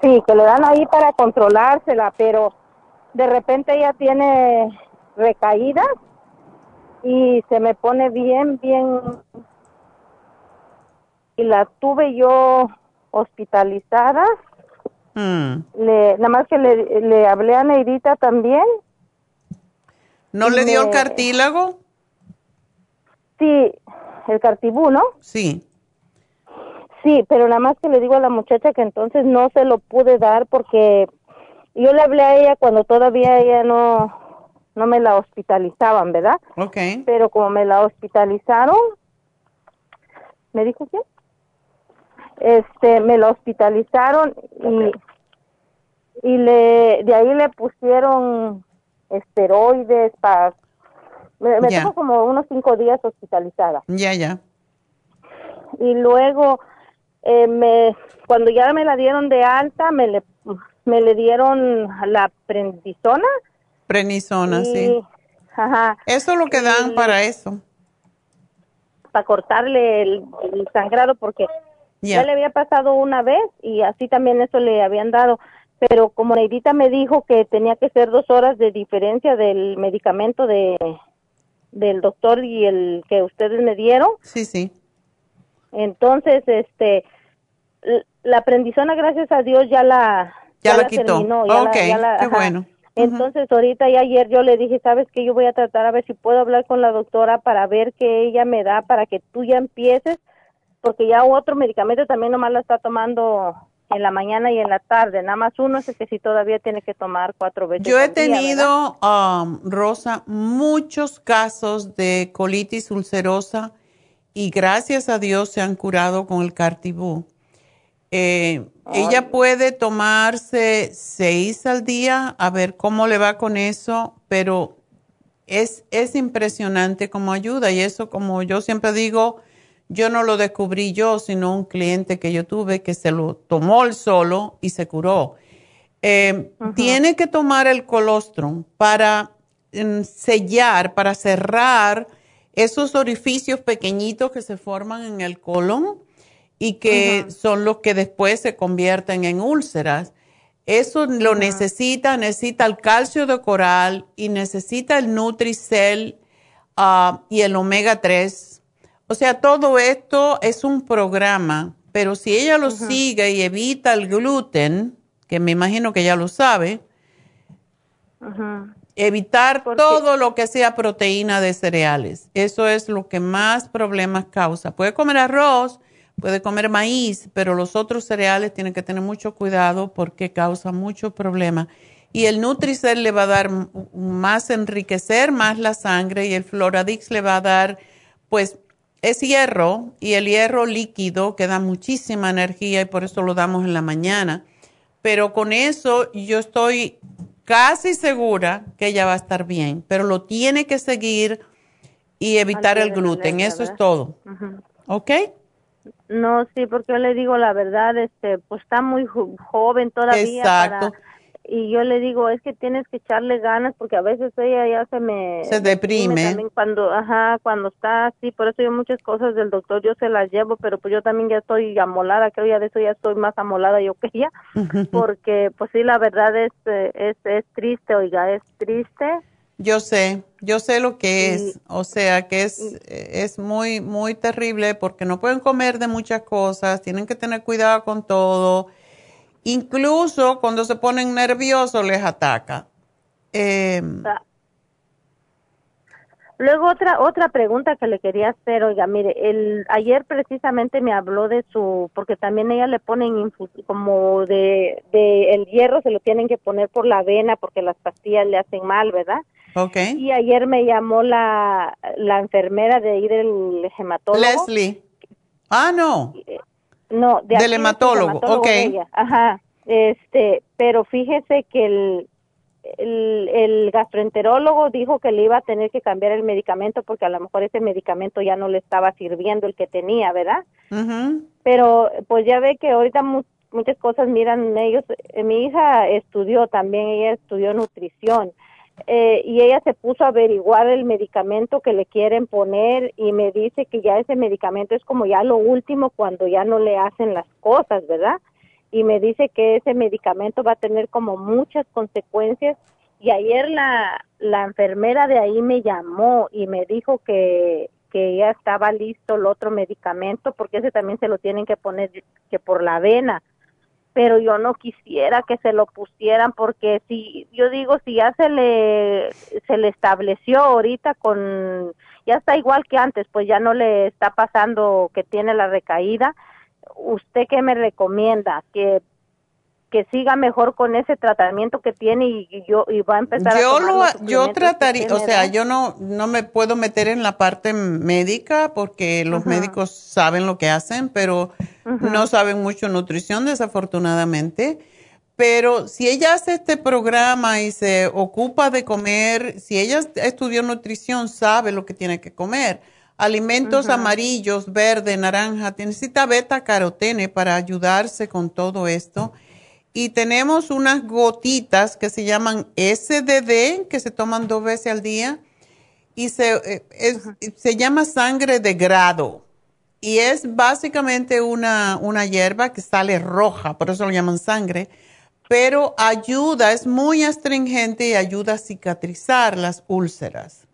Sí, que le dan ahí para controlársela, pero de repente ella tiene recaídas y se me pone bien, bien. Y la tuve yo hospitalizada. Mm. Le, nada más que le, le hablé a Neidita también ¿No le dio el cartílago? Sí, el cartibú, ¿no? Sí. Sí, pero nada más que le digo a la muchacha que entonces no se lo pude dar porque yo le hablé a ella cuando todavía ella no, no me la hospitalizaban, ¿verdad? Ok. Pero como me la hospitalizaron, ¿me dijo qué? Este, me la hospitalizaron y y le de ahí le pusieron esteroides para me, me como unos cinco días hospitalizada. Ya, ya. Y luego, eh, me, cuando ya me la dieron de alta, me le, me le dieron la prendizona. Prenisona, sí. Ajá. Eso es lo que dan para eso. Para cortarle el, sangrado, porque ya le había pasado una vez y así también eso le habían dado pero como Neidita me dijo que tenía que ser dos horas de diferencia del medicamento de del doctor y el que ustedes me dieron. Sí, sí. Entonces, este, la aprendizona, gracias a Dios, ya la, ya, la, quitó. Terminó, ya la, qué bueno. Entonces, ahorita y ayer yo le dije, sabes que yo voy a tratar a ver si puedo hablar con la doctora para ver qué ella me da para que tú ya empieces, porque ya otro medicamento también nomás la está tomando en la mañana y en la tarde. Nada más uno es que si todavía tiene que tomar cuatro veces. Yo he tenido, um, Rosa, muchos casos de colitis ulcerosa y gracias a Dios se han curado con el Cartibú. Eh, ella puede tomarse seis al día, a ver cómo le va con eso, pero es, es impresionante como ayuda y eso, como yo siempre digo, yo no lo descubrí yo, sino un cliente que yo tuve que se lo tomó el solo y se curó. Eh, tiene que tomar el colostrum para mm, sellar, para cerrar esos orificios pequeñitos que se forman en el colon y que son los que después se convierten en úlceras. Eso lo necesita, necesita el calcio de coral y necesita el Nutricel ah, y el omega 3 o sea, todo esto es un programa, pero si ella lo sigue y evita el gluten, que me imagino que ya lo sabe, evitar todo lo que sea proteína de cereales. Eso es lo que más problemas causa. Puede comer arroz, puede comer maíz, pero los otros cereales tienen que tener mucho cuidado porque causa mucho problema. Y el Nutricel le va a dar más enriquecer más la sangre y el Floradix le va a dar pues es hierro y el hierro líquido que da muchísima energía y por eso lo damos en la mañana. Pero con eso yo estoy casi segura que ella va a estar bien, pero lo tiene que seguir y evitar el gluten. Eso es todo. ¿Ok? No, sí, porque yo le digo la verdad, este, pues está muy joven todavía. Exacto y yo le digo es que tienes que echarle ganas porque a veces ella ya se me se deprime también cuando ajá cuando está así. Por eso yo muchas cosas del doctor yo se las llevo pero pues yo también ya estoy amolada creo ya de eso ya estoy más amolada yo que ella [laughs] porque pues sí la verdad es es es triste oiga es triste. Yo sé yo sé lo que es o sea que es es muy muy terrible porque no pueden comer de muchas cosas tienen que tener cuidado con todo Incluso cuando se ponen nerviosos les ataca. Em. Luego otra otra pregunta que le quería hacer, oiga, mire, el ayer precisamente me habló de su, porque también ella le ponen como de, de el hierro se lo tienen que poner por la vena porque las pastillas le hacen mal, ¿verdad? Okay. Y ayer me llamó la, la enfermera de ir el hematólogo. Leslie. Ah, no. No, de del hematólogo, ok. Ajá, este, pero fíjese que el, el, gastroenterólogo dijo que le iba a tener que cambiar el medicamento porque a lo mejor ese medicamento ya no le estaba sirviendo el que tenía, ¿verdad? Pero pues ya ve que ahorita muchas cosas miran ellos, eh, mi hija estudió también, ella estudió nutrición. Eh, y ella se puso a averiguar el medicamento que le quieren poner y me dice que ya ese medicamento es como ya lo último cuando ya no le hacen las cosas, ¿verdad? Y me dice que ese medicamento va a tener como muchas consecuencias y ayer la, la enfermera de ahí me llamó y me dijo que, que ya estaba listo el otro medicamento porque ese también se lo tienen que poner que por la vena pero yo no quisiera que se lo pusieran porque si yo digo si ya se le se le estableció ahorita con ya está igual que antes pues ya no le está pasando que tiene la recaída usted qué me recomienda que que siga mejor con ese tratamiento que tiene y, yo y va a empezar yo lo yo trataría o sea yo no no me puedo meter en la parte médica porque los médicos saben lo que hacen pero no saben mucho nutrición desafortunadamente. Pero si ella hace este programa y se ocupa de comer, si ella estudió nutrición, sabe lo que tiene que comer. Alimentos amarillos, verde, naranja, necesita beta carotene para ayudarse con todo esto. Y tenemos unas gotitas que se llaman SDD, que se toman dos veces al día. Y se, eh, se llama sangre de grado. Y es básicamente una, una hierba que sale roja, por eso lo llaman sangre pero ayuda, es muy astringente y ayuda a cicatrizar las úlceras.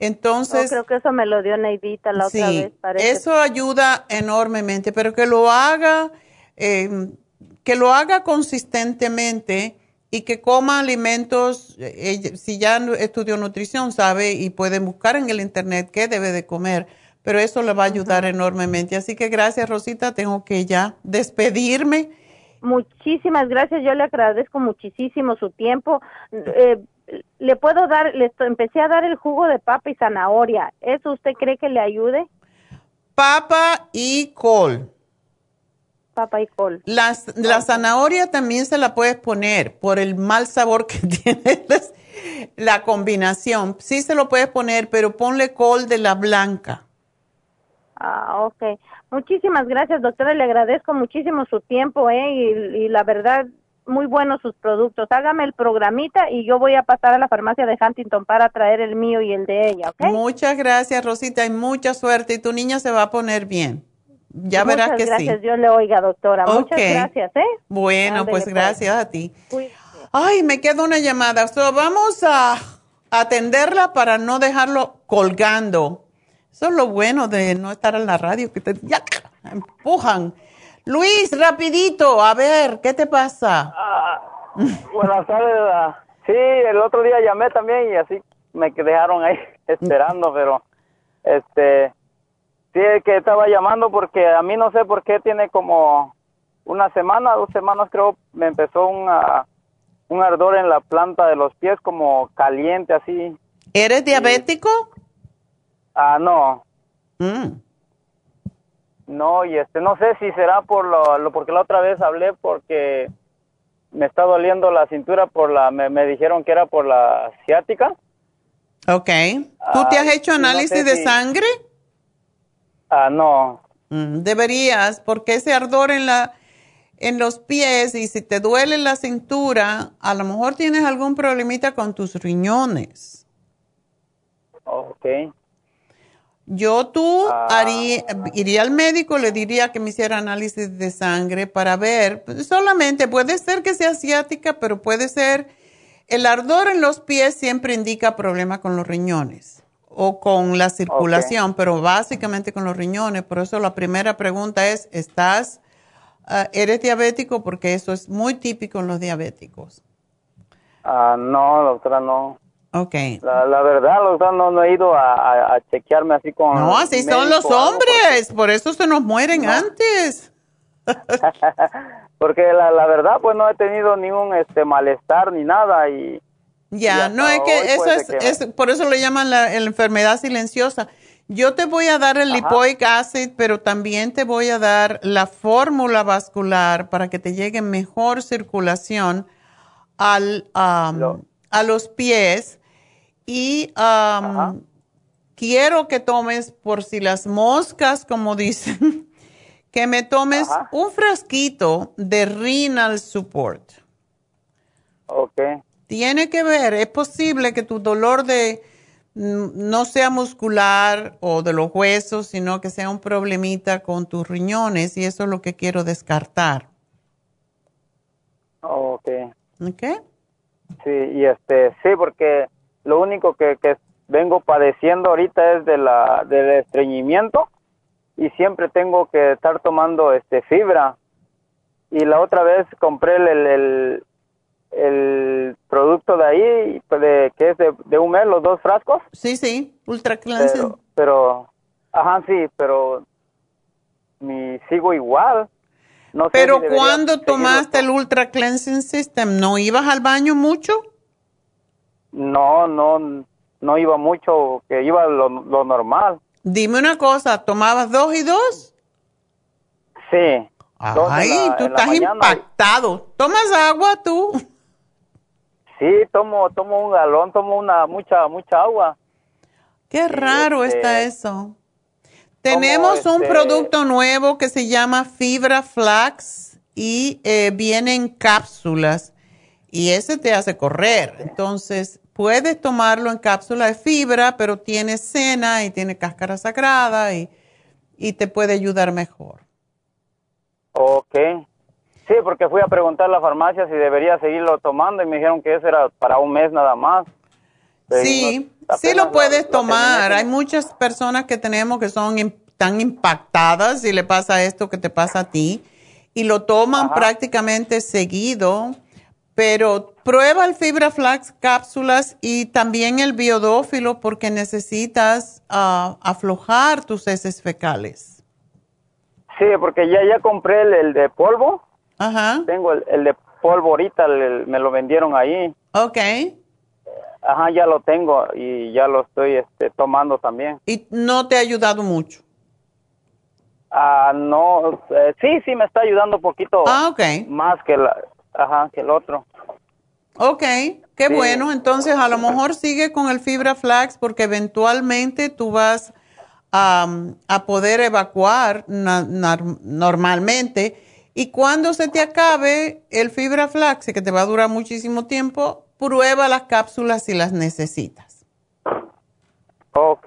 Entonces, creo que eso me lo dio Neidita la otra vez. Parece. Eso ayuda enormemente, pero que lo haga, em, que lo haga consistentemente y que coma alimentos. Eh, si ya estudió nutrición, sabe y puede buscar en el internet qué debe de comer, pero eso le va a ayudar enormemente. Así que gracias, Rosita. Tengo que ya despedirme Muchísimas gracias, yo le agradezco muchísimo su tiempo. Eh, le puedo dar, le empecé a dar el jugo de papa y zanahoria. ¿Eso usted cree que le ayude? Papa y col. Papa y col. la zanahoria también se la puedes poner por el mal sabor que [laughs] tiene la combinación. Sí se lo puedes poner, pero ponle col de la blanca. Ah, ok. Muchísimas gracias, doctora. Le agradezco muchísimo su tiempo, ¿eh? Y, la verdad, muy buenos sus productos. Hágame el programita y yo voy a pasar a la farmacia de Huntington para traer el mío y el de ella, ¿ok? Muchas gracias, Rosita, y mucha suerte. Y tu niña se va a poner bien. Ya verás que gracias, sí. Dios le oiga, doctora. Muchas gracias, ¿eh? Bueno, pues, pues gracias a ti. Ay, me queda una llamada. So, vamos a atenderla para no dejarlo colgando. Eso es lo bueno de no estar en la radio, que te ya, empujan. Luis, rapidito, a ver, ¿qué te pasa? Ah, buenas [laughs] tardes. Ah, sí, el otro día llamé también y así me dejaron ahí [laughs] esperando, pero este sí que estaba llamando porque a mí no sé por qué tiene como una semana, dos semanas creo, me empezó un, un ardor en la planta de los pies como caliente así. ¿Eres diabético? Ah, no. Mm. No, y este, no sé si será por lo, porque la otra vez hablé porque me está doliendo la cintura por la, me, dijeron que era por la ciática. Ok. ¿Tú te has hecho análisis de sangre? Ah, no. Mm, deberías, porque ese ardor en la, en los pies y si te duele la cintura, a lo mejor tienes algún problemita con tus riñones. Ok. Yo tú ah. iría al médico, le diría que me hiciera análisis de sangre para ver, pues, solamente puede ser que sea asiática, pero puede ser, el ardor en los pies siempre indica problema con los riñones o con la circulación, pero básicamente con los riñones. Por eso la primera pregunta es, ¿estás, ah, eres diabético? Porque eso es muy típico en los diabéticos. Ah, no, doctora, no. Ok. La, la verdad, doctor, no, no he ido a, chequearme así con... No, así son los hombres, por eso se nos mueren antes. [laughs] porque la, la verdad, pues no he tenido ningún este malestar ni nada y... Ya, no es que eso es, es, por eso le llaman la, enfermedad silenciosa. Yo te voy a dar el lipoic acid, pero también te voy a dar la fórmula vascular para que te llegue mejor circulación al, a los pies y quiero que tomes, por si las moscas, como [laughs] dicen, que me tomes un frasquito de renal support. Ok. Tiene que ver, es posible que tu dolor de no sea muscular o de los huesos, sino que sea un problemita con tus riñones y eso es lo que quiero descartar. Ok. Ok. Sí, y este, sí, porque lo único que, que vengo padeciendo ahorita es de la, del estreñimiento y siempre tengo que estar tomando este fibra. Y la otra vez compré el, el, el producto de ahí, pues, de, que es de, de, un mes, los dos frascos. Sí, sí, Ultra Cleansing. Pero, ajá, sí, pero mi, sigo igual. No pero cuando tomaste el Ultra Cleansing System, ¿no ibas al baño mucho? No, no, no iba mucho, que iba lo, normal. Dime una cosa, ¿tomabas dos y dos? Sí. Ay, tú estás impactado. ¿Tomas agua tú? Sí, tomo, tomo un galón, tomo una mucha, mucha agua. Qué raro está este, eso. Tenemos un este producto nuevo que se llama Fibra Flax y eh, viene en cápsulas y ese te hace correr. Entonces, puedes tomarlo en cápsula de fibra, pero tiene cena y tiene cáscara sagrada y, y te puede ayudar mejor. Ok. Sí, porque fui a preguntar a la farmacia si debería seguirlo tomando y me dijeron que eso era para un mes nada más. sí, sí lo puedes tomar. Hay muchas personas que tenemos que son tan impactadas si le pasa esto que te pasa a ti y lo toman prácticamente seguido, pero prueba el fibra flax cápsulas y también el biodófilo porque necesitas ah, aflojar tus heces fecales. Sí, porque ya ya compré el de polvo Ajá. Tengo el, de polvo ahorita, me lo vendieron ahí. Ok. Ajá, ya lo tengo y ya lo estoy este, tomando también. ¿Y no te ha ayudado mucho? Ah, no, eh, sí, sí me está ayudando un poquito ah, okay. más que, la, ajá, que el otro. Ok, qué bueno. Entonces, a lo mejor sigue con el fibra flax porque eventualmente tú vas a, a poder evacuar normalmente y cuando se te acabe el fibra flax, que te va a durar muchísimo tiempo, prueba las cápsulas si las necesitas. Ok.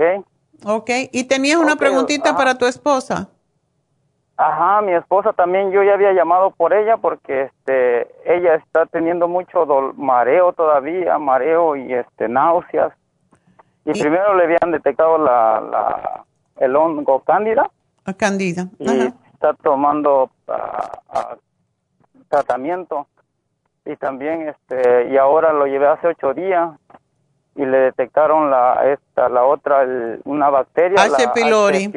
Ok. ¿Y tenías una preguntita para tu esposa? Ajá, mi esposa también, yo ya había llamado por ella porque este, ella está teniendo mucho mareo todavía, mareo y este, náuseas. Y, primero le habían detectado la, la, el hongo cándida. Cándida. Ajá está tomando uh, tratamiento y también este y ahora lo llevé hace ocho días y le detectaron la esta la otra una bacteria H. pylori.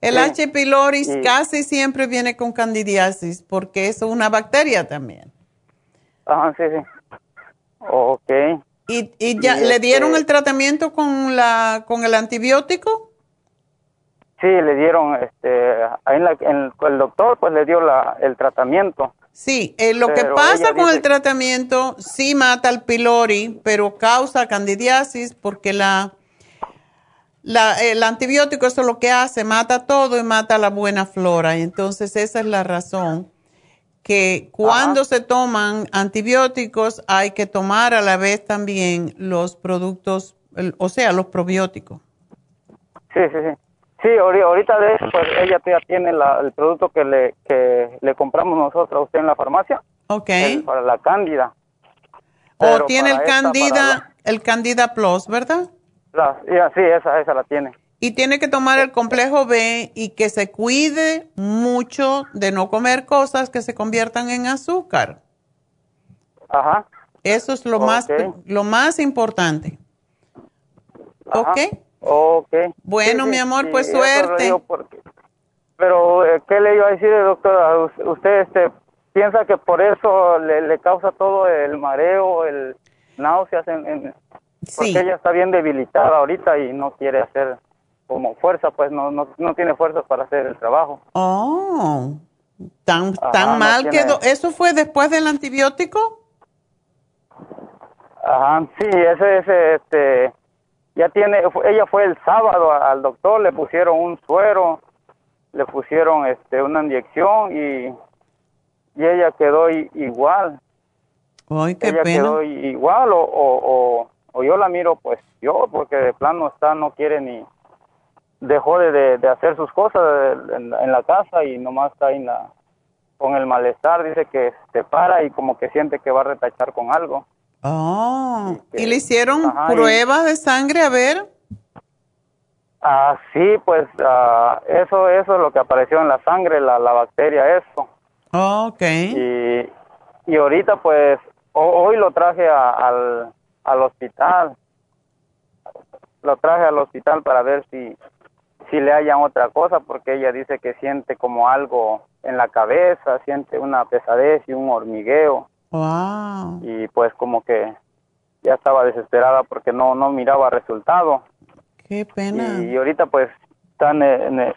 El H. pylori casi siempre viene con candidiasis porque es una bacteria también. Ajá, sí, sí. Ok. ¿Y, y ya le dieron este el tratamiento con la con el antibiótico? Sí, le dieron, este, ahí en, el doctor pues le dio la, el tratamiento. Sí, eh, lo que pasa con el tratamiento sí mata al pylori, pero causa candidiasis porque la, la, el antibiótico eso es lo que hace, mata todo y mata la buena flora. Y entonces esa es la razón que cuando se toman antibióticos hay que tomar a la vez también los productos, o sea, los probióticos. Sí, sí, sí. Sí, ahorita de eso, pues ella ya tiene el producto que le, que le compramos nosotros a usted en la farmacia. Ok. para la cándida. O tiene el Candida, el Candida Plus, ¿verdad? sí, esa, esa la tiene. Y tiene que tomar el complejo B y que se cuide mucho de no comer cosas que se conviertan en azúcar. Ajá. Eso es lo más lo más importante. ¿Ok? Ok. Bueno, mi amor, pues suerte. pero, eh, ¿qué le iba a decir, doctora? ¿Usted este, piensa que por eso le, causa todo el mareo, el náuseas? En, Porque ella está bien debilitada ahorita y no quiere hacer como fuerza, pues no, no, no tiene fuerza para hacer el trabajo. Oh, tan, tan mal quedó. ¿Eso fue después del antibiótico? Ajá, sí, ese, ese, este ya tiene, ella fue el sábado al doctor, le pusieron un suero, le pusieron este una inyección y, y ella quedó igual. Ay, qué ella quedó igual o, o, o, yo la miro pues yo, porque de plano está, no quiere ni, dejó de, de, hacer sus cosas en, la casa y nomás está ahí la, con el malestar, dice que se para y como que siente que va a retachar con algo. Oh, ¿y le hicieron pruebas de sangre a ver? Ah, sí, pues ah, eso, eso es lo que apareció en la sangre, la, la bacteria, eso. Oh, ok. Y, y ahorita pues hoy lo traje al, al hospital. Lo traje al hospital para ver si, si le hayan otra cosa, porque ella dice que siente como algo en la cabeza, siente una pesadez y un hormigueo. Wow. Y pues como que ya estaba desesperada porque no no miraba resultado. Qué pena. Y, ahorita pues están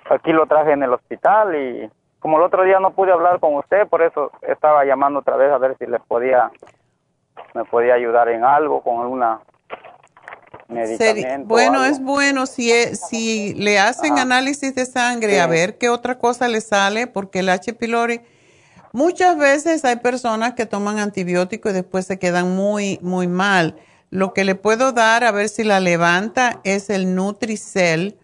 aquí lo traje en el hospital y como el otro día no pude hablar con usted, por eso estaba llamando otra vez a ver si les podía, me podía ayudar en algo, con alguna medicamento. Bueno, es bueno si, si le hacen análisis de sangre a ver qué otra cosa le sale, porque el H. pylori, muchas veces hay personas que toman antibióticos y después se quedan muy, muy mal. Lo que le puedo dar, a ver si la levanta, es el Nutricel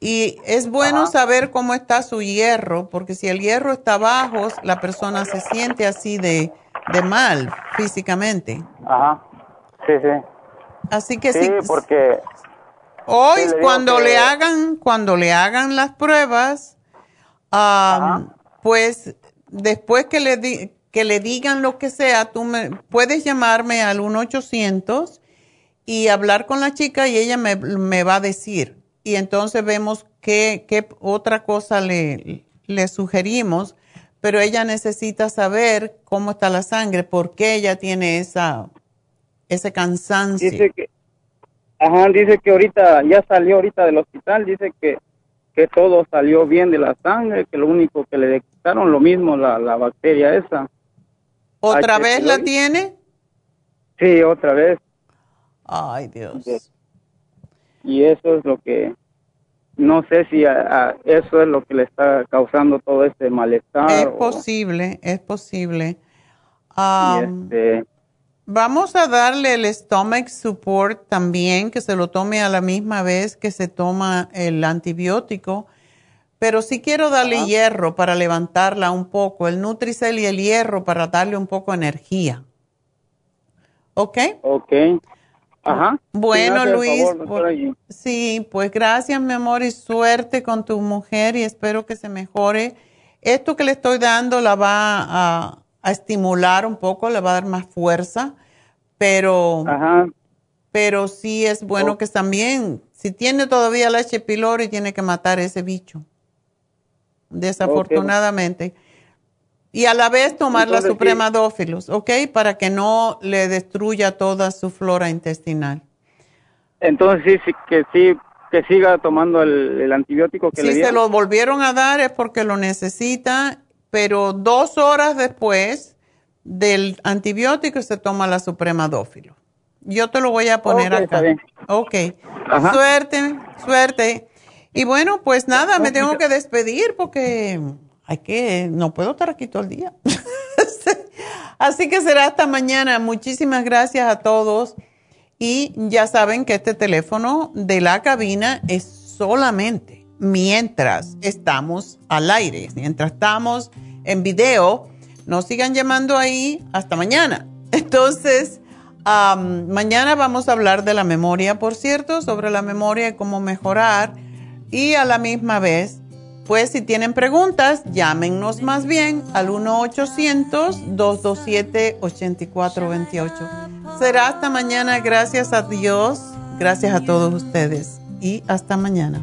y es bueno saber cómo está su hierro, porque si el hierro está bajo, la persona se siente así de, de mal físicamente. Ajá. Sí, sí. Así que sí. Sí, porque hoy cuando le hagan cuando le hagan las pruebas, pues después que le di, que le digan lo que sea, tú me puedes llamarme al 1 800 y hablar con la chica y ella me, va a decir y entonces vemos qué, otra cosa le, le sugerimos, pero ella necesita saber cómo está la sangre, por qué ella tiene esa, ese cansancio. Dice que, ajá, dice que ahorita, ya salió ahorita del hospital, dice que, que todo salió bien de la sangre, que lo único que le detectaron lo mismo, la, la bacteria esa. ¿Otra vez la tiene? Sí, otra vez. Ay, Dios y eso es lo que no sé si eso es lo que le está causando todo este malestar. Es posible, es posible. Este, vamos a darle el stomach support también, que se lo tome a la misma vez que se toma el antibiótico. Pero sí quiero darle hierro para levantarla un poco, el Nutricel y el hierro para darle un poco de energía. ¿Ok? Ok. Ajá. Bueno, Luis, sí, pues gracias, mi amor, y suerte con tu mujer y espero que se mejore. Esto que le estoy dando la va a, estimular un poco, le va a dar más fuerza, pero, pero sí es bueno que también, si tiene todavía la H. pylori, tiene que matar ese bicho, desafortunadamente. Y a la vez tomar la Suprema Dófilos, ¿ok? Para que no le destruya toda su flora intestinal. Entonces sí, que sí, que siga tomando el, antibiótico que le dieron. Si se lo volvieron a dar es porque lo necesita, pero dos horas después del antibiótico se toma la Suprema Dófilo. Yo te lo voy a poner acá. Ok. Suerte, suerte. Y bueno, pues nada, me tengo que despedir porque hay que, no puedo estar aquí todo el día. [laughs] Así que será hasta mañana. Muchísimas gracias a todos. Y ya saben que este teléfono de la cabina es solamente mientras estamos al aire, mientras estamos en video. No sigan llamando ahí hasta mañana. [laughs] Entonces, mañana vamos a hablar de la memoria, por cierto, sobre la memoria y cómo mejorar. Y a la misma vez pues si tienen preguntas, llámenos más bien al 1-800-227-8428. Será hasta mañana, gracias a Dios, gracias a todos ustedes y hasta mañana.